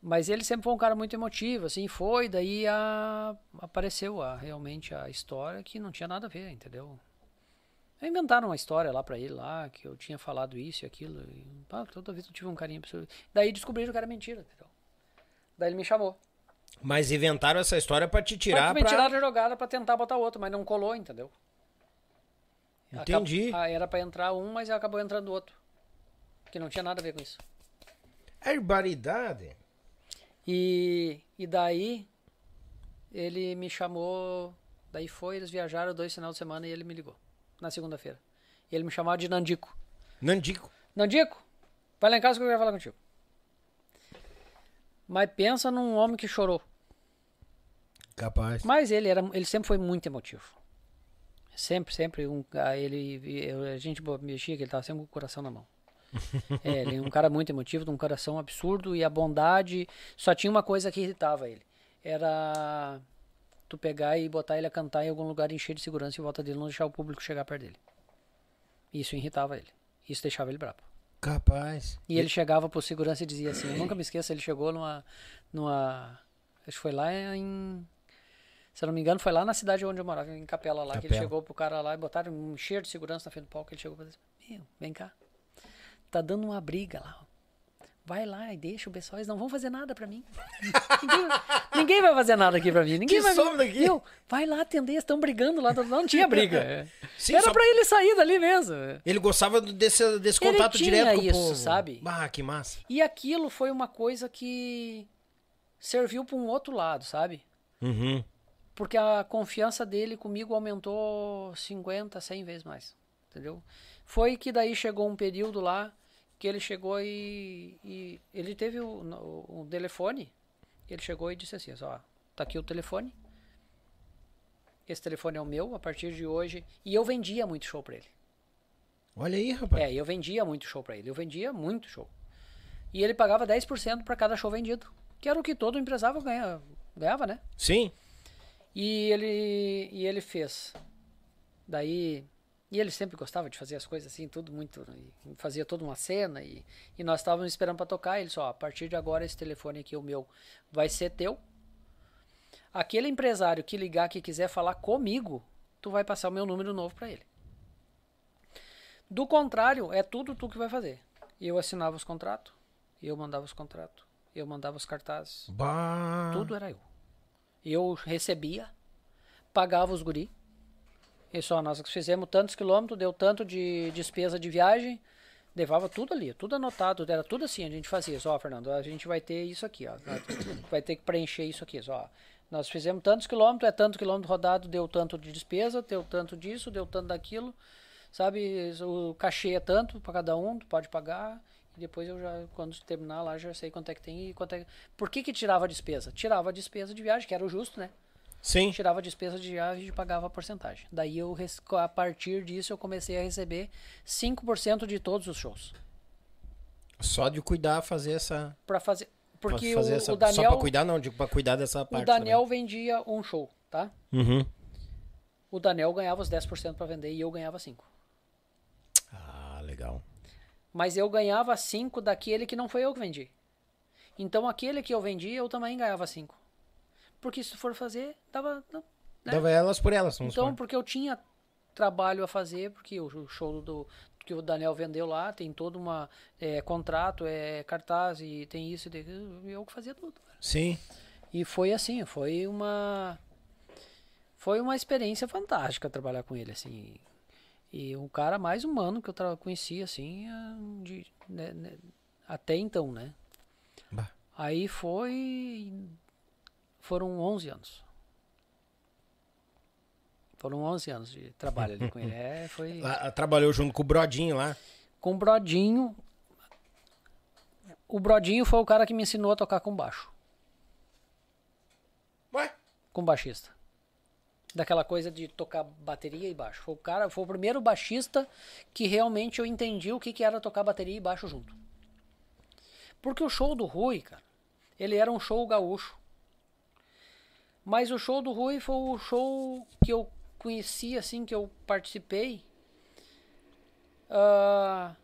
Mas ele sempre foi um cara muito emotivo, assim, foi, daí a, apareceu a, realmente a história que não tinha nada a ver, entendeu? Inventaram uma história lá pra ele, lá, que eu tinha falado isso e aquilo. E, pá, toda vez eu tive um carinho absurdo. Daí descobriram que era mentira, entendeu? Daí ele me chamou. Mas inventaram essa história pra te tirar Pra me pra... tirar da jogada pra tentar botar outro, mas não colou, entendeu? Entendi. Acab- ah, era pra entrar um, mas acabou entrando outro. Que não tinha nada a ver com isso. Barbaridade. E, e daí ele me chamou. Daí foi, eles viajaram dois final de semana e ele me ligou. Na segunda-feira. E ele me chamava de Nandico. Nandico. Nandico, vai lá em casa que eu quero falar contigo. Mas pensa num homem que chorou. Capaz. Mas ele, era, ele sempre foi muito emotivo. Sempre, sempre. Um, ah, ele, a gente mexia que ele tava sempre com o coração na mão. é, ele é um cara muito emotivo, de um coração absurdo e a bondade. Só tinha uma coisa que irritava ele. Era tu pegar e botar ele a cantar em algum lugar, encher de segurança em volta dele, não deixar o público chegar perto dele. Isso irritava ele. Isso deixava ele bravo. Capaz. E ele chegava pro segurança e dizia assim, eu nunca me esqueço, ele chegou numa. numa. Acho que foi lá em. Se eu não me engano, foi lá na cidade onde eu morava, em Capela lá, que ele Capela. chegou pro cara lá e botaram um cheiro de segurança na frente do palco, ele chegou pra dizer, meu, vem cá. Tá dando uma briga lá. Vai lá e deixa o pessoal, eles não vão fazer nada pra mim. ninguém, ninguém vai fazer nada aqui pra mim. Ninguém Que vai some daqui. Meu, vai lá atender, eles estão brigando lá. Não tinha briga. é. Sim, Era só- pra ele sair dali mesmo. Ele gostava desse, desse Ele contato tinha direto com isso, o povo. sabe? Ah, que massa. E aquilo foi uma coisa que serviu para um outro lado, sabe? Uhum. Porque a confiança dele comigo aumentou 50, 100 vezes mais, entendeu? Foi que daí chegou um período lá que ele chegou e, e ele teve o, o, o telefone, ele chegou e disse assim, ó, tá aqui o telefone, esse telefone é o meu, a partir de hoje, e eu vendia muito show pra ele. Olha aí, rapaz. É, eu vendia muito show pra ele. Eu vendia muito show. E ele pagava 10% pra cada show vendido. Que era o que todo empresário ganha, ganhava, né? Sim. E ele, e ele fez. Daí. E ele sempre gostava de fazer as coisas assim, tudo muito. e Fazia toda uma cena. E, e nós estávamos esperando pra tocar. Ele só, a partir de agora, esse telefone aqui, o meu, vai ser teu. Aquele empresário que ligar, que quiser falar comigo, tu vai passar o meu número novo pra ele. Do contrário, é tudo tu que vai fazer. Eu assinava os contratos, eu mandava os contratos, eu mandava os cartazes, Bah. tudo era eu. Eu recebia, pagava os guri. E só nós fizemos tantos quilômetros, deu tanto de despesa de viagem, levava tudo ali, tudo anotado, era tudo assim, a gente fazia. Só, Fernando, a gente vai ter isso aqui, ó. Vai ter que preencher isso aqui, só. Nós fizemos tantos quilômetros, é tanto quilômetro rodado, deu tanto de despesa, deu tanto disso, deu tanto daquilo. Sabe, o cachê é tanto para cada um, tu pode pagar. E depois eu já, quando terminar lá, já sei quanto é que tem e quanto é. Por que que tirava a despesa? Tirava a despesa de viagem, que era o justo, né? Sim. Tirava a despesa de viagem e pagava a porcentagem. Daí eu, a partir disso, eu comecei a receber 5% de todos os shows. Só de cuidar, fazer essa. Para fazer. Porque fazer o, essa... o Daniel, Só pra cuidar, não, digo pra cuidar dessa o parte. Daniel vendia um show, tá? também. Uhum. O Daniel ganhava os 10% para vender e eu ganhava 5%. Ah, legal. Mas eu ganhava 5 daquele que não foi eu que vendi. Então aquele que eu vendi, eu também ganhava 5. Porque se for fazer, dava. não, né? Dava elas por elas, vamos Então, supor. porque eu tinha trabalho a fazer, porque o show do que o Daniel vendeu lá tem todo uma é, contrato, é cartaz e tem isso e tem- eu que fazia tudo. Sim. E foi assim, foi uma foi uma experiência fantástica trabalhar com ele assim. E o cara mais humano que eu conheci assim, é, de- né, né, até então, né? Bah. Aí foi foram 11 anos. Foram 11 anos de trabalho ali com ele. É, foi... Lá, trabalhou junto com o Brodinho lá. Com o Brodinho. O Brodinho foi o cara que me ensinou a tocar com baixo. Ué? Com baixista. Daquela coisa de tocar bateria e baixo. Foi o cara, foi o primeiro baixista que realmente eu entendi o que, que era tocar bateria e baixo junto. Porque o show do Rui, cara, ele era um show gaúcho. Mas o show do Rui foi o show que eu conheci, assim, que eu participei. Uh,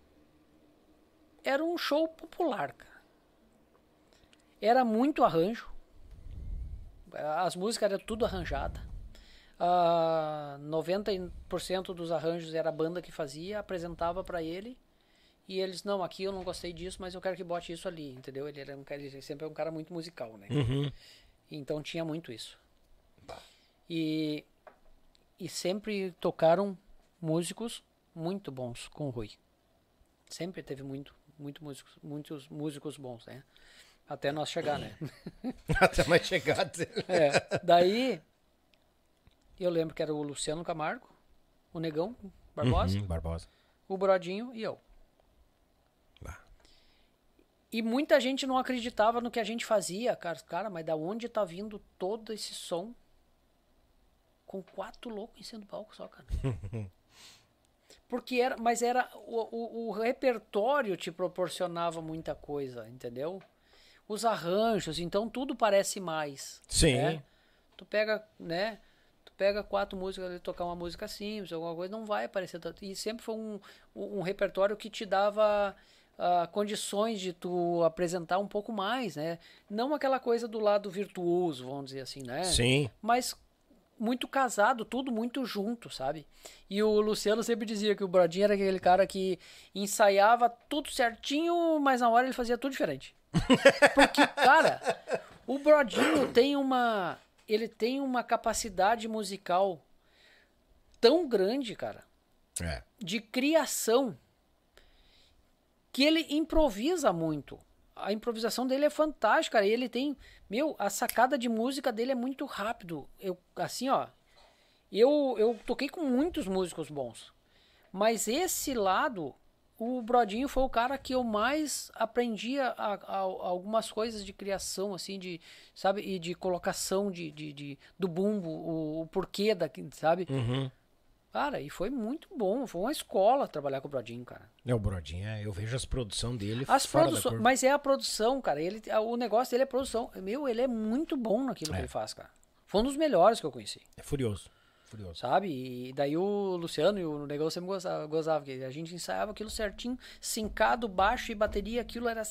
era um show popular, cara. Era muito arranjo. As músicas eram tudo arranjada. Uh, 90% dos arranjos era a banda que fazia, apresentava para ele. E eles, não, aqui eu não gostei disso, mas eu quero que bote isso ali, entendeu? Ele, era um, ele sempre é um cara muito musical, né? Uhum. Então tinha muito isso. E, e sempre tocaram músicos muito bons com o Rui. Sempre teve muito, muito músicos, muitos músicos bons, né? Até nós chegar, né? Até mais chegar. é, daí eu lembro que era o Luciano Camargo, o Negão Barbosa, Uhum, Barbosa. o Brodinho e eu. E muita gente não acreditava no que a gente fazia, cara. Cara, mas da onde tá vindo todo esse som? Com quatro loucos em cima do palco só, cara. Porque era, mas era o, o, o, repertório te proporcionava muita coisa, entendeu? Os arranjos, então tudo parece mais. Sim. Né? Tu pega, né? Tu pega quatro músicas e tocar uma música simples, alguma coisa, não vai aparecer tanto. E sempre foi um, um, um repertório que te dava uh, condições de tu apresentar um pouco mais, né? Não aquela coisa do lado virtuoso, vamos dizer assim, né? Sim. Mas muito casado, tudo muito junto, sabe? E o Luciano sempre dizia que o Brodinho era aquele cara que ensaiava tudo certinho, mas na hora ele fazia tudo diferente. Porque, cara, o Brodinho tem uma ele tem uma capacidade musical tão grande, cara. É. De criação que ele improvisa muito. A improvisação dele é fantástica. Ele tem. Meu, a sacada de música dele é muito rápido. Eu, assim, ó. Eu, eu toquei com muitos músicos bons. Mas esse lado, o Brodinho foi o cara que eu mais aprendia a, a, a algumas coisas de criação, assim, de, sabe, e de colocação de, de, de do bumbo, o, o porquê da, sabe? Uhum. Cara, e foi muito bom. Foi uma escola trabalhar com o Brodinho, cara. É, o Brodinho, é, eu vejo as produções dele As produções, mas é a produção, cara. Ele, o negócio dele é produção. Meu, ele é muito bom naquilo É. que ele faz, cara. Foi um dos melhores que eu conheci, É furioso. Furioso. sabe? E daí o Luciano e o Negão sempre gozava, gozava a gente ensaiava aquilo certinho, sincado, baixo e bateria, aquilo era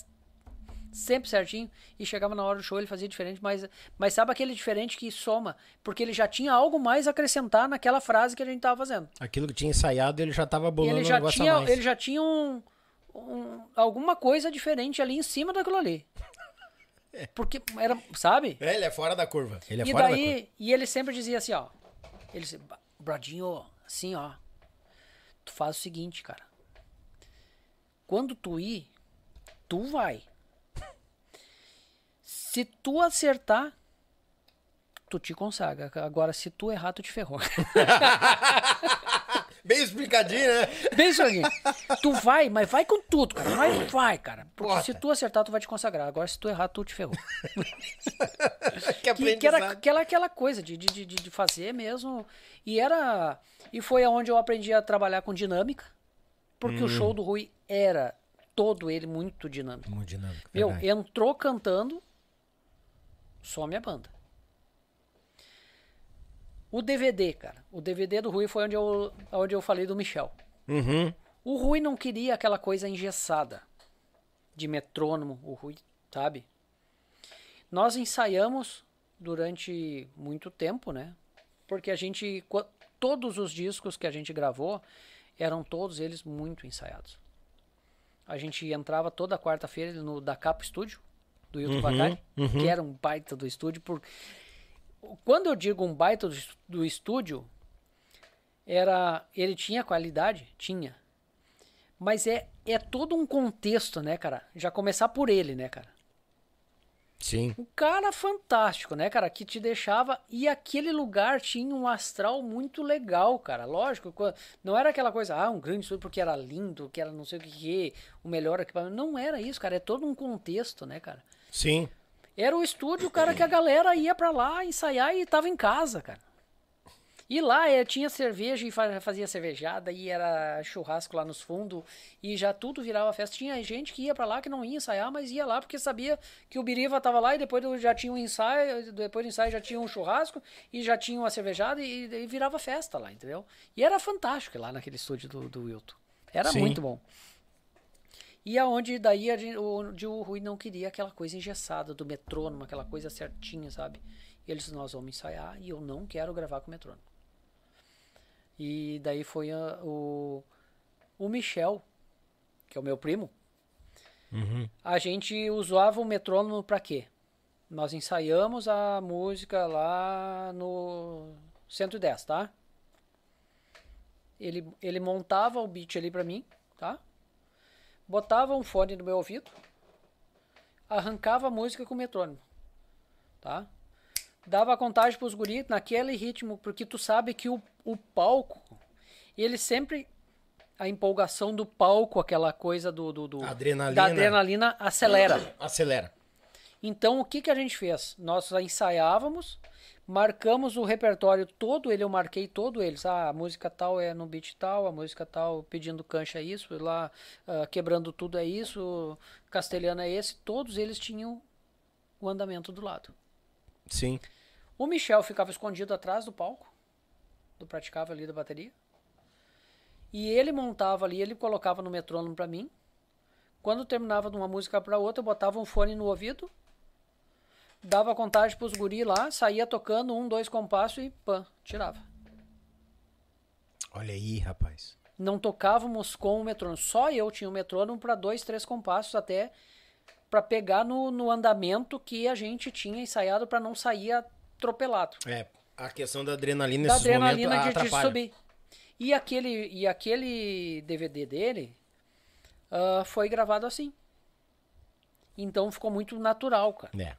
sempre certinho e chegava na hora do show ele fazia diferente, mas mas sabe aquele diferente que soma, porque ele já tinha algo mais a acrescentar naquela frase que a gente tava fazendo. Aquilo que tinha ensaiado, ele já tava E bolando ele um já a tinha, ele já tinha um, um- alguma coisa diferente ali em cima daquilo ali. Porque era, sabe? É, ele é fora da curva. Ele é e fora da curva. daí, e ele sempre dizia assim, ó. Ele disse, "Ba- Brodinho, assim, ó. Tu faz o seguinte, cara. Quando tu ir, tu vai. Se tu acertar, tu te consagra. Agora, se tu errar, tu te ferrou. Bem explicadinho, né? Bem aqui. Tu vai, mas vai com tudo, cara. Vai, vai, cara. Porque Bota. se tu acertar, tu vai te consagrar. Agora, se tu errar, tu te ferrou. que que, que era aquela, aquela coisa de, de, de, de fazer mesmo. E era. E foi aonde eu aprendi a trabalhar com dinâmica. Porque Hum. o show do Rui era todo ele muito dinâmico. Muito dinâmico. Meu, verdade. entrou cantando, some a banda. O DVD, cara. O DVD do Rui foi onde eu, onde eu falei do Michel. Uhum. O Rui não queria aquela coisa engessada de metrônomo, o Rui, sabe? Nós ensaiamos durante muito tempo, né? Porque a gente todos os discos que a gente gravou eram todos eles muito ensaiados. A gente entrava toda quarta-feira no da Capo Estúdio do Hilton Bacari, que era um baita do estúdio por quando eu digo um baita do estúdio, era ele tinha qualidade, tinha. Mas é é todo um contexto, né, cara? Já começar por ele, né, cara? Sim. Um cara fantástico, né, cara? Que te deixava. E aquele lugar tinha um astral muito legal, cara. Lógico, não era aquela coisa, ah, um grande estúdio porque era lindo, que era não sei o que, o melhor equipamento. Não era isso, cara. É todo um contexto, né, cara? Sim. Era o estúdio, cara, que a galera ia pra lá ensaiar e tava em casa, cara. E lá é, tinha cerveja e fazia cervejada e era churrasco lá nos fundos e já tudo virava festa. Tinha gente que ia para lá que não ia ensaiar, mas ia lá porque sabia que o Biriva tava lá e depois já tinha um ensaio, depois do ensaio já tinha um churrasco e já tinha uma cervejada e, e virava festa lá, entendeu? E era fantástico lá naquele estúdio do, do Wilton. Era Sim. muito bom. E aonde daí a, onde o Rui não queria aquela coisa engessada do metrônomo, aquela coisa certinha, sabe? Eles nós vamos ensaiar e eu não quero gravar com o metrônomo. E daí foi a, o, o Michel, que é o meu primo. Uhum. A gente usava o metrônomo para quê? Nós ensaiamos a música lá no 110, tá? Ele, ele montava o beat ali pra mim, tá? Botava um fone no meu ouvido, arrancava a música com o metrônomo, tá? Dava contagem pros guris naquele ritmo, porque tu sabe que o o palco, ele sempre a empolgação do palco, aquela coisa do, do, do adrenalina. da adrenalina acelera. Acelera. Então o que que a gente fez? Nós ensaiávamos, marcamos o repertório todo, ele eu marquei todo eles. Ah, a música tal é no beat tal, a música tal pedindo cancha é isso, lá uh, quebrando tudo é isso, castelhano é esse. Todos eles tinham o andamento do lado. Sim. O Michel ficava escondido atrás do palco do praticava ali da bateria. E ele montava ali, ele colocava no metrônomo para mim. Quando terminava de uma música para outra, eu botava um fone no ouvido, dava contagem pros guri lá, saía tocando um, dois compassos e pã, tirava. Olha aí, rapaz. Não tocávamos com o metrônomo, só eu tinha o metrônomo para dois, três compassos até para pegar no, no andamento que a gente tinha ensaiado para não sair atropelado. É, a questão da adrenalina da adrenalina de, de subir. E aquele, e aquele DVD dele uh, foi gravado assim. Então ficou muito natural, cara. É.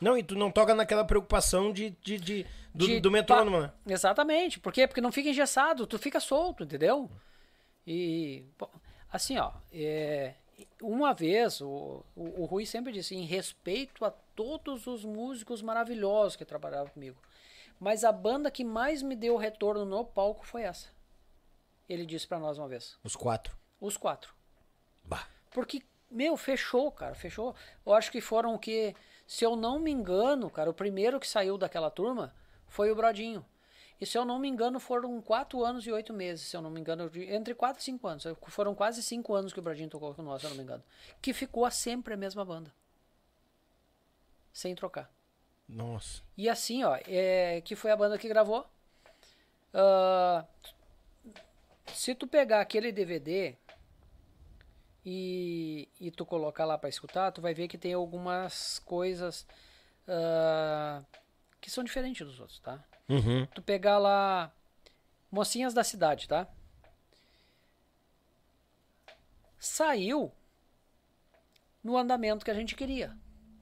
Não, e tu não toca naquela preocupação de, de, de do, de, do metrônomo, né? Exatamente. Por quê? Porque não fica engessado, tu fica solto, entendeu? E, assim, ó, é, uma vez, o, o, o Rui sempre disse, em respeito a todos os músicos maravilhosos que trabalhavam comigo. Mas a banda que mais me deu retorno no palco foi essa. Ele disse para nós uma vez. Os quatro? Os quatro. Bah. Porque, meu, fechou, cara, fechou. Eu acho que foram o que, se eu não me engano, cara, o primeiro que saiu daquela turma foi o Brodinho. E se eu não me engano, foram quatro anos e oito meses, se eu não me engano, entre quatro e cinco anos. Foram quase cinco anos que o Brodinho tocou com nós, se eu não me engano. Que ficou sempre a mesma banda. Sem trocar. Nossa. E assim, ó, é, que foi a banda que gravou. Uh, se tu pegar aquele DVD e, e tu colocar lá para escutar, tu vai ver que tem algumas coisas uh, que são diferentes dos outros, tá? Uhum. Tu pegar lá Mocinhas da Cidade, tá? Saiu no andamento que a gente queria,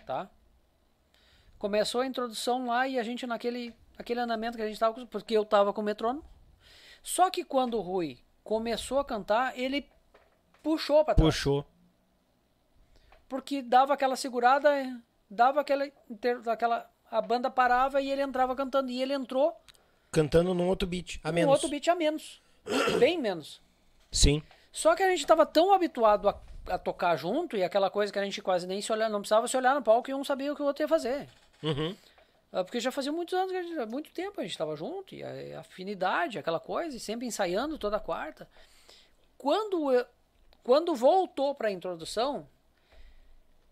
tá? Começou a introdução lá e a gente naquele aquele andamento que a gente estava, porque eu estava com o metrônomo. Só que quando o Rui começou a cantar, ele puxou para trás. Puxou. Porque dava aquela segurada, dava aquela aquela a banda parava e ele entrava cantando e ele entrou cantando num outro beat a menos. Um outro beat a menos. Bem menos. Sim. Só que a gente estava tão habituado a, a, tocar junto e aquela coisa que a gente quase nem se olhar, não precisava se olhar no palco e um sabia o que o outro ia fazer. Uhum. Ah, porque já fazia muitos anos, muito tempo a gente estava junto, e a, afinidade, aquela coisa, e sempre ensaiando toda quarta. Quando, eu, quando voltou para a introdução,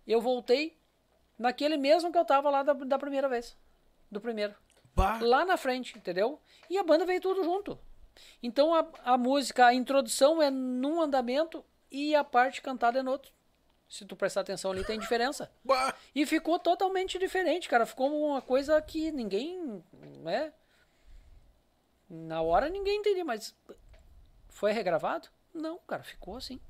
eu voltei naquele mesmo que eu estava lá da, da primeira vez. Do primeiro. Bah. Lá na frente, entendeu? E a banda veio tudo junto. Então a, a música, a introdução é num andamento e a parte cantada é no outro. Se tu prestar atenção ali, tem diferença. Bah. E ficou totalmente diferente, cara. Ficou uma coisa que ninguém. né? Na hora ninguém entendia, mas. Foi regravado? Não, cara, ficou assim.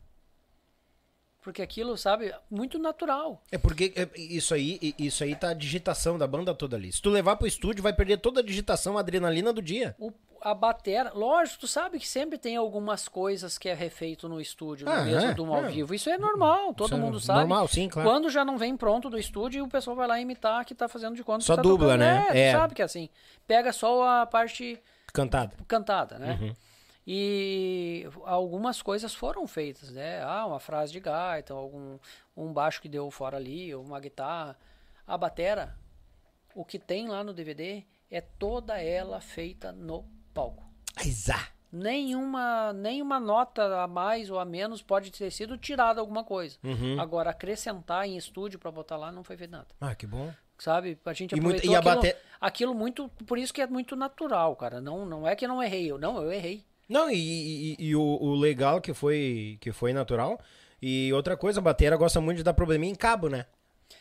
Porque aquilo, sabe, muito natural. É porque é, isso aí, isso aí tá a digitação da banda toda ali. Se tu levar pro estúdio, vai perder toda a digitação, a adrenalina do dia. O, a batera, lógico, tu sabe que sempre tem algumas coisas que é refeito no estúdio, no Ah, mesmo é? do ao É. vivo. Isso é normal, todo Isso é mundo sabe. normal, sim, claro. Quando já não vem pronto do estúdio, o pessoal vai lá imitar que tá fazendo de conta que Só tá dubla, tocando. né? É, tu É. sabe que é assim. Pega só a parte Cantada. cantada, né? Uhum. E algumas coisas foram feitas, né? Ah, uma frase de gaita, algum um baixo que deu fora ali, ou uma guitarra. A batera, o que tem lá no DVD é toda ela feita no palco. Exá. Nenhuma, nenhuma nota a mais ou a menos pode ter sido tirada alguma coisa. Uhum. Agora, acrescentar em estúdio para botar lá não foi feito nada. Ah, que bom. Sabe? A gente E muito- aproveitou e aquilo, bate- aquilo muito. Por isso que é muito natural, cara. Não, não é que eu não errei. Eu, não, eu errei. Não, e, e- e o, o legal que foi, que foi natural. E outra coisa, a batera gosta muito de dar probleminha em cabo, né?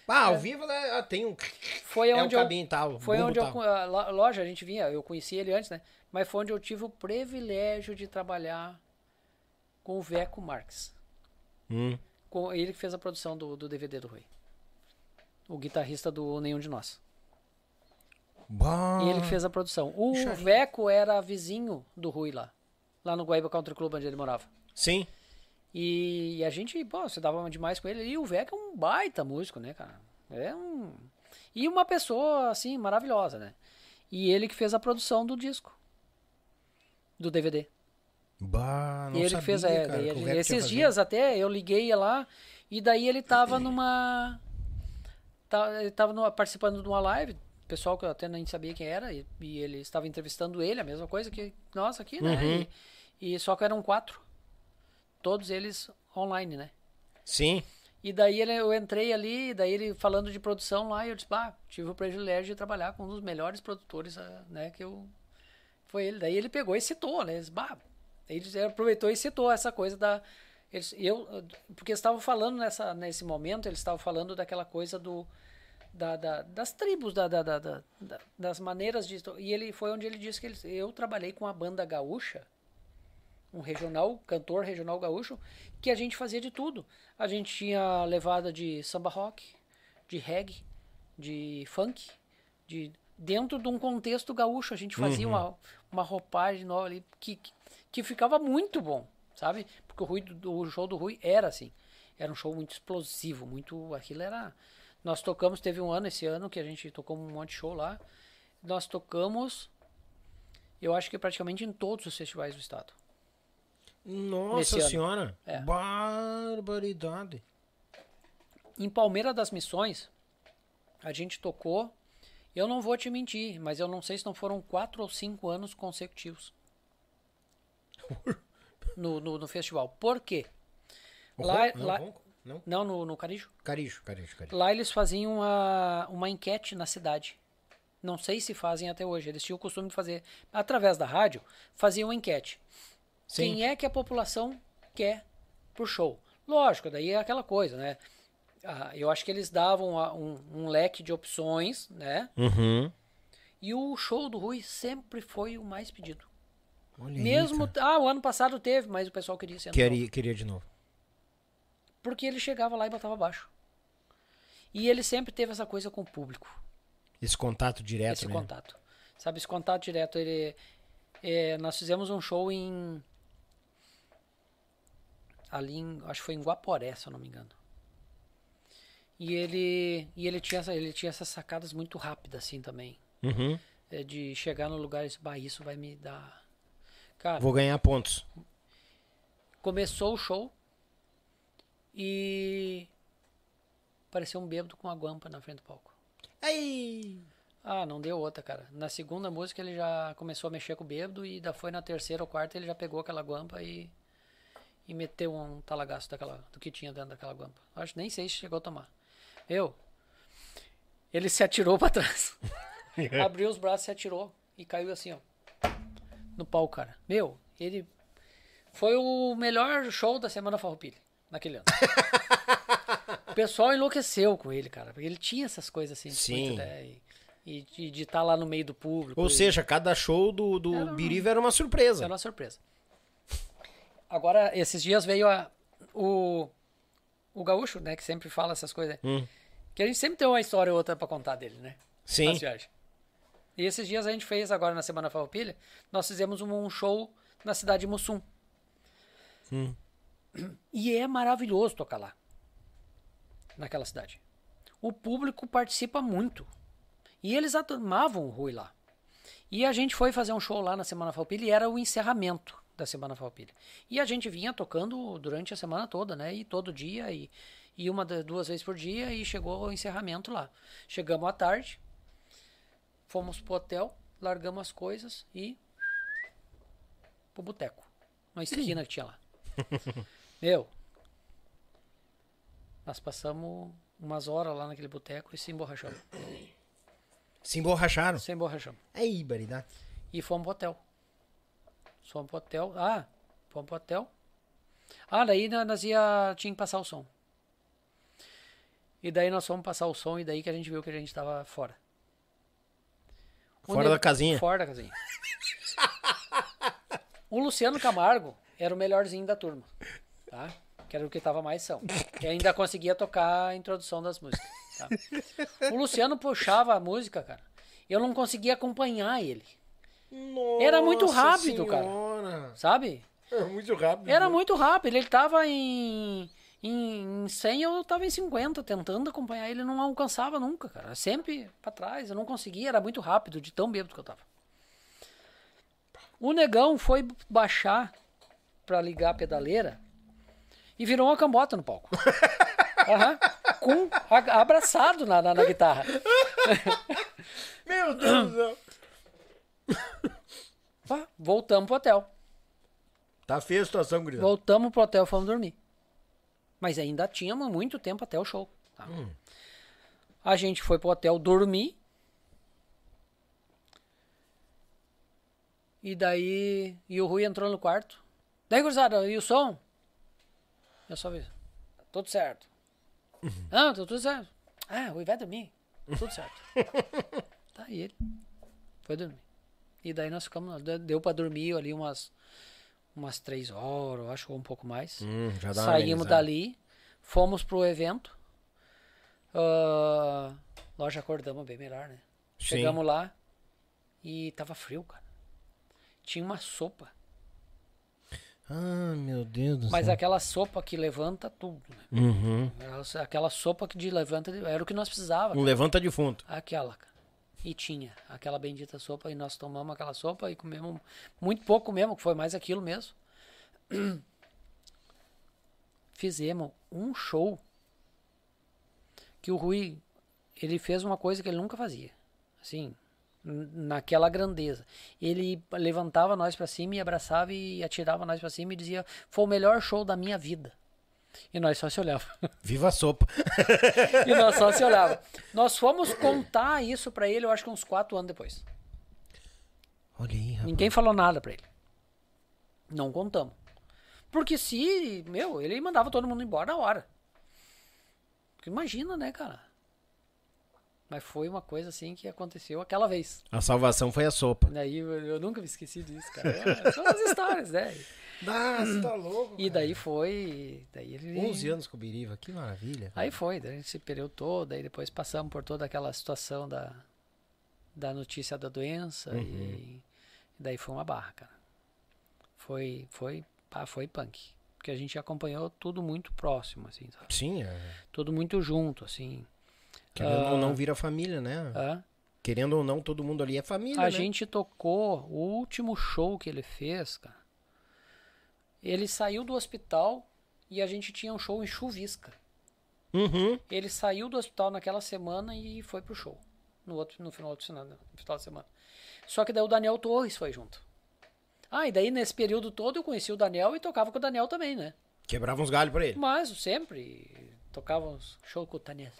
Ah, ao vivo né, ah, tem um. Foi é um onde eu. cabinho e tal. Foi onde eu. tal. co- a lo- Loja, a gente vinha, eu conheci ele antes, né? Mas foi onde eu tive o privilégio de trabalhar com o Veco Marques. Hum. Com ele que fez a produção do, do DVD do Rui. O guitarrista do Nenhum de Nós. Bah. E ele que fez a produção. O vida. Veco era vizinho do Rui lá. Lá no Guaíba Country Club, onde ele morava. Sim. E, a gente, pô, você dava demais com ele. E o Veco é um baita músico, né, cara? É um. E uma pessoa, assim, maravilhosa, né? E ele que fez a produção do disco. Do DVD. Bah, não e ele sabia, fez, é, cara, ele- esses dias até eu liguei lá e daí ele tava numa tá- ele tava numa- participando de uma live, pessoal que eu até nem sabia quem era e, e ele estava entrevistando ele, a mesma coisa que nós aqui, né? Uhum. E, e só que eram quatro, todos eles online, né? Sim. E daí ele- eu entrei ali, daí ele falando de produção lá, e eu disse, bah, tive o privilégio de trabalhar com um dos melhores produtores, ah, né, que eu... Foi ele. Daí ele pegou e citou, né, ele disse, bah, ele aproveitou e citou essa coisa da... Eles, eu, porque eles estavam falando nessa, nesse momento, eles estavam falando daquela coisa do... Da, da- das tribos, da, da- da- da- da- das maneiras de... E ele foi onde ele disse que ele, eu trabalhei com a banda gaúcha, um regional, cantor regional gaúcho, que a gente fazia de tudo. A gente tinha levada de samba rock, de reggae, de funk, de dentro de um contexto gaúcho. A gente fazia uma, uma roupagem nova ali que, que, ficava muito bom, sabe? Porque o, Rui, o show do Rui era assim. Era um show muito explosivo, muito. Aquilo era. Nós tocamos, teve um ano esse ano que a gente tocou um monte de show lá. Nós tocamos, eu acho que praticamente em todos os festivais do estado. Nossa senhora. É. Barbaridade. Em Palmeira das Missões, a gente tocou. Eu não vou te mentir, mas eu não sei se não foram quatro ou cinco anos consecutivos no, no, no festival. Por quê? Lá, não, lá- não. não, no, no Carijo. Carijo, carijo, carijo. Lá eles faziam uma, uma enquete na cidade. Não sei se fazem até hoje. Eles tinham o costume de fazer, através da rádio, faziam uma enquete. Sim. Quem é que a população quer pro show? Lógico, daí é aquela coisa, né? Ah, eu acho que eles davam um, um leque de opções, né? Uhum. E o show do Rui sempre foi o mais pedido. Olha aí, Mesmo. cara. ah, o ano passado teve, mas o pessoal queria ser ano novo. Queria, queria de novo. Porque ele chegava lá e botava baixo. E ele sempre teve essa coisa com o público. Esse contato direto, esse né? contato. Sabe, esse contato direto, ele. é, nós fizemos um show em. Ali em. Acho que foi em Guaporé, se eu não me engano. E ele. E ele tinha, essa- ele tinha essas sacadas muito rápidas, assim, também. Uhum. É, de chegar no lugar e dizer, bah, isso vai me dar. Cara, Vou ganhar pontos. começou o show e. Pareceu um bêbado com uma guampa na frente do palco. Ai! Ah, não deu outra, cara. Na segunda música ele já começou a mexer com o bêbado e da foi na terceira ou quarta ele já pegou aquela guampa e e meteu um talagaço daquela do que tinha dentro daquela guampa. Acho nem sei se chegou a tomar. Eu ele se atirou pra trás. Abriu os braços, se atirou e caiu assim, ó, no pau, cara. Meu, ele foi o melhor show da semana Farroupilha naquele ano. o pessoal enlouqueceu com ele, cara, porque ele tinha essas coisas assim, Sim. muito, né? E, e de de estar lá no meio do público. Ou e- seja, cada show do, do Era um- Biriva era uma surpresa. era uma surpresa. Agora, esses dias veio a, o, o gaúcho, né, que sempre fala essas coisas, Hum. que a gente sempre tem uma história ou outra pra contar dele, né? Sim. Nas viagens. E esses dias a gente fez, agora na Semana Farroupilha, nós fizemos um, um show na cidade de Mussum. Hum. E é maravilhoso tocar lá. Naquela cidade. O público participa muito. E eles amavam o Rui lá. E a gente foi fazer um show lá na Semana Farroupilha e era o encerramento da Semana Farroupilha. E a gente vinha tocando durante a semana toda, né? E todo dia, e, e uma, duas vezes por dia, e chegou o encerramento lá. Chegamos à tarde, fomos pro hotel, largamos as coisas e pro boteco. Uma esquina que tinha lá. Meu, nós passamos umas horas lá naquele boteco e se emborrachamos. Se emborracharam. Se emborrachamos. Aí, baridade. E fomos pro hotel. Fomos pro hotel. Ah, fomos pro hotel. Ah, daí nó- nós ia, tinha que passar o som. E daí nós fomos passar o som e daí que a gente viu que a gente tava fora. Fora da casinha. Fora da casinha. o Luciano Camargo era o melhorzinho da turma. Tá? Que era o que tava mais são. E ainda conseguia tocar a introdução das músicas. tá? O Luciano puxava a música, cara. Eu não conseguia acompanhar ele. Era muito Nossa rápido, cara. Senhora. Sabe? É muito rápido. Era muito rápido. Ele tava em, em, em 100, eu tava em 50, tentando acompanhar ele. Não alcançava nunca, cara. Sempre pra trás. Eu não conseguia. Era muito rápido, de tão bêbado que eu tava. O negão foi baixar pra ligar a pedaleira e virou uma cambota no palco. Aham. Com a- abraçado na, na, na guitarra. Meu Deus do céu. Pá, Voltamos pro hotel. Tá feia a situação, gurizada. Voltamos pro hotel e fomos dormir. Mas ainda tínhamos muito tempo até o show. tá? A gente foi pro hotel dormir. E daí. E o Rui entrou no quarto. Daí, gurizada, e o som? Eu só vi. Tudo certo. Ah, tá tudo certo. Ah, o Rui vai dormir. Tudo certo. tá aí ele. Foi dormir. E daí nós ficamos. Deu pra dormir ali umas umas três horas, acho, ou um pouco mais. Hum, Saímos dali, fomos pro evento. Ah, nós já acordamos bem melhor, né? Sim. Chegamos lá e tava frio, cara. Tinha uma sopa, Ah, meu Deus do mas céu. aquela sopa que levanta tudo, né? Uhum. Aquela- Aquela sopa que de levanta era o que nós precisávamos. Um levanta defunto. Aquela, cara. E tinha aquela bendita sopa e nós tomamos aquela sopa e comemos muito pouco mesmo, que foi mais aquilo mesmo. Fizemos um show que o Rui, ele fez uma coisa que ele nunca fazia. Assim, naquela grandeza. Ele levantava nós pra cima e abraçava e atirava nós pra cima e dizia: "Foi o melhor show da minha vida". E nós só se olhava. Viva a sopa. E nós só se olhava. Nós fomos contar isso pra ele, eu acho que uns quatro anos depois. Olha aí, rapaz. Ninguém falou nada pra ele. Não contamos. Porque se, meu, ele mandava todo mundo embora na hora. Porque imagina, né, cara? Mas foi uma coisa assim que aconteceu aquela vez. A salvação foi a sopa. Daí eu, eu nunca me esqueci disso, cara. É, são as histórias, né? Ah, você tá louco. E daí foi. Daí ele. 11 anos com o Biriva, que maravilha. Aí foi, durante esse período todo, aí depois passamos por toda aquela situação da, da notícia da doença Uhum. e, daí foi uma barra, cara. Foi, foi, pá, foi punk. Porque a gente acompanhou tudo muito próximo, assim, sabe? Sim, é. Tudo muito junto, assim. querendo ou Ah. não vira família, né? Hã? Querendo ou não, todo mundo ali é família, A né? gente tocou o último show que ele fez, cara. Ele saiu do hospital e a gente tinha um show em Chuvisca. Uhum. Ele saiu do hospital naquela semana e foi pro show. No, outro, no final, no final de semana. Só que daí o Daniel Torres foi junto. Ah, e daí nesse período todo eu conheci o Daniel e tocava com o Daniel também, né? Quebrava uns galhos pra ele. Mas sempre tocávamos show com o Daniel.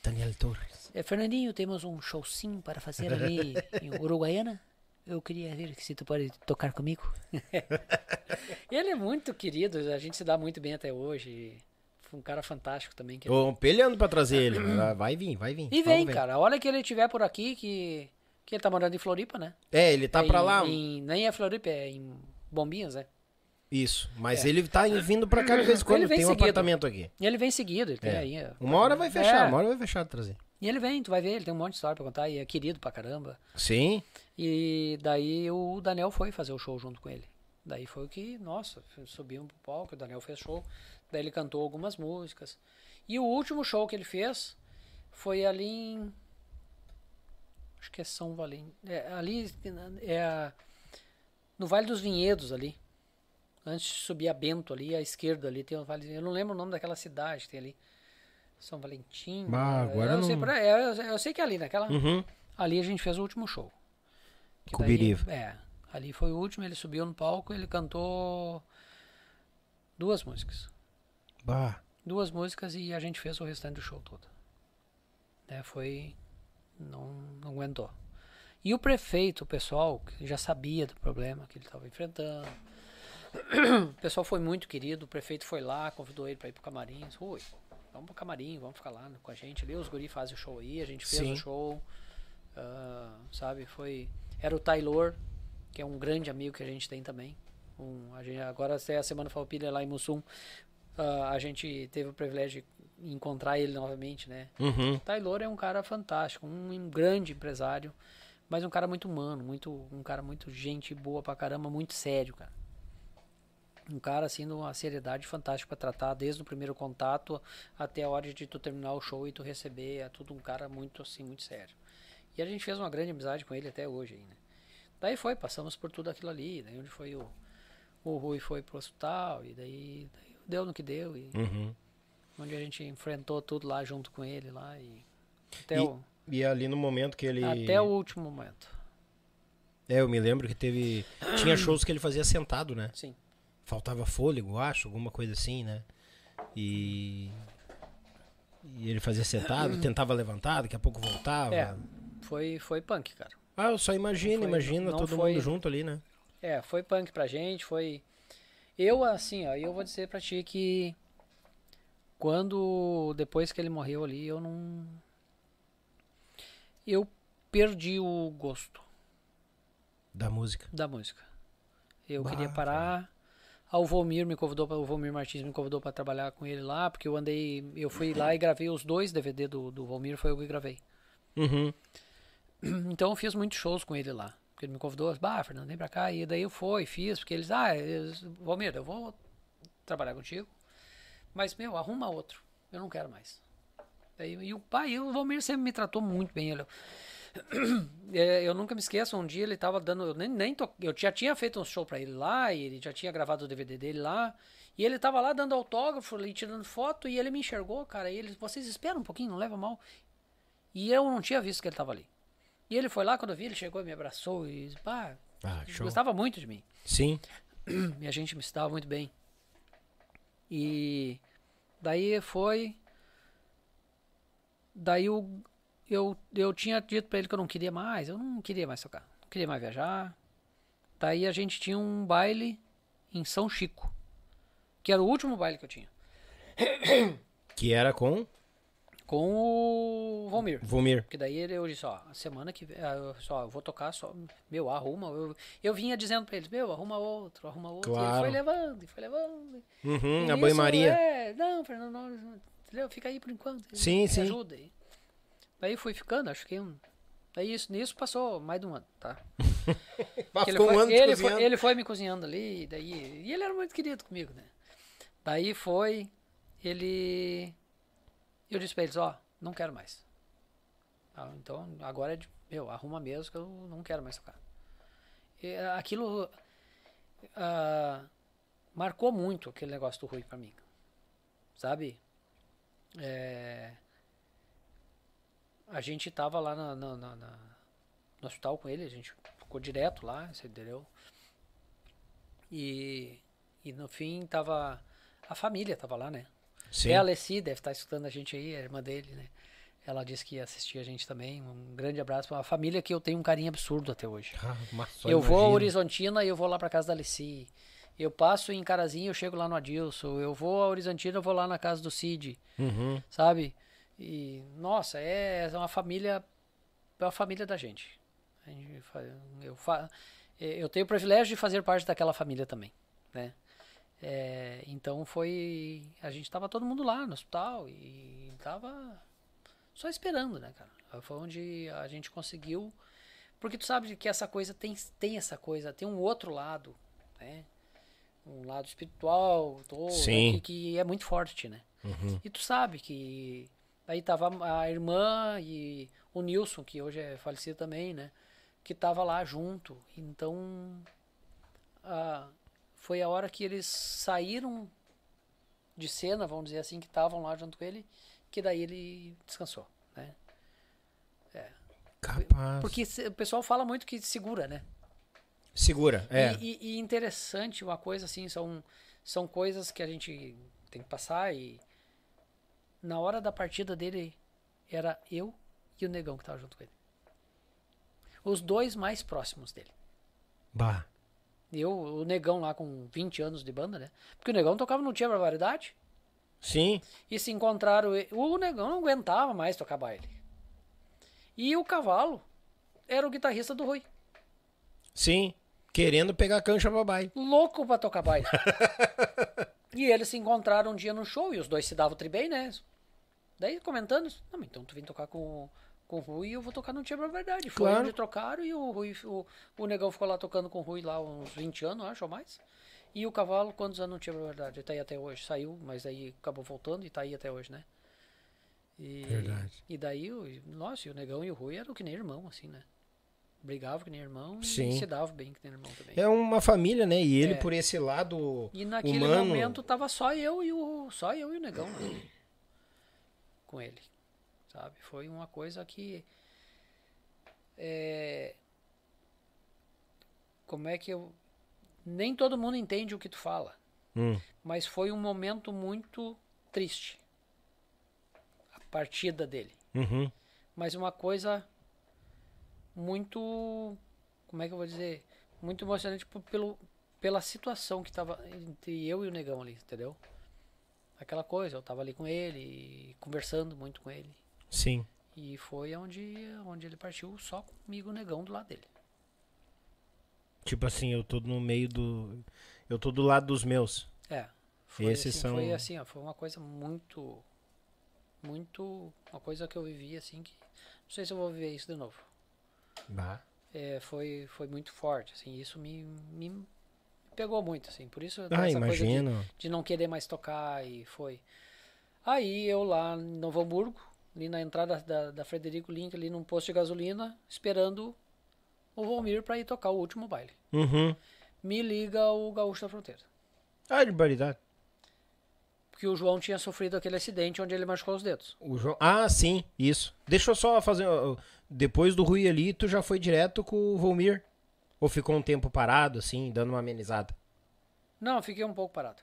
Daniel Torres. É, Fernandinho, temos um showzinho para fazer ali em Uruguaiana. Eu queria ver se tu pode tocar comigo. Ele é muito querido, a gente se dá muito bem até hoje. Foi um cara fantástico também. Que Tô pelhando pra trazer ele. Vai vir, vai vir. E vem, cara. A hora que ele estiver por aqui, que, que ele tá morando em Floripa, né? É, ele tá É pra em- lá. em- nem é Floripa, é em Bombinhas, né? Isso, mas É. ele tá vindo pra cá de vez em quando, Ele vem tem um seguido. apartamento aqui. E ele vem seguido, ele tem É. aí. Uma hora vai fechar, É. uma hora vai fechar de trazer. E ele vem, tu vai ver, ele tem um monte de história pra contar e é querido pra caramba. Sim. E daí o Daniel foi fazer o show junto com ele. Daí foi o que, nossa, subimos pro palco, o Daniel fez show. Daí ele cantou algumas músicas. E o último show que ele fez foi ali em. Acho que é São Valentim. É, ali é a- no Vale dos Vinhedos ali. Antes de subir a Bento ali, à esquerda ali tem o Vale. Eu não lembro o nome daquela cidade que tem ali. São Valentim. Bah, agora eu, sei, não- por aí, eu, eu sei que é ali, naquela. Uhum. Ali a gente fez o último show. Que daí- Cubiriva. é, ali foi o último, ele subiu no palco, ele cantou duas músicas. Bah. Duas músicas e a gente fez o restante do show todo. Né, foi. Não, não aguentou. E o prefeito, o pessoal, que já sabia do problema que ele estava enfrentando. O pessoal foi muito querido, o prefeito foi lá, convidou ele para ir pro camarim. disse, Ui, vamos pro camarim, vamos ficar lá com a gente ali. Os guri fazem o show aí, a gente fez Sim. o show. ah, sabe, foi. Era o Taylor, que é um grande amigo que a gente tem também. Um, a gente, agora até a semana Falpilha lá em Mussum. ah, a gente teve o privilégio de encontrar ele novamente, né? Uhum. O Taylor é um cara fantástico, um grande empresário, mas um cara muito humano, muito, um cara muito gente boa pra caramba, muito sério, cara. Um cara assim, de uma seriedade fantástica pra tratar, desde o primeiro contato até a hora de tu terminar o show e tu receber, é tudo um cara muito assim, muito sério. E a gente fez uma grande amizade com ele até hoje ainda. Daí foi, passamos por tudo aquilo ali, daí onde foi o, o Rui foi pro hospital, e daí, daí deu no que deu, e Uhum. onde a gente enfrentou tudo lá junto com ele lá e até, E- o, E ali no momento que ele. até o último momento. É, eu me lembro que teve. Tinha shows que ele fazia sentado, né? Sim. Faltava fôlego, acho, alguma coisa assim, né? E. E ele fazia sentado, tentava levantar, daqui a pouco voltava. É, foi foi punk, cara. Ah, eu só imagino, Foi- imagina todo foi- mundo junto ali, né? É, foi punk pra gente, foi eu assim, ó, eu vou dizer pra ti que quando depois que ele morreu ali, eu não eu perdi o gosto Da música. da música. Eu Bah, queria parar. Ah, o Volmir me convidou, pra- o Volmir Martins me convidou para trabalhar com ele lá, porque eu andei, eu fui lá e gravei os dois DVD do, do Volmir, foi eu que gravei. Uhum. Então eu fiz muitos shows com ele lá. Porque ele me convidou, bah, Fernando, vem pra cá. E daí eu fui, fiz, porque eles, ah, Valmir, eu vou trabalhar contigo, mas, meu, arruma outro. Eu não quero mais. Daí, e o pai, o Valmir sempre me tratou muito bem. Ele, É, eu nunca me esqueço, um dia ele tava dando, eu nem, nem to, eu já tinha feito um show pra ele lá, e ele já tinha gravado o DVD dele lá, e ele tava lá dando autógrafo, ali tirando foto, e ele me enxergou, cara, e ele, vocês esperam um pouquinho, não leva mal. E eu não tinha visto que ele tava ali. E ele foi lá, quando eu vi, ele chegou e me abraçou e pá, Ah, gostava muito de mim. Sim. E a gente me estava muito bem. E daí foi. Daí eu, eu, eu tinha dito pra ele que eu não queria mais, eu não queria mais tocar, não queria mais viajar. Daí a gente tinha um baile em São Chico, que era o último baile que eu tinha, Que era com com o Valmir. Vomir. Porque daí ele, eu disse, ó, a semana que vem, ah, eu, só, eu vou tocar só, meu, arruma. Eu, eu vinha dizendo pra eles, meu, arruma outro, arruma outro. E ele Claro. foi levando, e foi levando. Uhum, E a banho-maria. É, não, Fernando, não, entendeu? Fica aí por enquanto. Sim, me sim. ajuda aí. Daí fui ficando, acho que um. Daí isso, nisso passou mais de um ano, tá? Ele, ficou um foi, ano ele, foi, ele foi me cozinhando ali, daí. E ele era muito querido comigo, né? Daí foi, ele. Eu disse pra eles, ó, não quero mais. Ah, então agora é de. Meu, arruma mesmo que eu não quero mais tocar. E, ah, aquilo. ah, marcou muito aquele negócio do Rui pra mim. Sabe? É, a gente tava lá na- na- na- no hospital com ele, a gente ficou direto lá, você entendeu? E, e no fim tava. A família tava lá, né? Sim. É a Alessi, deve estar escutando a gente aí, a irmã dele, né? Ela disse que ia assistir a gente também. Um grande abraço pra uma família que eu tenho um carinho absurdo até hoje. Ah, eu vou a imagino. Horizontina e eu vou lá pra casa da Alessi. Eu passo em Carazinho, eu chego lá no Adilson. Eu vou a Horizontina, eu vou lá na casa do Cid, Uhum. sabe? E, nossa, é uma família, é uma família da gente. Eu, fa- eu tenho o privilégio de fazer parte daquela família também, né? É, então foi. A gente tava todo mundo lá no hospital e tava só esperando, né, cara? Foi onde a gente conseguiu. Porque tu sabe que essa coisa tem, tem essa coisa, tem um outro lado, né? Um lado espiritual, todo, Sim. Que, que é muito forte, né? Uhum. E tu sabe que aí tava a irmã e o Nilson, que hoje é falecido também, né? Que tava lá junto. Então, a, foi a hora que eles saíram de cena, vamos dizer assim, que estavam lá junto com ele, que daí ele descansou, né? Capaz. Porque o pessoal fala muito que segura, né? Segura, é. E, e- e interessante uma coisa assim, são, são coisas que a gente tem que passar e na hora da partida dele era eu e o negão que tava junto com ele. Os dois mais próximos dele. Bah. Eu, o negão lá com 20 anos de banda, né? Porque o negão tocava no Tinha Barbaridade Sim. e se encontraram. O negão não aguentava mais tocar baile. E o cavalo era o guitarrista do Rui. Sim. Querendo pegar cancha babai. louco pra tocar baile. e eles se encontraram um dia no show e os dois se davam tri bem, né? Daí comentando, não, então tu vem tocar com, com o Rui e eu vou tocar no Tia Verdade. Foi Claro. onde trocaram e o, Rui, o, o Negão ficou lá tocando com o Rui lá uns 20 anos, acho, ou mais. E o Cavalo, quantos anos não Tia Verdade? Ele tá aí até hoje. Saiu, mas aí acabou voltando e tá aí até hoje, né? E, Verdade. E daí, nossa, e o Negão e o Rui eram que nem irmão, assim, né? Brigavam que nem irmão Sim. e se davam bem que nem irmão também. É uma família, né? E ele, É. por esse lado E naquele humano. momento tava só eu e o só eu e o negão né? com ele, sabe? Foi uma coisa que é, como é que eu nem todo mundo entende o que tu fala, Hum. mas foi um momento muito triste a partida dele, Uhum. mas uma coisa muito como é que eu vou dizer muito emocionante p- pelo pela situação que tava entre eu e o negão ali entendeu aquela coisa eu tava ali com ele conversando muito com ele Sim. e foi onde onde ele partiu só comigo o negão do lado dele Tipo assim, eu tô no meio do. Eu tô do lado dos meus. é foi Esses assim, são- foi assim ó, foi uma coisa muito muito uma coisa que eu vivi assim que não sei se eu vou viver isso de novo Bah. é, foi foi muito forte assim isso me, me pegou muito assim por isso Ah, coisa de- imagino. de não querer mais tocar e foi. Aí eu lá em Novo Hamburgo, ali na entrada da, da Frederico Link, ali num posto de gasolina, esperando o Volmir para ir tocar o último baile. Uhum. Me liga o Gaúcho da Fronteira. Ah, de baridade. Porque o João tinha sofrido aquele acidente onde ele machucou os dedos. O João... Ah, sim, isso. Deixa eu só fazer. Depois do Rui ali, tu já foi direto com o Volmir? Ou ficou um tempo parado, assim, dando uma amenizada? Não, fiquei um pouco parado.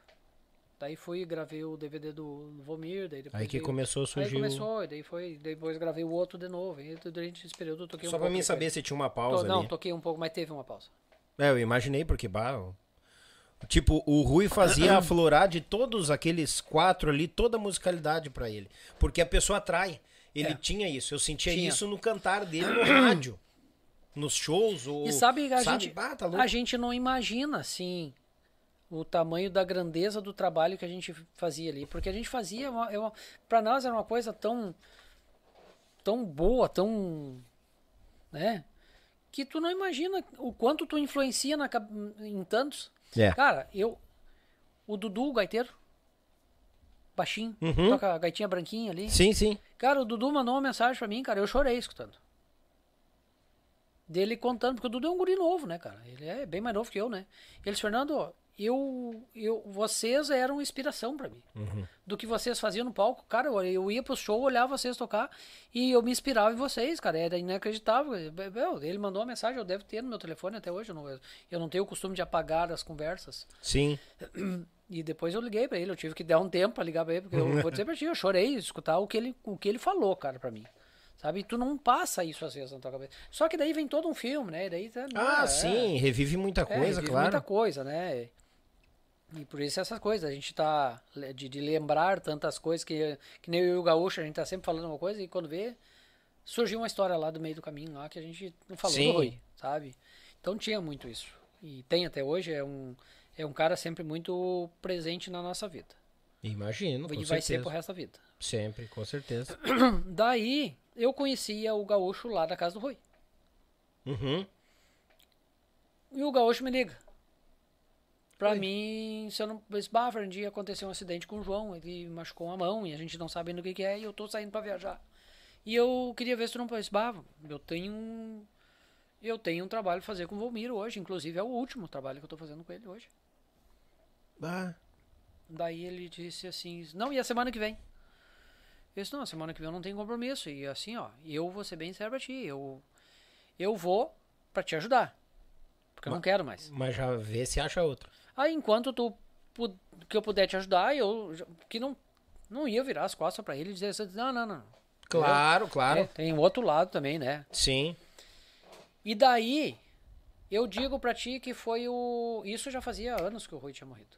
Daí fui e gravei o DVD do Volmir, daí depois Aí que começou a Aí surgir. o- começou, e daí foi, depois gravei o outro de novo. E durante esse período eu toquei Só um pra pouco mim depois. saber se tinha uma pausa Não, ali. toquei um pouco, mas teve uma pausa. É, eu imaginei, porque, bah, Tipo, o Rui fazia aflorar de todos aqueles quatro ali, toda a musicalidade pra ele. Porque a pessoa atrai. Ele É. tinha isso. Eu sentia Tinha. isso no cantar dele no rádio. Nos shows. Ou, E sabe, a sabe? gente, tá a gente não imagina assim o tamanho da grandeza do trabalho que a gente fazia ali, porque a gente fazia, é uma, para nós era uma coisa tão tão boa, tão, né, que tu não imagina o quanto tu influencia na, em tantos. É. Cara, eu o Dudu, o gaiteiro, baixinho, Uhum. toca a gaitinha branquinha ali. Sim, sim. Cara, o Dudu mandou uma mensagem pra mim, cara, eu chorei escutando. Dele contando, porque o Dudu é um guri novo, né, cara? Ele é bem mais novo que eu, né? Ele disse, Fernando, eu, eu, vocês eram inspiração pra mim. Do que vocês faziam no palco, cara, eu, eu ia pro show, olhava vocês tocar e eu me inspirava em vocês, cara, era inacreditável. Meu, ele mandou uma mensagem, eu devo ter no meu telefone até hoje, eu não, eu não tenho o costume de apagar as conversas. Sim. E depois eu liguei pra ele, eu tive que dar um tempo pra ligar pra ele, porque eu vou dizer pra ti, eu chorei escutar o que ele, o que ele falou, cara, pra mim. Sabe? E tu não passa isso às vezes na tua cabeça. Só que daí vem todo um filme, né? E daí, tá- Ah, é, sim. Revive muita é, coisa, vive claro. muita coisa, né? E por isso essas coisas, a gente tá de, de lembrar tantas coisas que, que nem eu e o Gaúcho, a gente tá sempre falando uma coisa e quando vê, surgiu uma história lá do meio do caminho lá que a gente não falou Sim. do Rui, sabe? Então tinha muito isso. E tem até hoje, é um, É um cara sempre muito presente na nossa vida. Imagino, com e vai certeza. ser pro resto da vida. Sempre, com certeza. Daí, eu conhecia o gaúcho lá da casa do Rui. Uhum. E o gaúcho me liga. Pra mim, se eu não. Bah, Fernandinho, aconteceu um acidente com o João, ele machucou a mão e a gente não sabe ainda o que, que é, e eu tô saindo pra viajar. E eu queria ver se tu não pode. Bah, eu tenho um. Eu tenho um trabalho pra fazer com o Volmiro hoje, inclusive é o último trabalho que eu tô fazendo com ele hoje. Ah, Daí ele disse assim, não, e a semana que vem? Eu disse, não, a semana que vem eu não tenho compromisso. E assim, ó, eu vou ser bem sério pra ti. Eu, eu vou pra te ajudar. Porque eu não quero mais. mas já vê se acha outro. Aí enquanto tu que eu puder te ajudar, eu que não não ia virar as costas pra ele e dizer assim, não, não, não. Claro, claro. É, tem o outro lado também, né? Sim. E daí eu digo pra ti que foi o isso já fazia anos que o Rui tinha morrido.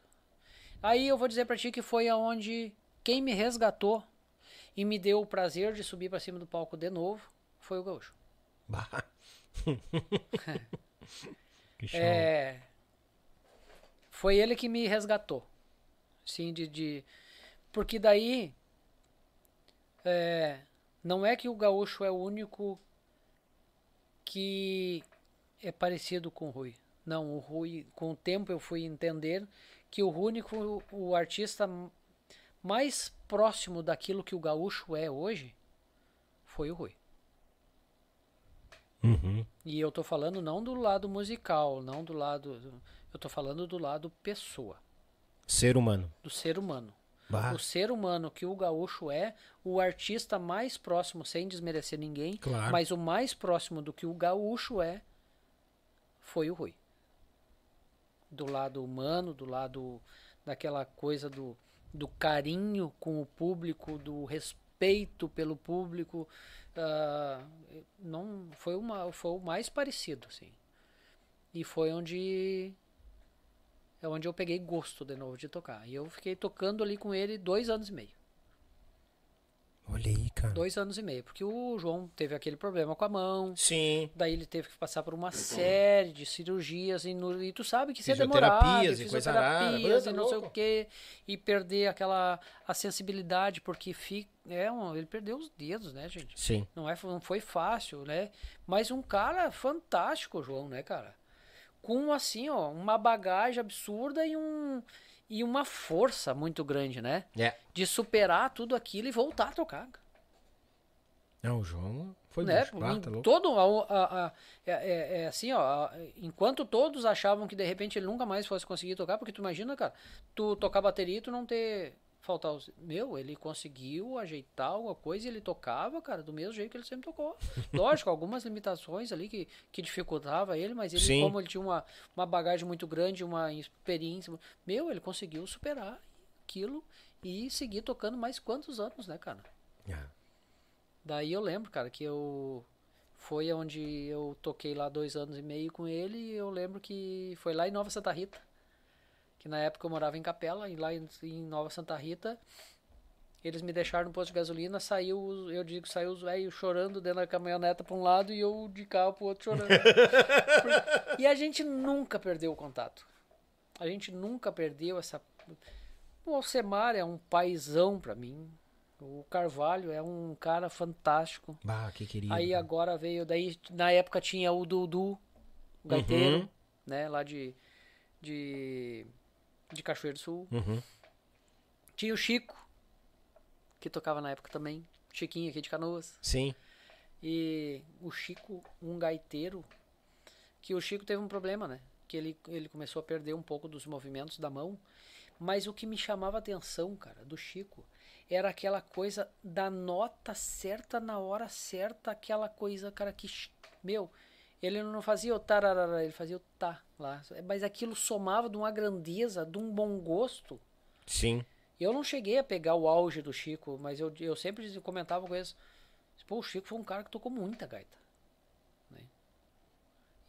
Aí eu vou dizer pra ti que foi aonde quem me resgatou e me deu o prazer de subir pra cima do palco de novo foi o Gaúcho. Bah. que show. É, foi ele que me resgatou. Sim, de, de porque daí é, não é que o gaúcho é o único que é parecido com o Rui. Não, o Rui, com o tempo eu fui entender que o único o artista mais próximo daquilo que o gaúcho é hoje foi o Rui. Uhum. E eu tô falando não do lado musical, não do lado. Eu tô falando do lado pessoa, Ser humano. do ser humano. Bah. O ser humano que o gaúcho é, o artista mais próximo, sem desmerecer ninguém, Claro. mas o mais próximo do que o gaúcho é, foi o Rui. Do lado humano, do lado daquela coisa do, do carinho com o público, do respeito pelo público. ah, não foi, uma, foi o mais parecido, assim. E foi onde é onde eu peguei gosto de novo de tocar. E eu fiquei tocando ali com ele dois anos e meio. Olha aí, cara. Dois anos e meio. Porque o João teve aquele problema com a mão. Sim. Daí ele teve que passar por uma série de cirurgias e, no- e tu sabe que isso é demorado, Fisioterapias e coisa Tá e não sei louco. o que e perder aquela a sensibilidade porque fica, é um, ele perdeu os dedos, né, gente? Sim. Não é não foi fácil, né? Mas um cara fantástico, João, né, cara? Com assim, ó, uma bagagem absurda e um e uma força muito grande, né? É. De superar tudo aquilo e voltar a tocar. Não, o João foi né? bicho. Ah, Em tá louco. todo a- a- a- é, é- é assim, ó, enquanto todos achavam que de repente ele nunca mais fosse conseguir tocar, porque tu imagina, cara, tu tocar bateria e tu não ter faltar os, meu, ele conseguiu ajeitar alguma coisa e ele tocava, cara, do mesmo jeito que ele sempre tocou. Lógico, algumas limitações ali que, que dificultava ele, mas ele Sim. como ele tinha uma, uma bagagem muito grande, uma experiência, meu, ele conseguiu superar aquilo e seguir tocando mais quantos anos, né, cara? Ah, Daí eu lembro, cara, que eu. Foi onde eu toquei lá dois anos e meio com ele e eu lembro que foi lá em Nova Santa Rita. Que na época eu morava em Capela e lá em, em Nova Santa Rita eles me deixaram no posto de gasolina, saiu, eu digo, saiu os velhos chorando dentro da caminhoneta pra um lado e eu de carro pro outro chorando. E a gente nunca perdeu o contato. A gente nunca perdeu essa. O Alcemar é um paizão pra mim. O Carvalho é um cara fantástico. Bah, que querido. Aí agora veio, daí na época tinha o Dudu, o gaiteiro, Uhum. né, lá de, de, de Cachoeiro do Sul. Uhum. Tinha o Chico, que tocava na época também, Chiquinho aqui de Canoas. Sim. E o Chico, um gaiteiro, que o Chico teve um problema, né? Que ele, ele começou a perder um pouco dos movimentos da mão. Mas o que me chamava a atenção, cara, do Chico, era aquela coisa da nota certa na hora certa, aquela coisa, cara, que, meu, ele não fazia o tararara, ele fazia o tá lá. Mas aquilo somava de uma grandeza, de um bom gosto. Sim. Eu não cheguei a pegar o auge do Chico, mas eu, eu sempre comentava com eles. Pô, o Chico foi um cara que tocou muita gaita. né?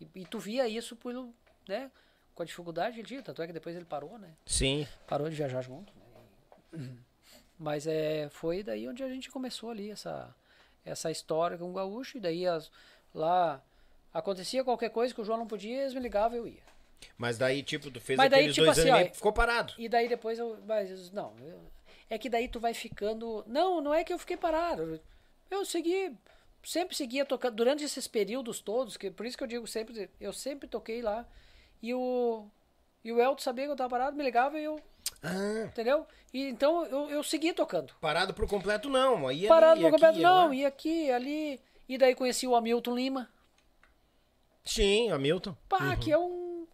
E, e tu via isso pelo, né? Com a dificuldade ele tinha, tanto é que depois ele parou, né? Sim. Parou de viajar junto. né? Mas é, foi daí onde a gente começou ali essa, essa história com o gaúcho. E daí as, lá acontecia qualquer coisa que o João não podia, eles me ligavam e eu ia. Mas daí, tipo, tu fez Mas daí, aqueles tipo dois assim, anos ó, e ficou parado. E daí depois eu. Mas, não. eu- é que daí tu vai ficando. Não, não é que eu fiquei parado. Eu segui. Sempre seguia tocando. Durante esses períodos todos, que por isso que eu digo sempre. Eu sempre toquei lá. E o. E o Elton sabia que eu tava parado, me ligava e eu. Ah, Entendeu? E então eu, eu segui tocando. parado por completo não. Aí Parado ali, por aqui, completo, não, lá. e aqui, ali. E daí conheci o Hamilton Lima. Sim, Hamilton. Pá, que é um.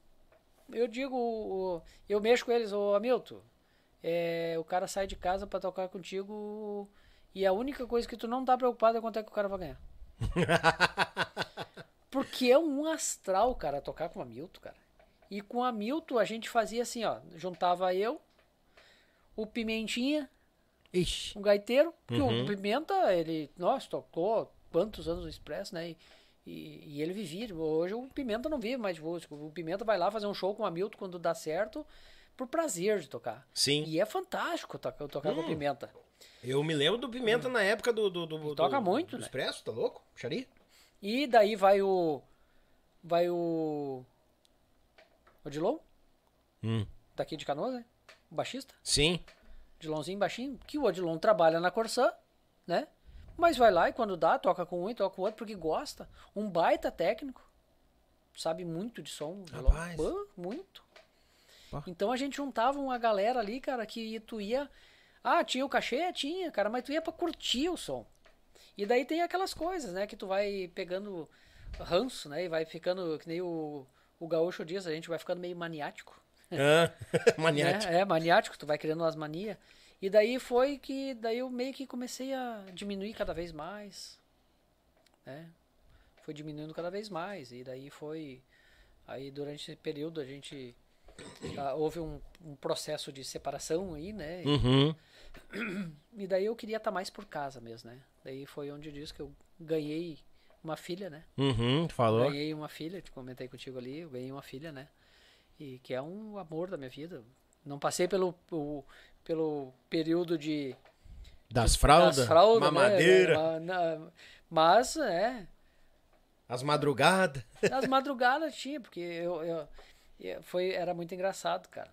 Eu digo, eu mexo com eles, ô Hamilton. É, o cara sai de casa pra tocar contigo e a única coisa que tu não tá preocupado é quanto é que o cara vai ganhar. Porque é um astral, cara, tocar com o Hamilton, cara. E com o Hamilton a gente fazia assim, ó. Juntava eu, o Pimentinha, Ixi. um gaiteiro, porque o Pimenta, ele, nossa, tocou quantos anos no Expresso, né? E, e, e ele vivia. Hoje o Pimenta não vive mais de música. O Pimenta vai lá fazer um show com o Hamilton quando dá certo, por prazer de tocar. Sim. E é fantástico tocar, tocar com o Pimenta. Eu me lembro do Pimenta na época do. do, do, do toca do- muito, do né? Expresso, tá louco? Xari? E daí vai o. Vai o. Odilon, Hum. daqui de Canoas, né? O baixista. Sim. Odilonzinho baixinho, que o Odilon trabalha na Corsã, né? Mas vai lá e quando dá, toca com um e toca com o outro, porque gosta. Um baita técnico. Sabe muito de som. Rapaz. Pô, muito. Pá. Então a gente juntava uma galera ali, cara, que tu ia. Ah, tinha o cachê? Tinha, cara, mas tu ia pra curtir o som. E daí tem aquelas coisas, né, que tu vai pegando ranço, né? E vai ficando, que nem o, o gaúcho diz, a gente vai ficando meio maniático. Ah, maniático. É, é, maniático, tu vai criando umas manias. E daí foi que daí eu meio que comecei a diminuir cada vez mais. Né? Foi diminuindo cada vez mais. E daí foi. Aí durante esse período a gente. ah, houve um, um processo de separação aí, né? Uhum. E daí eu queria estar mais por casa mesmo, né? Daí foi onde eu disse que eu ganhei uma filha, né? Uhum, falou. Ganhei uma filha, te comentei contigo ali, eu ganhei uma filha, né? E que é um amor da minha vida. Não passei pelo, o- pelo período de Das fraldas, das fraldas, né? mamadeira, Ma- na- Mas é, as madrugadas. nas madrugadas tinha, porque eu, eu- eu- foi era muito engraçado, cara.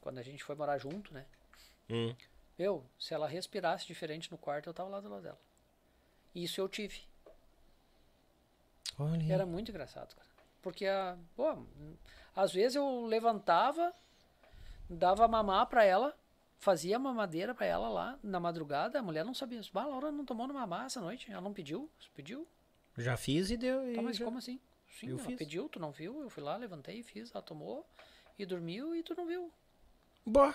Quando a gente foi morar junto, né? Hum. Eu, se ela respirasse diferente no quarto, eu tava lá do lado dela. Isso eu tive. Olha. Era muito engraçado, cara. Porque, a, pô, às vezes eu levantava, dava mamar pra ela, fazia mamadeira pra ela lá na madrugada, a mulher não sabia. Bah, a Laura não tomou no mamar essa noite, ela não pediu, pediu. Já fiz e deu. e Tá, mas já- como assim? Sim, Eu ela fiz. pediu, tu não viu, eu fui lá, levantei, fiz, ela tomou e dormiu e tu não viu. Boa.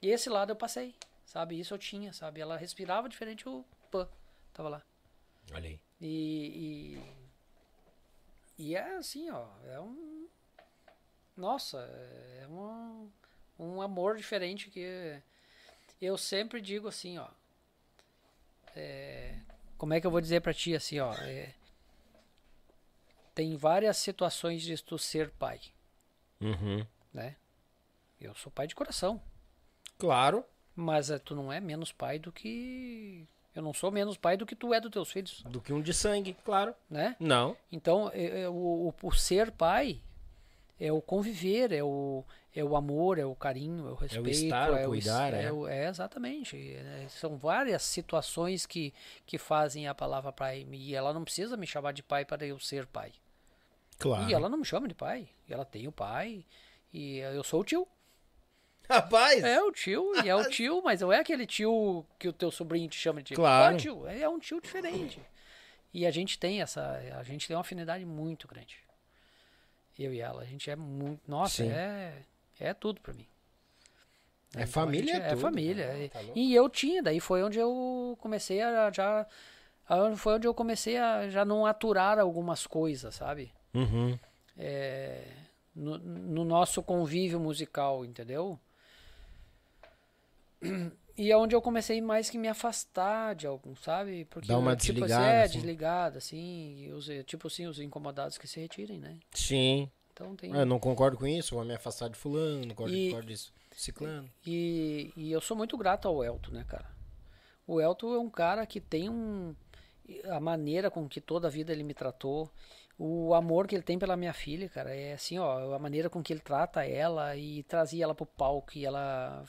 E esse lado eu passei, sabe? Isso eu tinha, sabe? Ela respirava diferente, o pã, tava lá. Olha aí. E, e, e é assim, ó, é um. Nossa, é um, um amor diferente que eu sempre digo assim, ó. é, como é que eu vou dizer pra ti assim, ó? é, tem várias situações de tu ser pai, Uhum. né? Eu sou pai de coração. Claro. Mas eh, tu não é menos pai do que. Eu não sou menos pai do que tu é dos teus filhos, Do que um de sangue, claro. né? Não. Então, é- é o, o, o ser pai é o conviver, é o, é o amor, é o carinho, é o respeito. estar, o é cuidar, es- é. o- é exatamente. É, são várias situações que, que fazem a palavra pai. E ela não precisa me chamar de pai para eu ser pai. Claro. E ela não me chama de pai. Ela tem o pai. E eu sou o tio. Rapaz! É o tio, e é o tio, mas não é aquele tio que o teu sobrinho te chama de. Claro. É o tio, é um tio diferente. E a gente tem essa, a gente tem uma afinidade muito grande. Eu e ela, a gente é muito, nossa, Sim. é é tudo pra mim. É Então, família, gente é é tudo, família. né? E- Tá e eu tinha, daí foi onde eu comecei a já foi onde eu comecei a já não aturar algumas coisas, sabe? Uhum. é, no, no nosso convívio musical, entendeu? E é onde eu comecei mais que me afastar de algum, sabe? Porque Dar uma tipo desligada, assim, é, assim. desligada, assim, os, tipo assim, os incomodados que se retirem, né? Sim. Então tem. Eu não concordo com isso, vou me afastar de fulano, não concordo, E- concordo disso. Ciclano. E, e eu sou muito grato ao Elton, né, cara? O Elton é um cara que tem um. a maneira com que toda a vida ele me tratou, o amor que ele tem pela minha filha, cara, é assim, ó, a maneira com que ele trata ela e trazia ela pro palco e ela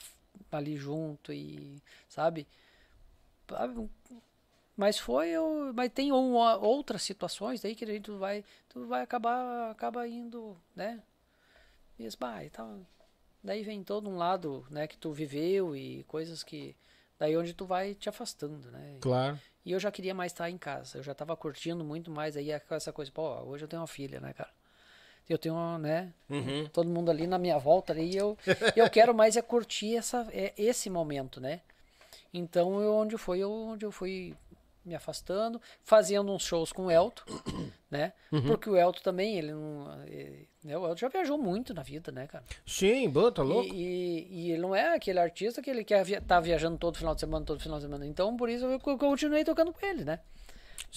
ali junto e, sabe? Mas foi, eu, mas tem outras situações aí que a gente vai, tu vai acabar, acaba indo, né? E, bah, e tal. Daí vem todo um lado, né, que tu viveu e coisas que daí onde tu vai te afastando, né? Claro. E eu já queria mais estar em casa. Eu já estava curtindo muito mais aí essa coisa, pô, hoje eu tenho uma filha, né, cara? Eu tenho, né, Uhum. todo mundo ali na minha volta ali, e eu eu quero mais é curtir essa é, esse momento, né? Então, eu, onde foi eu, onde eu fui me afastando, fazendo uns shows com o Elton, né? Porque o Elton também, ele não. Ele, né? O Elton já viajou muito na vida, né, cara? Sim, boa, tá E, louco? e, e ele não é aquele artista que ele quer via tá viajando todo final de semana, todo final de semana. Então, por isso eu co- continuei tocando com ele, né?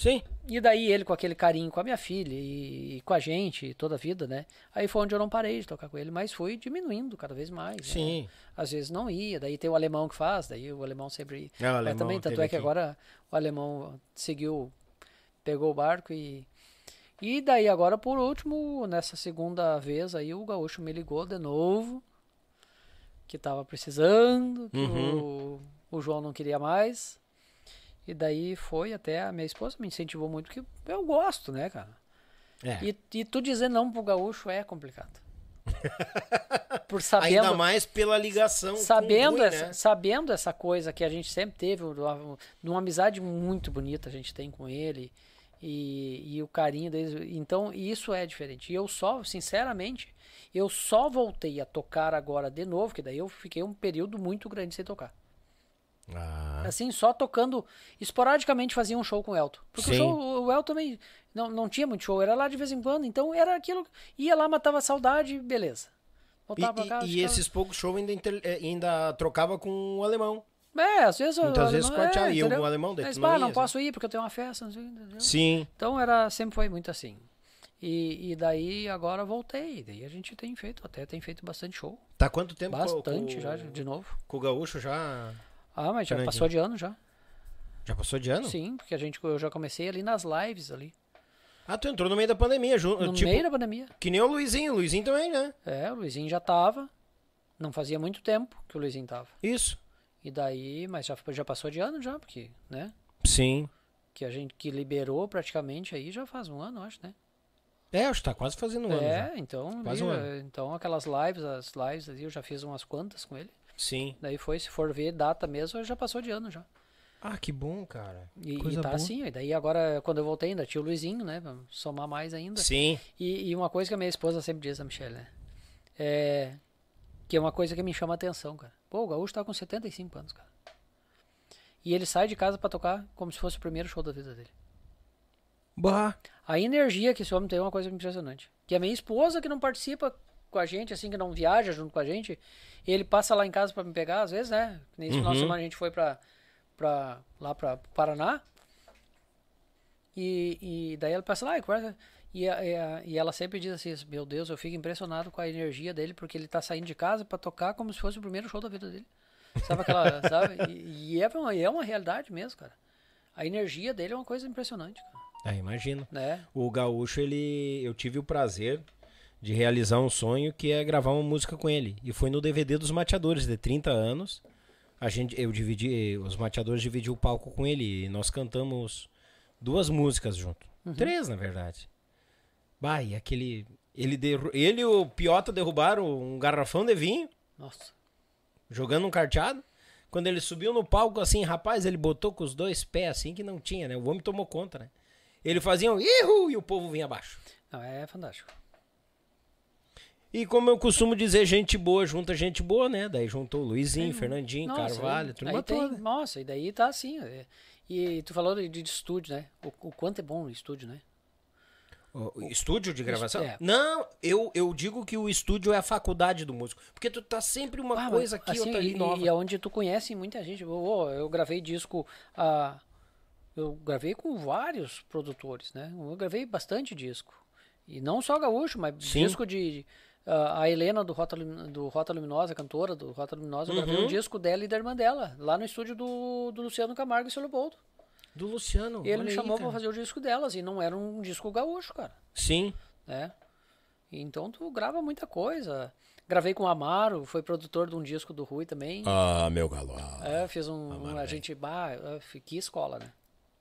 Sim. E daí ele com aquele carinho com a minha filha e, e com a gente toda a vida, né? Aí foi onde eu não parei de tocar com ele, mas fui diminuindo cada vez mais. né? Sim. Às vezes não ia, daí tem o alemão que faz, daí o alemão sempre É, o alemão também, tanto é que aqui. agora o alemão seguiu, pegou o barco e e daí agora por último, nessa segunda vez aí o gaúcho me ligou de novo que tava precisando, que Uhum. o, o João não queria mais. E daí foi até a minha esposa me incentivou muito que eu gosto, né, cara? É. E, e tu dizer não pro gaúcho é complicado. Por sabendo Ainda mais pela ligação. sabendo Rui, essa, né? sabendo essa coisa que a gente sempre teve, uma, uma amizade muito bonita a gente tem com ele e, e o carinho deles. Então isso é diferente. E eu só, sinceramente, eu só voltei a tocar agora de novo, que daí eu fiquei um período muito grande sem tocar. Ah, Assim, só tocando, esporadicamente fazia um show com o Elton. Porque o, Sim. show, o Elton também não, não tinha muito show, era lá de vez em quando. Então era aquilo, ia lá, matava a saudade, beleza. e, Voltava pra e- casa. e ficava- esses poucos shows ainda, inter- eh, ainda trocava com o alemão. É, às vezes. Muitas eu- vezes não- corteava, e o alemão daí Mas, não ia, não posso ir porque eu tenho uma festa, não sei, entendeu? Sim. Então era, sempre foi muito assim. E, e daí agora voltei. Daí a gente tem feito, até tem feito bastante show. Tá quanto tempo Bastante com, já, de novo. Com o gaúcho já. Ah, mas já Fernandinho. passou de ano já. Já passou de ano? Sim, porque a gente, eu já comecei ali nas lives ali. Ah, tu entrou no meio da pandemia, junto. No tipo, meio da pandemia. Que nem o Luizinho. O Luizinho também, né? É, o Luizinho já tava. Não fazia muito tempo que o Luizinho tava. Isso. E daí, mas já, já passou de ano já, porque, né? Sim. Que a gente que liberou praticamente aí já faz um ano, acho, né? É, acho que tá quase fazendo um ano é, então, Quase um ano. então aquelas lives, as lives ali, eu já fiz umas quantas com ele. Sim. Daí foi, se for ver data mesmo, já passou de ano já. Ah, que bom, cara. E, e Coisa tá boa. assim, e daí agora, quando eu voltei, ainda tinha o Luizinho, né? Pra somar mais ainda. Sim. E, e uma coisa que a minha esposa sempre diz, a Michelle, né? É. Que é uma coisa que me chama a atenção, cara. Pô, o Gaúcho tá com 75 anos, cara. E ele sai de casa pra tocar como se fosse o primeiro show da vida dele. Bah. A energia que esse homem tem é uma coisa impressionante. Que a minha esposa, que não participa com a gente, assim, que não viaja junto com a gente, ele passa lá em casa pra me pegar, às vezes, né? Nesse final de Uhum. semana a gente foi pra, pra, lá pra Paraná. E, e daí ela passa lá e conversa. E, e, e ela sempre diz assim: Meu Deus, eu fico impressionado com a energia dele, porque ele tá saindo de casa pra tocar como se fosse o primeiro show da vida dele. Sabe aquela. sabe? E, e é, uma, é uma realidade mesmo, cara. A energia dele é uma coisa impressionante, cara. Ah, imagino. Né? O gaúcho, ele. Eu tive o prazer de realizar um sonho que é gravar uma música com ele. E foi no DVD dos Mateadores, de 30 anos. A gente, eu dividi, os Mateadores dividiu o palco com ele e nós cantamos duas músicas junto. Três, na verdade. Bah, e aquele. Ele, derru- ele e o Piota derrubaram um garrafão de vinho, Nossa. jogando um carteado. Quando ele subiu no palco, assim, rapaz, ele botou com os dois pés assim que não tinha, né? O homem tomou conta, né? Ele fazia um ihu e o povo vinha abaixo. Não, é fantástico. E como eu costumo dizer, gente boa junta gente boa, né? Daí juntou o Luizinho, Fernandinho, Nossa, Carvalho, aí- turma aí tem-. Nossa, e daí tá assim. é. E tu falou de, de estúdio, né? O, o quanto é bom o estúdio, né? O- o estúdio de gravação? é. Não, eu, eu digo que o estúdio é a faculdade do músico. Porque tu tá sempre uma Ah, coisa aqui, assim, outra ali e, nova. E aonde tu conhece muita gente. Eu, eu- gravei disco. ah, eu gravei com vários produtores, né? Eu gravei bastante disco. E não só gaúcho, mas Sim. disco de. ah, a Helena do Rota, do Rota Luminosa, cantora do Rota Luminosa, eu gravei Uhum. um disco dela e da irmã dela, lá no estúdio do, do Luciano Camargo e seu Leopoldo. Do Luciano. Ele me chamou cara. pra fazer o disco delas. E não era um disco gaúcho, cara. Sim. né? Então tu grava muita coisa. Gravei com o Amaro, foi produtor de um disco do Rui também. Ah, meu galo. É, fiz um. um- a gente. Bah, que escola, né?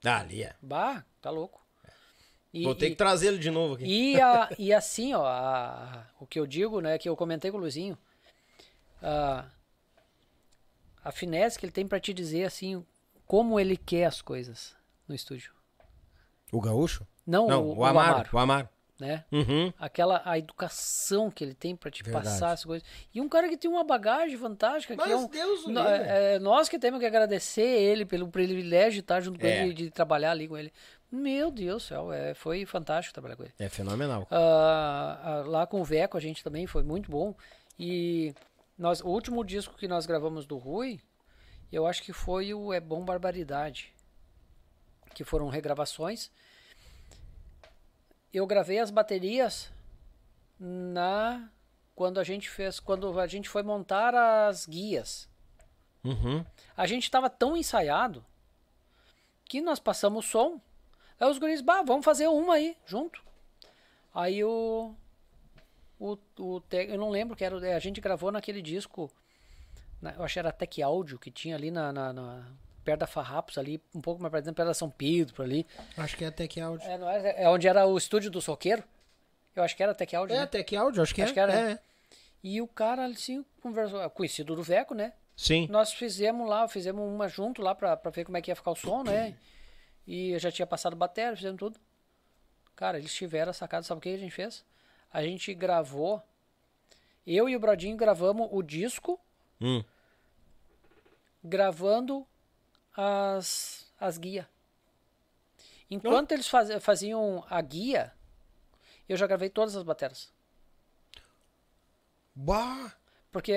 Ah, ali é. Bah, tá louco. E, Vou ter e- que trazê-lo de novo aqui. E, a- e assim, ó, a- o que eu digo, né, que eu comentei com o Luizinho, a, a finesse que ele tem pra te dizer, assim, como ele quer as coisas no estúdio. O gaúcho? Não, Não, o, o, Amaro. O Amaro. né? Uhum. Aquela a educação que ele tem pra te Verdade. passar as coisas. E um cara que tem uma bagagem fantástica. que Mas é um, Deus o no- é, é nós que temos que agradecer ele pelo privilégio de estar junto com É. ele, de trabalhar ali com ele. Meu Deus do céu, é, foi fantástico trabalhar com ele. É fenomenal. Ah, ah, lá com o Veco a gente também foi muito bom. E nós, o último disco que nós gravamos do Rui, eu acho que foi o É Bom Barbaridade. Que foram regravações. Eu gravei as baterias na quando a gente fez, quando a gente foi montar as guias. Uhum. A gente estava tão ensaiado que nós passamos o som. Aí os guris, bah, vamos fazer uma aí, junto. Aí o. O, o eu não lembro que era. o- A gente gravou naquele disco. na- eu acho que era Tech Áudio, que tinha ali na, na- na- perto da Farrapos, ali, um pouco mais pra dentro, perto da São Pedro, por ali. Acho que é Tech Áudio. É, não é, é onde era o estúdio do Soqueiro. Eu acho que era Tech Áudio. É, né? Tech Áudio, acho que Acho é. que era. É. E o cara, assim, conversou. Conhecido do Veco, né? Sim. Nós fizemos lá, fizemos uma junto lá pra, pra ver como é que ia ficar o som, né? E eu já tinha passado bateria, fizemos tudo. Cara, eles tiveram a sacada, sabe o que a gente fez? A gente gravou, eu e o Brodinho gravamos o disco, Hum. gravando as, as guias. Enquanto eles faz, faziam a guia, eu já gravei todas as baterias. Bah. Porque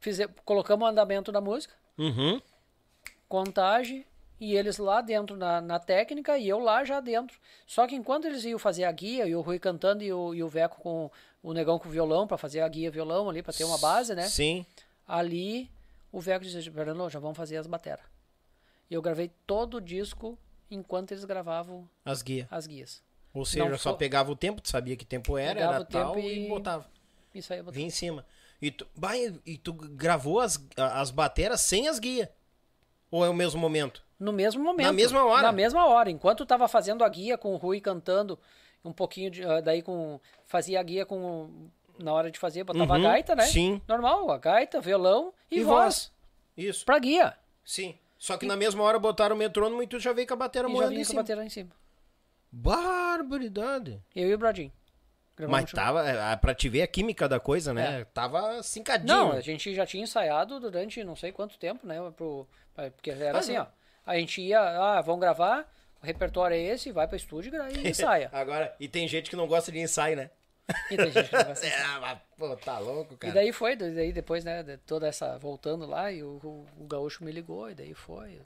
fize, colocamos o andamento da música, Uhum. Contagem e eles lá dentro na, na técnica e eu lá já dentro. Só que enquanto eles iam fazer a guia e o Rui cantando e o, e o Veco com o negão com o violão para fazer a guia violão ali para ter uma base, né? Sim. Ali o Veco disse: Fernando, já vamos fazer as bateras. E eu gravei todo o disco enquanto eles gravavam As guias. as guias. Ou seja, Não só pegava o tempo, tu sabia que tempo era, era o tempo tal, e... e- botava. Isso aí eu botei. Vinha em cima. E tu, bah, e tu gravou as, as bateras sem as guias? Ou é o mesmo momento? No mesmo momento. mesma hora? Na mesma hora. Enquanto eu tava fazendo a guia com o Rui cantando um pouquinho de. ah, Daí com. Fazia a guia com. Na hora de fazer, botava Uhum, a gaita, né? sim. Normal, a gaita, violão e, E voz. Isso. Pra guia. Sim. Só que na mesma hora botaram o metrônomo e tu já veio com a bateria E já moendo vinha em com a cima. bateria em cima. Barbaridade. Eu e o Bradinho. Gravamos Mas tava, é, pra te ver a química da coisa, né? Tava cincadinho. Não, a gente já tinha ensaiado durante não sei quanto tempo, né? Pro, porque era Ah, assim, não. ó. A gente ia, ah, vamos gravar, o repertório é esse, vai pra estúdio e e ensaia. Agora, e tem gente que não gosta de ensaio, né? E tem gente que não assim. É, mas, pô, tá louco, E cara. daí foi, daí depois, né, de toda essa, voltando lá, e o, o, o gaúcho me ligou, e daí foi.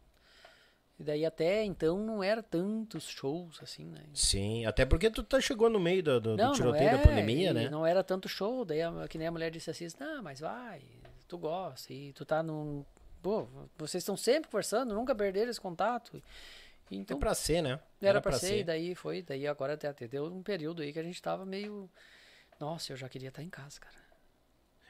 E daí até então não era tantos shows, assim, né? Sim, até porque tu tá, chegou no meio do, do- do Não, tiroteio não da é, pandemia, né? Não era tanto show, daí a, que nem a mulher disse assim, não, mas vai, tu gosta, e tu tá num... Pô, vocês estão sempre conversando, nunca perderam esse contato. É Então, pra ser, né? era pra ser, e daí foi, daí agora até, até deu um período aí que a gente tava meio... Nossa, eu já queria estar em casa, cara.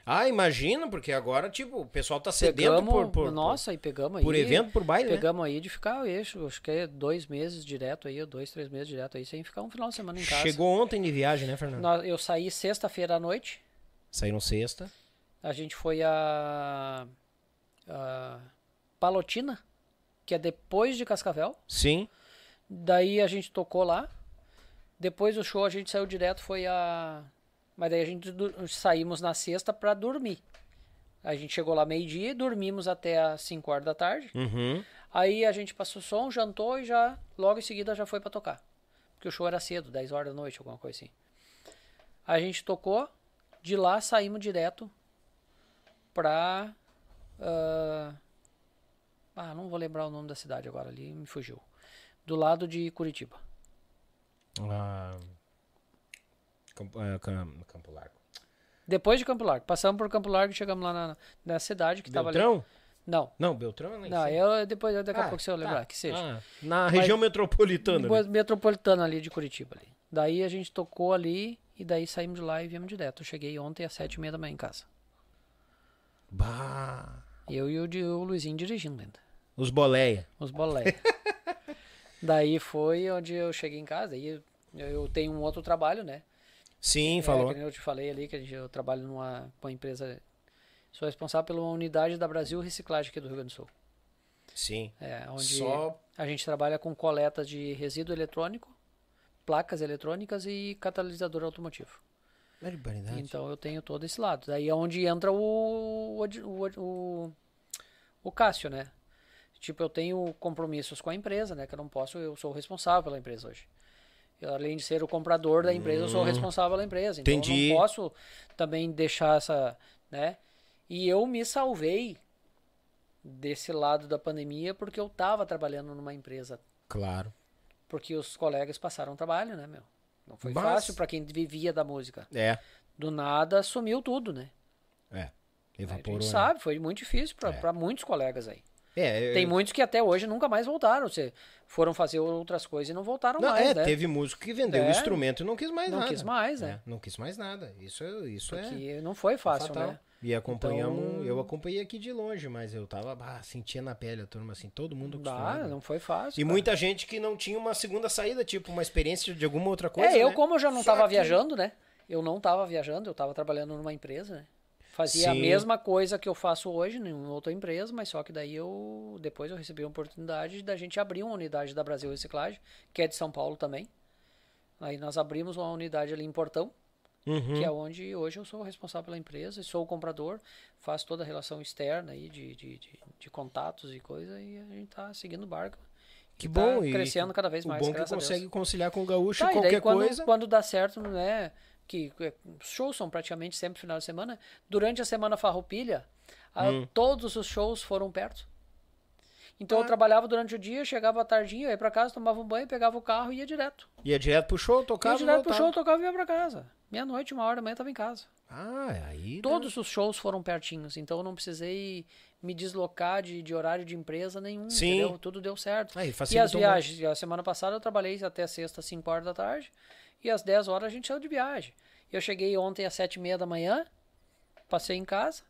Ah, imagina, porque agora, tipo, o pessoal tá sedento Pegamos, por, por, nossa, e pegamos aí... por evento, por baile, né? Pegamos aí de ficar, eixo, acho que é dois meses direto aí, dois, três meses direto aí, sem ficar um final de semana em casa. Chegou ontem de viagem, né, Fernando? Eu saí sexta-feira à noite, Saíram sexta. a gente foi a, a Palotina, que é depois de Cascavel. Sim. Daí a gente tocou lá. Depois do show a gente saiu direto, foi a. Mas daí a gente saímos na sexta pra dormir. A gente chegou lá meio-dia, dormimos até as 5 horas da tarde. Uhum. Aí a gente passou som, jantou e já logo em seguida já foi pra tocar. Porque o show era cedo, 10 horas da noite, alguma coisa assim. A gente tocou, de lá saímos direto pra. ah, ah, não vou lembrar o nome da cidade agora, ali me fugiu. Do lado de Curitiba. Ah, Campo, Cam- Campo Largo. Depois de Campo Largo. Passamos por Campo Largo e chegamos lá na, na cidade que tava ali. Beltrão? Não. Não, Beltrão é lá em Não, eu depois, daqui a Ah, pouco se eu tá. lembrar, que seja. Ah, na região metropolitana. Boa- né? Metropolitana ali de Curitiba ali. Daí a gente tocou ali e daí saímos de lá e viemos direto. Eu cheguei ontem às sete e meia da manhã em casa. Bah, Eu e o, o Luizinho dirigindo ainda. os boleia. Os bolé. daí foi onde eu cheguei em casa. Aí eu, eu tenho um outro trabalho, né? Sim, É, falou. eu te falei ali que a gente- eu trabalho numa uma empresa. Sou responsável pela unidade da Brasil Reciclagem aqui do Rio Grande do Sul. Sim. É, onde Só a gente trabalha com coleta de resíduo eletrônico, placas eletrônicas e catalisador automotivo. barbaridade. Então eu tenho todo esse lado. Daí é onde entra o, o, o, o, o Cássio, né? Tipo, eu tenho compromissos com a empresa, né? Que eu não posso, eu sou o responsável pela empresa hoje. Eu, além de ser o comprador da empresa, eu sou o responsável pela empresa. Então eu Hum. Entendi. não posso também deixar essa, né? E eu me salvei desse lado da pandemia porque eu estava trabalhando numa empresa, Claro. porque os colegas passaram trabalho, né, meu? Não foi Mas- fácil para quem vivia da música. É. Do nada sumiu tudo, né? É. A Evaporou. gente né? sabe, foi muito difícil É. para muitos colegas aí. É, Tem eu- muitos que até hoje nunca mais voltaram. Você foram fazer outras coisas e não voltaram Não, mais, é, né? teve músico que vendeu o É. instrumento e não quis mais Não nada. quis mais, né? É, não quis mais nada. Isso, é- isso é. Não foi fácil, fatal. né? E acompanhamos, Então- eu acompanhei aqui de longe, mas eu tava, bah, sentia na pele a turma assim, todo mundo acostumado. não foi fácil. E cara. muita gente que não tinha uma segunda saída, tipo uma experiência de alguma outra coisa. É, eu né? como eu já não Só tava que- viajando, né? Eu não tava viajando, eu tava trabalhando numa empresa, né? Fazia a Sim. mesma coisa que eu faço hoje em outra empresa, mas só que daí eu depois eu recebi a oportunidade da gente abrir uma unidade da Brasil Reciclagem, que é de São Paulo também. Aí nós abrimos uma unidade ali em Portão, Uhum. que é onde hoje eu sou o responsável pela empresa, sou o comprador, faço toda a relação externa aí de, de, de, de contatos e coisa, e a gente tá seguindo o barco. Que E bom. Tá e crescendo cada vez o mais, bom que graças a Deus. consegue conciliar com o gaúcho Tá, e qualquer daí quando, coisa. quando dá certo, não é que os shows são praticamente sempre final de semana. Durante a semana farroupilha, a- Hum. todos os shows foram perto. Então Ah. eu trabalhava durante o dia, chegava à tardinha, ia pra casa, tomava um banho, pegava o carro e ia direto. Ia direto pro show, tocava ia direto pro show, tocava e ia pra casa. Meia-noite, uma hora da manhã, tava em casa. Ah, aí... dá- Todos os shows foram pertinhos, então eu não precisei me deslocar de, de horário de empresa nenhum, Sim. entendeu? Tudo deu certo. Aí, E as muito. viagens, a semana passada eu trabalhei até sexta, 5 horas da tarde, e às 10 horas a gente saiu de viagem. Eu cheguei ontem às 7 e meia da manhã, passei em casa,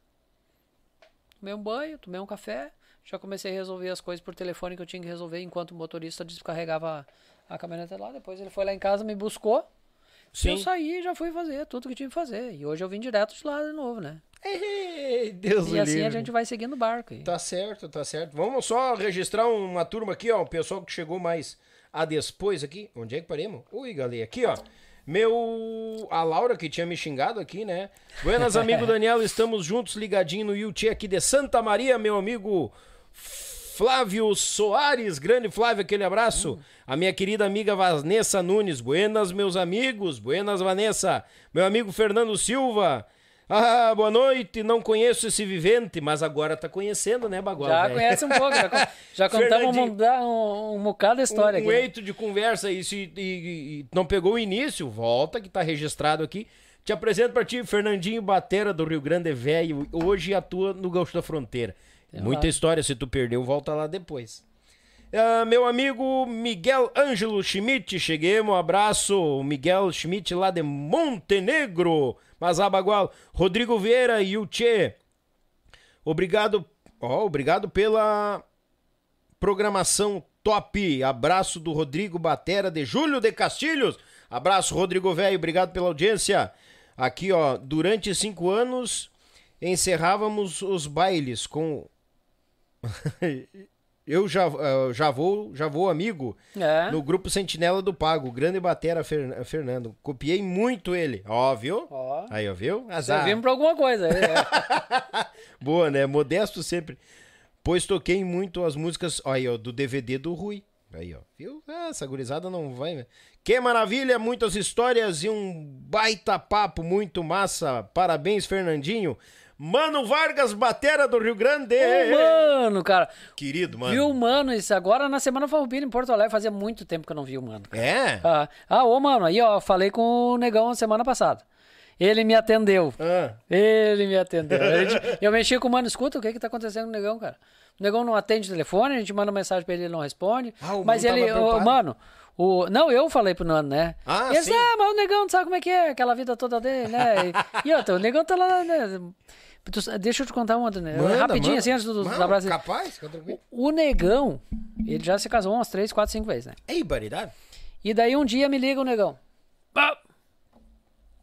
tomei um banho, tomei um café, já comecei a resolver as coisas por telefone que eu tinha que resolver enquanto o motorista descarregava a, caminhonete lá. Depois ele foi lá em casa, me buscou, Sim. eu saí e já fui fazer tudo que tinha que fazer. E hoje eu vim direto de lá de novo, né? Ei, Deus E assim a gente vai seguindo o barco. aí. Tá certo, tá certo. Vamos só registrar uma turma aqui, ó. O pessoal que chegou mais a depois aqui. Onde é que paremos? Ui, galera. Aqui, ó. Meu. A Laura que tinha me xingado aqui, né? Buenas, amigo Daniel. Estamos juntos, ligadinho no YouTube aqui de Santa Maria, meu amigo Flávio Soares. Grande Flávio, aquele abraço. A minha querida amiga Vanessa Nunes. Buenas, meus amigos. Buenas, Vanessa. Meu amigo Fernando Silva. Ah, boa noite. Não conheço esse vivente, mas agora tá conhecendo, né, Bagual? Já velho? conhece um pouco, já, já contamos um, um, um bocado da história um, um aqui. né? eito de conversa e, se, e- e- não pegou o início, volta que tá registrado aqui. Te apresento pra ti, Fernandinho Batera do Rio Grande Velho. Hoje atua no Gaúcho da Fronteira. Muita lá. história, se tu perdeu, volta lá depois. Ah, meu amigo Miguel Ângelo Schmidt, cheguei, um abraço. Miguel Schmidt lá de Montenegro, mas Abagual. Rodrigo Vieira e o Tchê. Obrigado, ó, obrigado pela programação top. Abraço do Rodrigo Batera de Júlio de Castilhos. Abraço, Rodrigo Velho, obrigado pela audiência. Aqui, ó, durante cinco anos encerrávamos os bailes com. Eu já, eh, já vou, já vou amigo É. no grupo Sentinela do Pago, grande batera Fer- Fernando. Copiei muito ele, ó, viu? Ó, Aí, ó, viu? Azar. servimos pra alguma coisa. é. Boa, né? Modesto sempre. Pois toquei muito as músicas, ó, aí, ó, do DVD do Rui. Aí, ó, viu? Ah, essa gurizada não vai, né? Que maravilha, muitas histórias e um baita papo muito massa. Parabéns, Fernandinho. Mano Vargas, batera do Rio Grande. Ô, mano, cara. Querido, mano. Viu o Mano isso agora na Semana Farroupilha em Porto Alegre. Fazia muito tempo que eu não vi o Mano. cara. É? Ah, ah, ô, mano, aí, ó, falei com o Negão semana passada. Ele me atendeu. Ah. Ele me atendeu. Gente- eu mexi com o mano, escuta, o que que tá acontecendo com o negão, cara? O negão não atende o telefone, a gente manda mensagem pra ele, ele não responde. Ah, o mas ele, ô, mano, o, não, eu falei pro Nano, né? Ah, sim. ah, mas o negão não sabe como é que é, aquela vida toda dele, né? E, e outra, o negão tá lá, né? Deixa eu te contar uma, né? Manda, rapidinho, manda. assim, antes do, do Não, abraço. Capaz, fica tranquilo. O negão, ele já se casou umas três, quatro, cinco vezes, né? Ei, baridade. E daí um dia me liga o negão. Ah,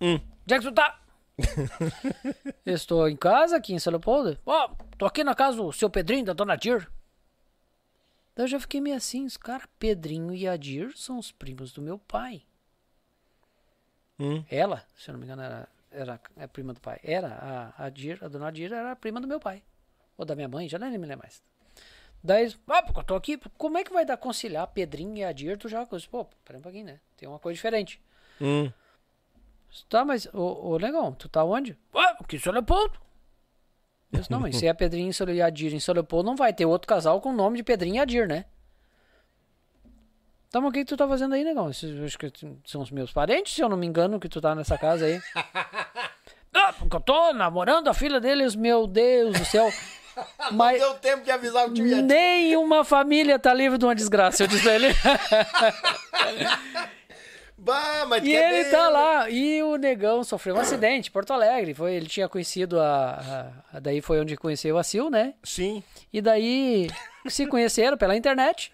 Hum. onde é que tu tá? Estou em casa, aqui em São Leopoldo. Ó, tô aqui na casa do seu Pedrinho, da dona Dir. Daí eu já fiquei meio assim, os caras, Pedrinho e Adir são os primos do meu pai. Hum. Ela, se eu não me engano, era, era a prima do pai. Era a Adir, a dona Adir era a prima do meu pai. Ou da minha mãe, já nem me lembro mais. Daí, ah, porque eu tô aqui, como é que vai dar conciliar Pedrinho e Adir? Tu já, pô, pera um pouquinho, né? Tem uma coisa diferente. Hum. Tá, mas, ô, ô Negão, tu tá onde? Ah, aqui em São Leopoldo. Eu disse, não, mas se é Pedrinho e Adir em São Leopoldo, não vai ter outro casal com o nome de Pedrinho e Adir, né? Tá, mas o que, que tu tá fazendo aí, Negão? Esses, acho que são os meus parentes, se eu não me engano, que tu tá nessa casa aí. ah, porque eu tô namorando a filha deles, meu Deus do céu. Mas Deu tempo de avisar o time ia nenhuma família tá livre de uma desgraça, eu disse pra ele. Bah, mas E ele bem, tá lá. E o negão sofreu um acidente Porto Alegre. Foi, ele tinha conhecido a, a- Daí foi onde conheceu a Sil, né? Sim. E daí se conheceram pela internet.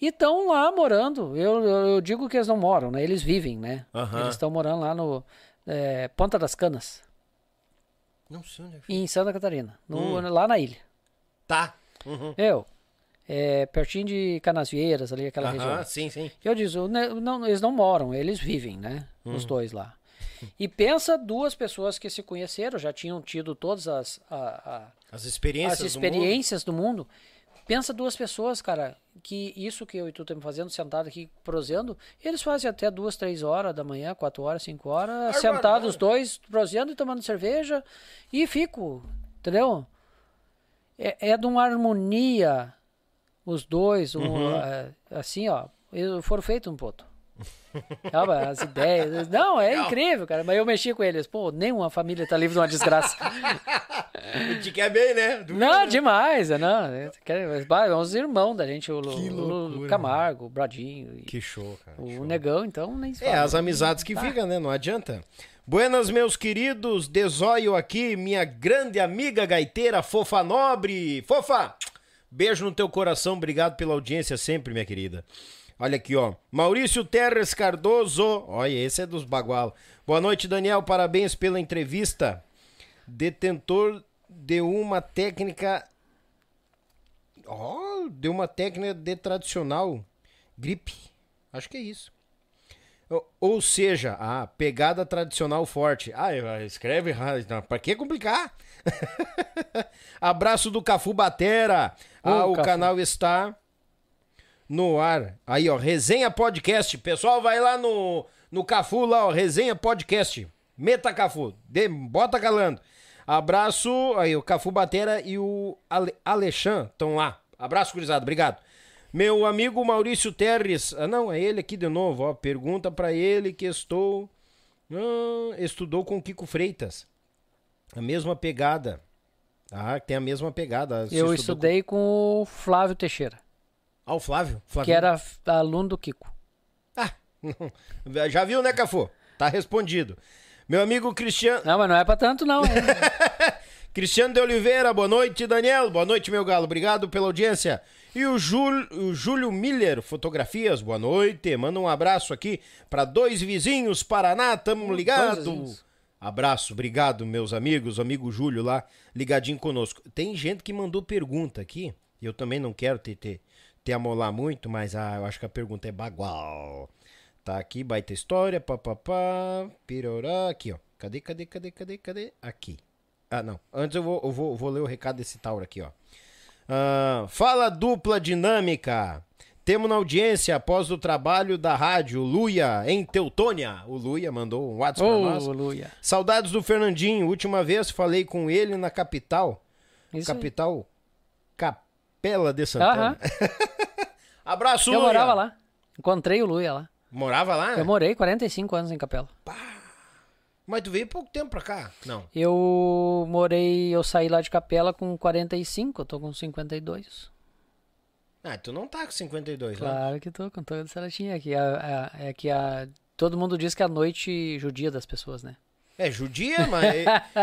E estão lá morando. Eu, eu, eu digo que eles não moram, né? Eles vivem, né? Aham. Eles estão morando lá no é, Ponta das Canas, Não sei onde é em Santa Catarina. no- Hum. Lá na ilha. Tá. Uhum. Eu. É, pertinho de Canasvieiras, ali, aquela região. Aham, sim, sim. Eu disse, o ne- não, eles não moram, eles vivem, né? Hum. Os dois lá. E pensa duas pessoas que se conheceram, já tinham tido todas as, a- a- As experiências as do mundo. experiências do mundo. Pensa duas pessoas, cara, que isso que eu e tu estamos fazendo, sentado aqui prosendo, eles fazem até duas, três horas da manhã, quatro horas, cinco horas, sentados os dois, prosendo e tomando cerveja, e fico, entendeu? É, é de uma harmonia, os dois, um, Uhum. assim, ó, foram feitos um ponto. Sabe, as ideias. Não, é incrível, cara. Mas eu mexi com eles. Pô, nenhuma família tá livre de uma desgraça. Te quer bem, né? Do- Não, demais, é, não. é, É uns irmãos da gente, o, Que o loucura, Camargo, o Bradinho, Que show, cara. o show. Negão, então nem se É, fala. as amizades que ficam, né? Não adianta. Buenas, meus queridos. Desóio aqui, minha grande amiga gaiteira, Fofa Nobre. Fofa, beijo no teu coração. Obrigado pela audiência sempre, minha querida. Olha aqui, ó. Maurício Terres Cardoso. Olha, esse é dos bagual. Boa noite, Daniel. Parabéns pela entrevista. Detentor de uma técnica. Ó, de uma técnica de tradicional gripe. Acho que é isso. Ou- seja, a pegada tradicional forte. Ah, eu- escreve errado. Não, Pra que complicar? Abraço do Cafu Batera. Ah, o Cafu. canal está no ar. Aí, ó, Resenha Podcast. Pessoal, vai lá no, no Cafu, lá, ó, Resenha Podcast. Meta Cafu. De, bota calando. Abraço. Aí, o Cafu Batera e o Ale, Alexandre estão lá. Abraço, gurizada. Obrigado. Meu amigo Maurício Terres. Ah, não, é ele aqui de novo, ó. Pergunta pra ele que estou. Ah, estudou com Kiko Freitas. A mesma pegada. Ah, tem a mesma pegada. Eu estudei com o Flávio Teixeira, Com... Ah, o Flávio? que era aluno do Kiko. Ah, já viu, né, Cafu? Tá respondido. Meu amigo Cristiano. Não, mas não é pra tanto, não. Cristiano de Oliveira, boa noite, Daniel. Boa noite, meu galo. Obrigado pela audiência. E o, Jul, o Júlio Miller, fotografias, boa noite. Manda um abraço aqui para dois vizinhos, Paraná, tamo ligado. vizinhos. Abraço, obrigado, meus amigos, amigo Júlio lá, ligadinho conosco. Tem gente que mandou pergunta aqui, eu também não quero te, te, te amolar muito, mas ah, eu acho que a pergunta é bagual. Tá aqui, baita história, papapá, pirorá, aqui, ó. Cadê, cadê, cadê, cadê, cadê? Aqui. Ah, não. Antes eu vou, eu vou, vou ler o recado desse Tauro aqui, ó. Ah, fala dupla dinâmica. Temos na audiência, após o trabalho da rádio Luia, em Teutônia. O Luia mandou um WhatsApp pra nós. Luia. Saudades do Fernandinho. Última vez falei com ele na capital. Isso aí. capital Capela de Santana. Aham. Abraço, Eu Luia. morava lá. Encontrei o Luia lá. Morava lá? Eu morei 45 anos em Capela. Mas tu veio pouco tempo pra cá? Não. Eu morei, eu saí lá de Capela com 45, eu tô com 52. Ah, tu não tá com 52, né? Claro que tô com toda essa latinha aqui. É que a, todo mundo diz que a noite judia das pessoas, né? É judia, mas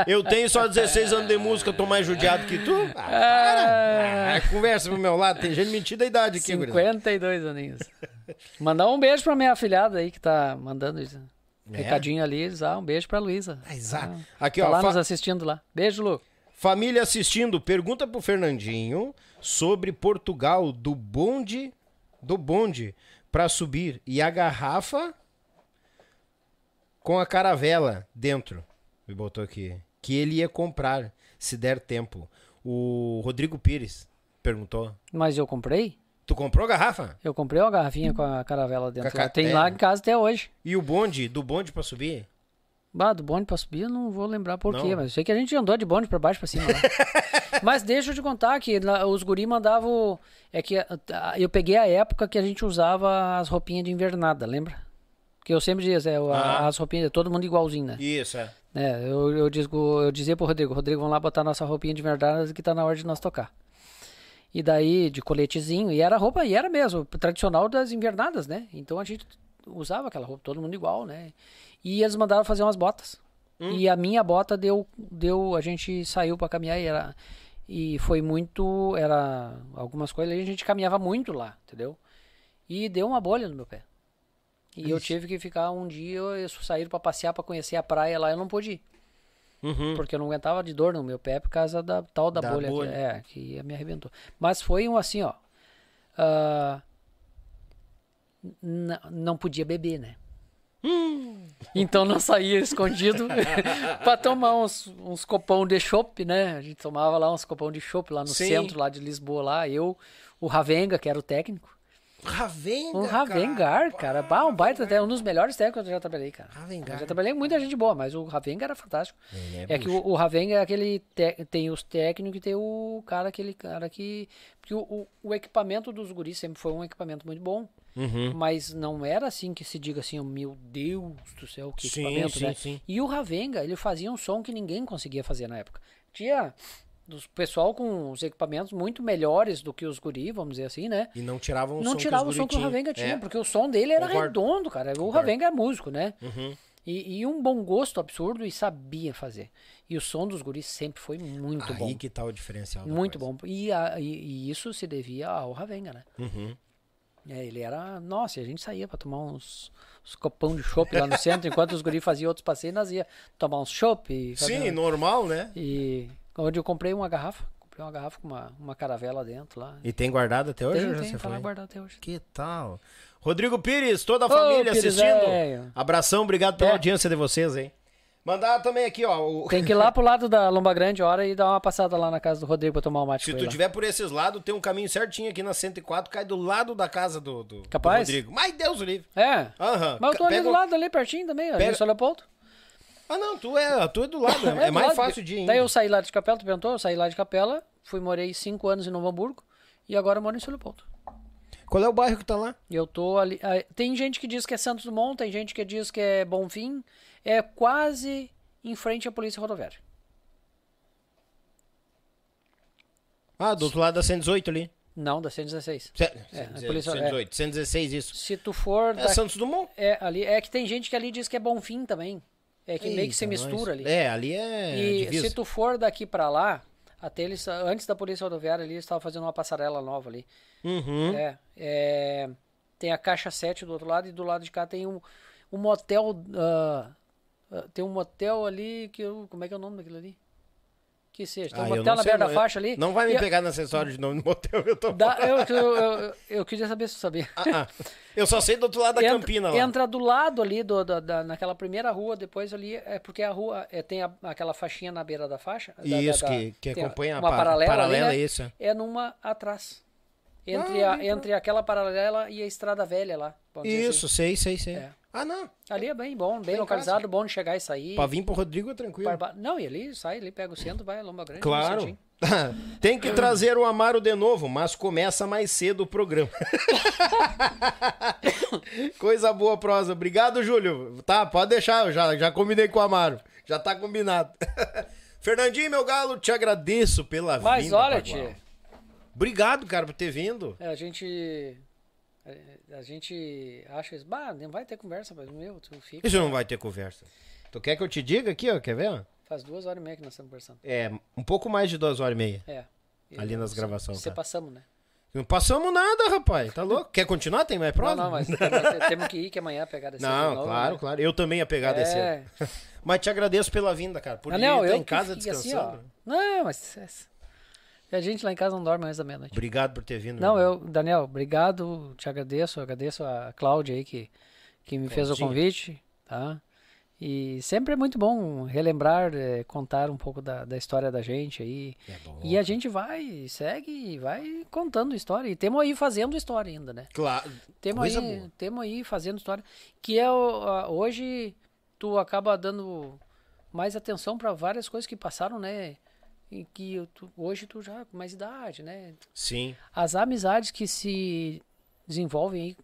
eu tenho só 16 anos de música, eu tô mais judiado que tu. Ah, para! Ah, conversa pro meu lado, tem gente mentindo a idade aqui, gurizada. 52 aninhos. Mandar um beijo pra minha afilhada aí que tá mandando isso. É? Recadinho ali, ah, um beijo pra Luísa. Ah, exato. Ah, Aqui, tá ó, lá fa- nos assistindo lá. Beijo, Lu. família assistindo, pergunta pro Fernandinho sobre Portugal do bonde, do bonde pra subir e a garrafa com a caravela dentro. Me botou aqui. Que ele ia comprar, se der tempo. O Rodrigo Pires perguntou. Mas eu comprei? Tu comprou a garrafa? Eu comprei uma garrafinha com a caravela dentro. Com a lá. ca- Tem é. lá em casa até hoje. E o bonde, do bonde pra subir? Bah, do bonde pra subir eu não vou lembrar por quê, mas eu sei que a gente andou de bonde pra baixo pra cima. lá. mas deixa eu te contar que os guri mandavam. É que ah, eu peguei a época que a gente usava as roupinhas de invernada, lembra? Que eu sempre dizia, é, Ah. as roupinhas, todo mundo igualzinho, né? Isso, é. É, eu, eu, digo, eu dizia pro Rodrigo, Rodrigo, vamos lá botar nossa roupinha de verdade que tá na hora de nós tocar. E daí, de coletezinho, e era roupa, e era mesmo, tradicional das invernadas, né? Então a gente usava aquela roupa, todo mundo igual, né? E eles mandaram fazer umas botas. E a minha bota deu, deu, a gente saiu pra caminhar e era, e foi muito, era algumas coisas, a gente caminhava muito lá, entendeu? E deu uma bolha no meu pé. E eu tive que ficar um dia, eu sair pra passear, pra conhecer a praia lá, eu não pude ir. Uhum. Porque eu não aguentava de dor no meu pé por causa da tal da, Da bolha, bolha. Que, é, que me arrebentou. Mas foi um assim, ó. n- não podia beber, né? Hum. Então não saía escondido pra tomar uns, uns copão de chopp, né? A gente tomava lá uns copão de chopp lá no Sim. centro lá de Lisboa lá. Eu, o Ravenga, que era o técnico. Ravenga, Um Ravengar, cara. Bah, um baita até um dos melhores técnicos que eu já trabalhei, cara. Ravengar. Eu já trabalhei com muita gente boa, mas o Ravenga era fantástico. Ele É, que o, o Ravenga é aquele. te- tem os técnicos e tem o cara, aquele cara que. Porque o, o, o equipamento dos guris sempre foi um equipamento muito bom. Uhum. Mas não era assim que se diga assim, oh, meu Deus do céu, que Sim, equipamento, sim, né? sim. E o Ravenga, ele fazia um som que ninguém conseguia fazer na época. Tinha dos pessoal com os equipamentos muito melhores do que os guri, vamos dizer assim, né? E não tiravam o não som tirava que o som que o. Ravenga tinha, É. porque o som dele era Concordo. redondo, cara. O Concordo. Ravenga é músico, né? Uhum. E, e um bom gosto absurdo e sabia fazer. E o som dos guris sempre foi muito Aí bom. que tá o diferencial. Muito coisa. bom. E, a- e- e isso se devia ao Ravenga, né? Uhum. É, ele era. Nossa, a gente saía pra tomar uns, uns copão de chopp lá no centro, enquanto os guris faziam outros passeios, nós ia tomar uns chopp. Sim, fazer- normal, né? e onde eu comprei uma garrafa. Comprei uma garrafa com uma, uma caravela dentro lá. E tem guardado até hoje? Tem, tem, você tá lá foi? guardado até hoje. Que tal? Rodrigo Pires, toda a Ô, família Pires, assistindo. velho. Abração, obrigado pela É. audiência de vocês, hein? Mandar também aqui, ó. o- Tem que ir lá pro lado da Lomba Grande, hora, e dar uma passada lá na casa do Rodrigo pra tomar um mate Se tu lá. tiver por esses lados, tem um caminho certinho aqui na 104, cai do lado da casa do, do, do Capaz? Rodrigo. Mas Deus o livre. É. Aham. Mas eu tô ali Pega do lado, ali pertinho também, ali Pega- em. Ah, não, tu é, tu é do lado. É, do mais lado, fácil de ir. Daí eu saí lá de Capela, tu perguntou? Eu saí lá de Capela, fui, morei cinco anos em Novo Hamburgo e agora moro em São Leopoldo. Qual é o bairro que tá lá? Eu tô ali. ah, Tem gente que diz que é Santos Dumont, tem gente que diz que é Bonfim. É quase em frente à Polícia Rodoviária. Ah, do outro lado da 118 ali. Não, da 116. Ce- É, a 118, polícia- 118, 116, isso. Se tu for. É da- Santos Dumont. É, ali, é que tem gente que ali diz que é Bonfim também. É que meio que se Eita, mistura nós. ali. É, ali é E divisa. se tu for daqui pra lá, até eles, antes da polícia rodoviária ali, eles estavam fazendo uma passarela nova ali. Uhum. É, é, tem a caixa 7 do outro lado e do lado de cá tem um, um motel. ah, tem um motel ali que eu, como é que é o nome daquilo ali? Que seja, tem um Ah, motel na sei, beira da faixa ali. Não vai me a- pegar nessa história de nome do motel, eu tô... dá- eu, eu, eu, eu queria saber se tu sabia. Ah, ah. Eu só sei do outro lado da entra, Campina lá. entra do lado ali, do, da, da- naquela primeira rua, depois ali, é porque a rua é, tem a- aquela faixinha na beira da faixa. da- da- Isso, da- que, que tem acompanha a uma pa- paralela, paralela, ali, né? isso. é. Numa atrás. Entre, Ah, a, bem entre aquela paralela e a estrada velha lá. dizer Isso, sei, sei, sei. assim. É. Ah, não. Ali é bem bom, bem Em localizado, bom de chegar e sair. Pra vir pro Rodrigo é tranquilo. Barba- Não, e ali sai, ali pega o centro, vai a Lomba Grande. Claro. Tem que trazer o Amaro de novo, mas começa mais cedo o programa. Coisa boa, prosa. Obrigado, Júlio. Tá, pode deixar, eu já, já combinei com o Amaro. Já tá combinado. Fernandinho, meu galo, te agradeço pela Mas vinda. olha, Bagual. tia, Obrigado, cara, por ter vindo. é, a gente. A, a gente acha isso, bah, não vai ter conversa, mas meu, tu fica. Isso não vai ter conversa. Tu quer que eu te diga aqui, ó? Quer ver? Faz duas horas e meia que nós estamos conversando. É, um pouco mais de duas horas e meia. É. E Ali nas gravações, Você tá. passamos, né? Não passamos nada, rapaz. Tá louco? Quer continuar? Tem mais prova? Não, não, mas temos, que ir que amanhã pegar desse Não, claro, claro. Eu também ia pegar desse. É. Mas te agradeço pela vinda, cara. Por ir não, estar eu em casa fico assim, descansando. ó. Não, mas. É- A gente lá em casa não dorme mais da meia-noite. Obrigado por ter vindo. Não, eu, Daniel, obrigado, te agradeço, agradeço a Cláudia aí que, que me fez o convite, tá? E sempre é muito bom relembrar, eh, contar um pouco da, da história da gente aí. É bom. E a gente vai, segue e vai contando história. E temos aí fazendo história ainda, né? Claro. Temos aí, boa. temos aí fazendo história. Que é hoje tu acaba dando mais atenção para várias coisas que passaram, né? E que tu- hoje tu já com mais idade, né? Sim. as amizades que se desenvolvem aí.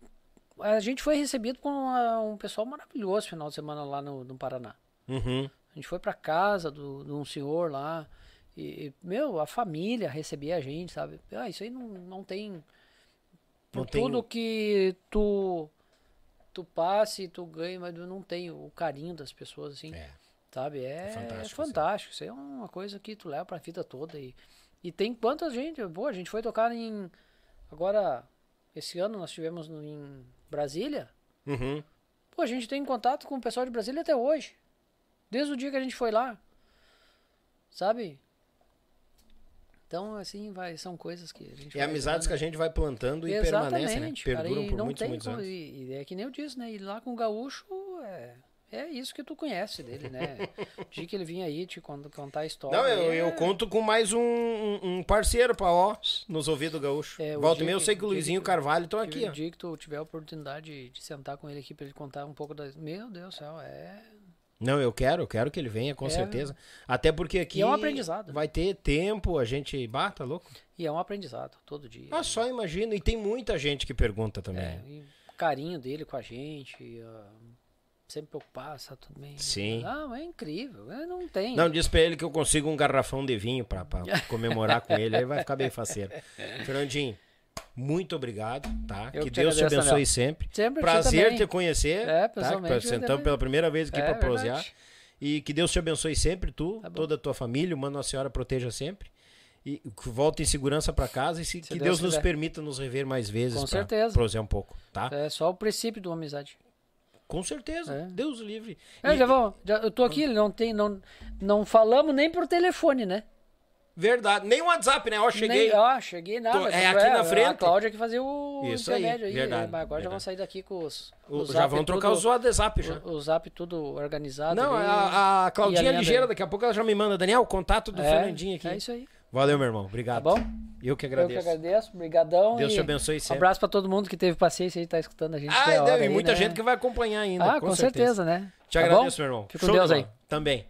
A gente foi recebido com uma- um pessoal maravilhoso final de semana lá no, no Paraná. Uhum. A gente foi pra casa do, de um senhor lá. E, meu, a família recebia a gente, sabe? Ah, isso aí não, não tem. Por Não tem- tudo que tu tu passe, tu ganha, mas não tem o carinho das pessoas, assim. É. Sabe? É, É fantástico, fantástico. Isso é uma coisa que tu leva pra vida toda. E, e tem quanta gente. Pô, a gente foi tocar em. Agora, esse ano nós tivemos no- em Brasília. Uhum. Pô, a gente tem contato com o pessoal de Brasília até hoje. Desde o dia que a gente foi lá. Sabe? Então, assim, vai, são coisas que a gente É amizades que a gente vai plantando e Exatamente, permanecem, né? cara, Perduram e por muitos, muitos anos. E, e é que nem eu disse, né? E lá com o gaúcho é, é isso que tu conhece dele, né? O dia que ele vinha aí te con- contar a história. Não, eu, é- eu conto com mais um, um- parceiro pra ó, nos ouvidos gaúcho. É, Volta e meia eu sei que o Luizinho que- Carvalho estão aqui, o dia que tu tiver a oportunidade de, de sentar com ele aqui pra ele contar um pouco das. Meu Deus do céu, é. Não, eu quero, eu quero que ele venha, com É. certeza. Até porque aqui E é um aprendizado. vai ter tempo, a gente... Bah, tá louco? E é um aprendizado, todo dia. Ah, só imagina. E tem muita gente que pergunta também. É, e carinho dele com a gente, ah, sempre preocupado, tá tudo bem. Sim. Não, é incrível, é, não tem. Não, diz pra ele que eu consigo um garrafão de vinho pra, pra comemorar com ele, aí vai ficar bem faceiro. Fernandinho, muito obrigado, tá? Eu que Deus te abençoe Daniel. sempre. Sempre, Prazer também. te conhecer. É, tá? pessoalmente, Que Sentamos também. pela primeira vez aqui É, pra prosear. verdade. E que Deus te abençoe sempre, tu, Tá toda a tua família, uma Nossa Senhora proteja sempre. E que volte em segurança pra casa e se, que Deus Deus nos permita nos rever mais vezes Com certeza. prosear um pouco, tá? É só o princípio de uma amizade. Com certeza. É. Deus o livre. É, E- já já, eu tô aqui, não tem, não, não falamos nem por telefone, né? Verdade. Nem o WhatsApp, né? Ó, cheguei. Nem, ó, cheguei nada. Tô- é Tanto aqui na A frente. Cláudia que fazia o Isso aí, aí. verdade, mas agora já verdade. vão sair daqui com os. O- o já vão trocar tudo- os WhatsApp já. O, o zap tudo organizado. Não, ali, a, a Claudinha a ligeira, daqui a pouco ela já me manda. Daniel, contato do é, Fernandinho aqui. É isso aí. Valeu, meu irmão. Obrigado. Tá bom? Eu que Eu que agradeço. agradeço, brigadão. Deus te abençoe Um sempre. abraço pra todo mundo que teve paciência e tá escutando a gente. Ah, e aí, muita né? gente que vai acompanhar ainda. Ah, com, com, certeza, né? Te Tá agradeço, bom? meu irmão. Fica com Deus aí. Também.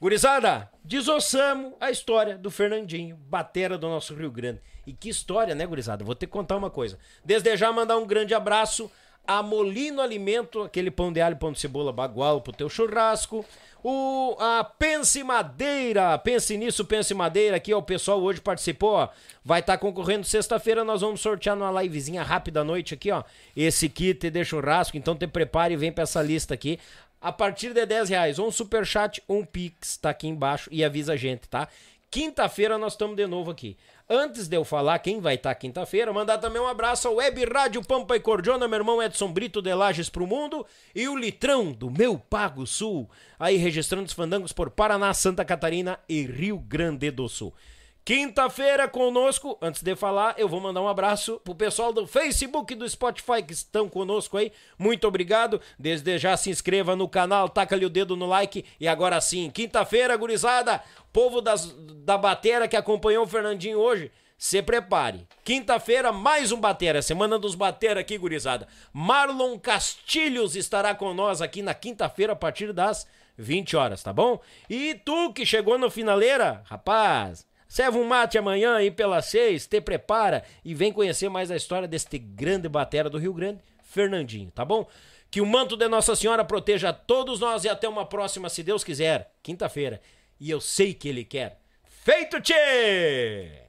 Gurizada, desossamos a história do Fernandinho, batera do nosso Rio Grande. E que história, né, gurizada? Vou ter que contar uma coisa. Desde já mandar um grande abraço a Molino Alimento, aquele pão de alho, pão de cebola bagual pro teu churrasco. O, a Pense Madeira, pense nisso, Pense Madeira, aqui ó, o pessoal hoje participou, ó, vai estar concorrendo sexta-feira, nós vamos sortear numa livezinha rápida à noite aqui, ó, esse kit de churrasco, então te prepare e vem pra essa lista aqui, a partir de 10 reais, um superchat, um pix, tá aqui embaixo. E avisa a gente, tá? Quinta-feira nós estamos de novo aqui. Antes de eu falar quem vai estar quinta-feira, mandar também um abraço ao Web Rádio Pampa e Cordiona, meu irmão Edson Brito de Lages pro Mundo e o Litrão do meu Pago Sul, aí registrando os fandangos por Paraná, Santa Catarina e Rio Grande do Sul. Quinta-feira conosco, antes de falar, eu vou mandar um abraço pro pessoal do Facebook e do Spotify que estão conosco aí. Muito obrigado. Desde já se inscreva no canal, taca-lhe o dedo no like. E agora sim, quinta-feira, gurizada, povo das, da batera que acompanhou o Fernandinho hoje. se prepare. Quinta-feira, mais um Batera. Semana dos Batera aqui, gurizada. Marlon Castilhos estará com nós aqui na quinta-feira, a partir das 20 horas, tá bom? E tu que chegou no finaleira, rapaz, serve um mate amanhã aí pelas seis, te prepara e vem conhecer mais a história deste grande batera do Rio Grande, Fernandinho, tá bom? Que o manto de Nossa Senhora proteja todos nós e até uma próxima, se Deus quiser, quinta-feira. E eu sei que Ele quer. Feito, tchê!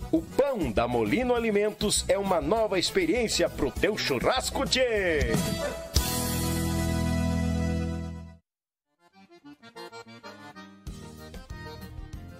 O pão da Molino Alimentos é uma nova experiência pro teu churrasco, tchê!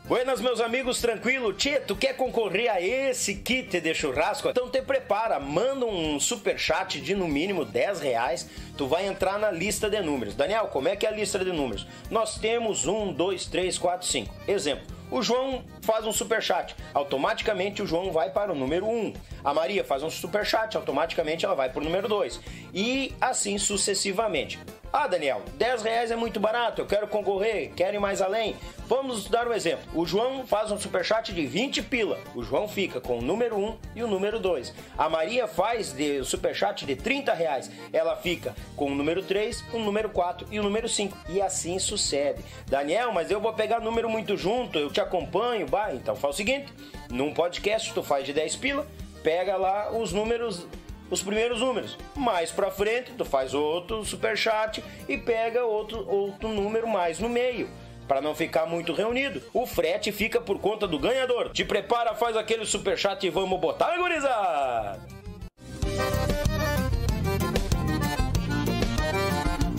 Buenas, meus amigos, tranquilo? Tchê, tu quer concorrer a esse kit de churrasco? Então te prepara, manda um super chat de no mínimo 10 reais, tu vai entrar na lista de números. Daniel, como é que é a lista de números? Nós temos 1, 2, 3, 4, 5. Exemplo, o João faz um super chat, automaticamente o João vai para o número 1. A Maria faz um super chat, automaticamente ela vai para o número 2. E assim sucessivamente. Ah, Daniel, 10 reais é muito barato, eu quero concorrer, quero ir mais além. Vamos dar um exemplo. O João faz um superchat de 20 pila. O João fica com o número 1 e o número 2. A Maria faz de superchat de 30 reais. Ela fica com o número 3, o número 4 e o número 5. E assim sucede. Daniel, mas eu vou pegar número muito junto, eu te acompanho. Bah, então faz o seguinte: num podcast tu faz de 10 pila, pega lá os números os primeiros números. Mais para frente, tu faz outro superchat e pega outro, outro número mais no meio. Para não ficar muito reunido, o frete fica por conta do ganhador. Te prepara, faz aquele superchat e vamos botar, gurizada!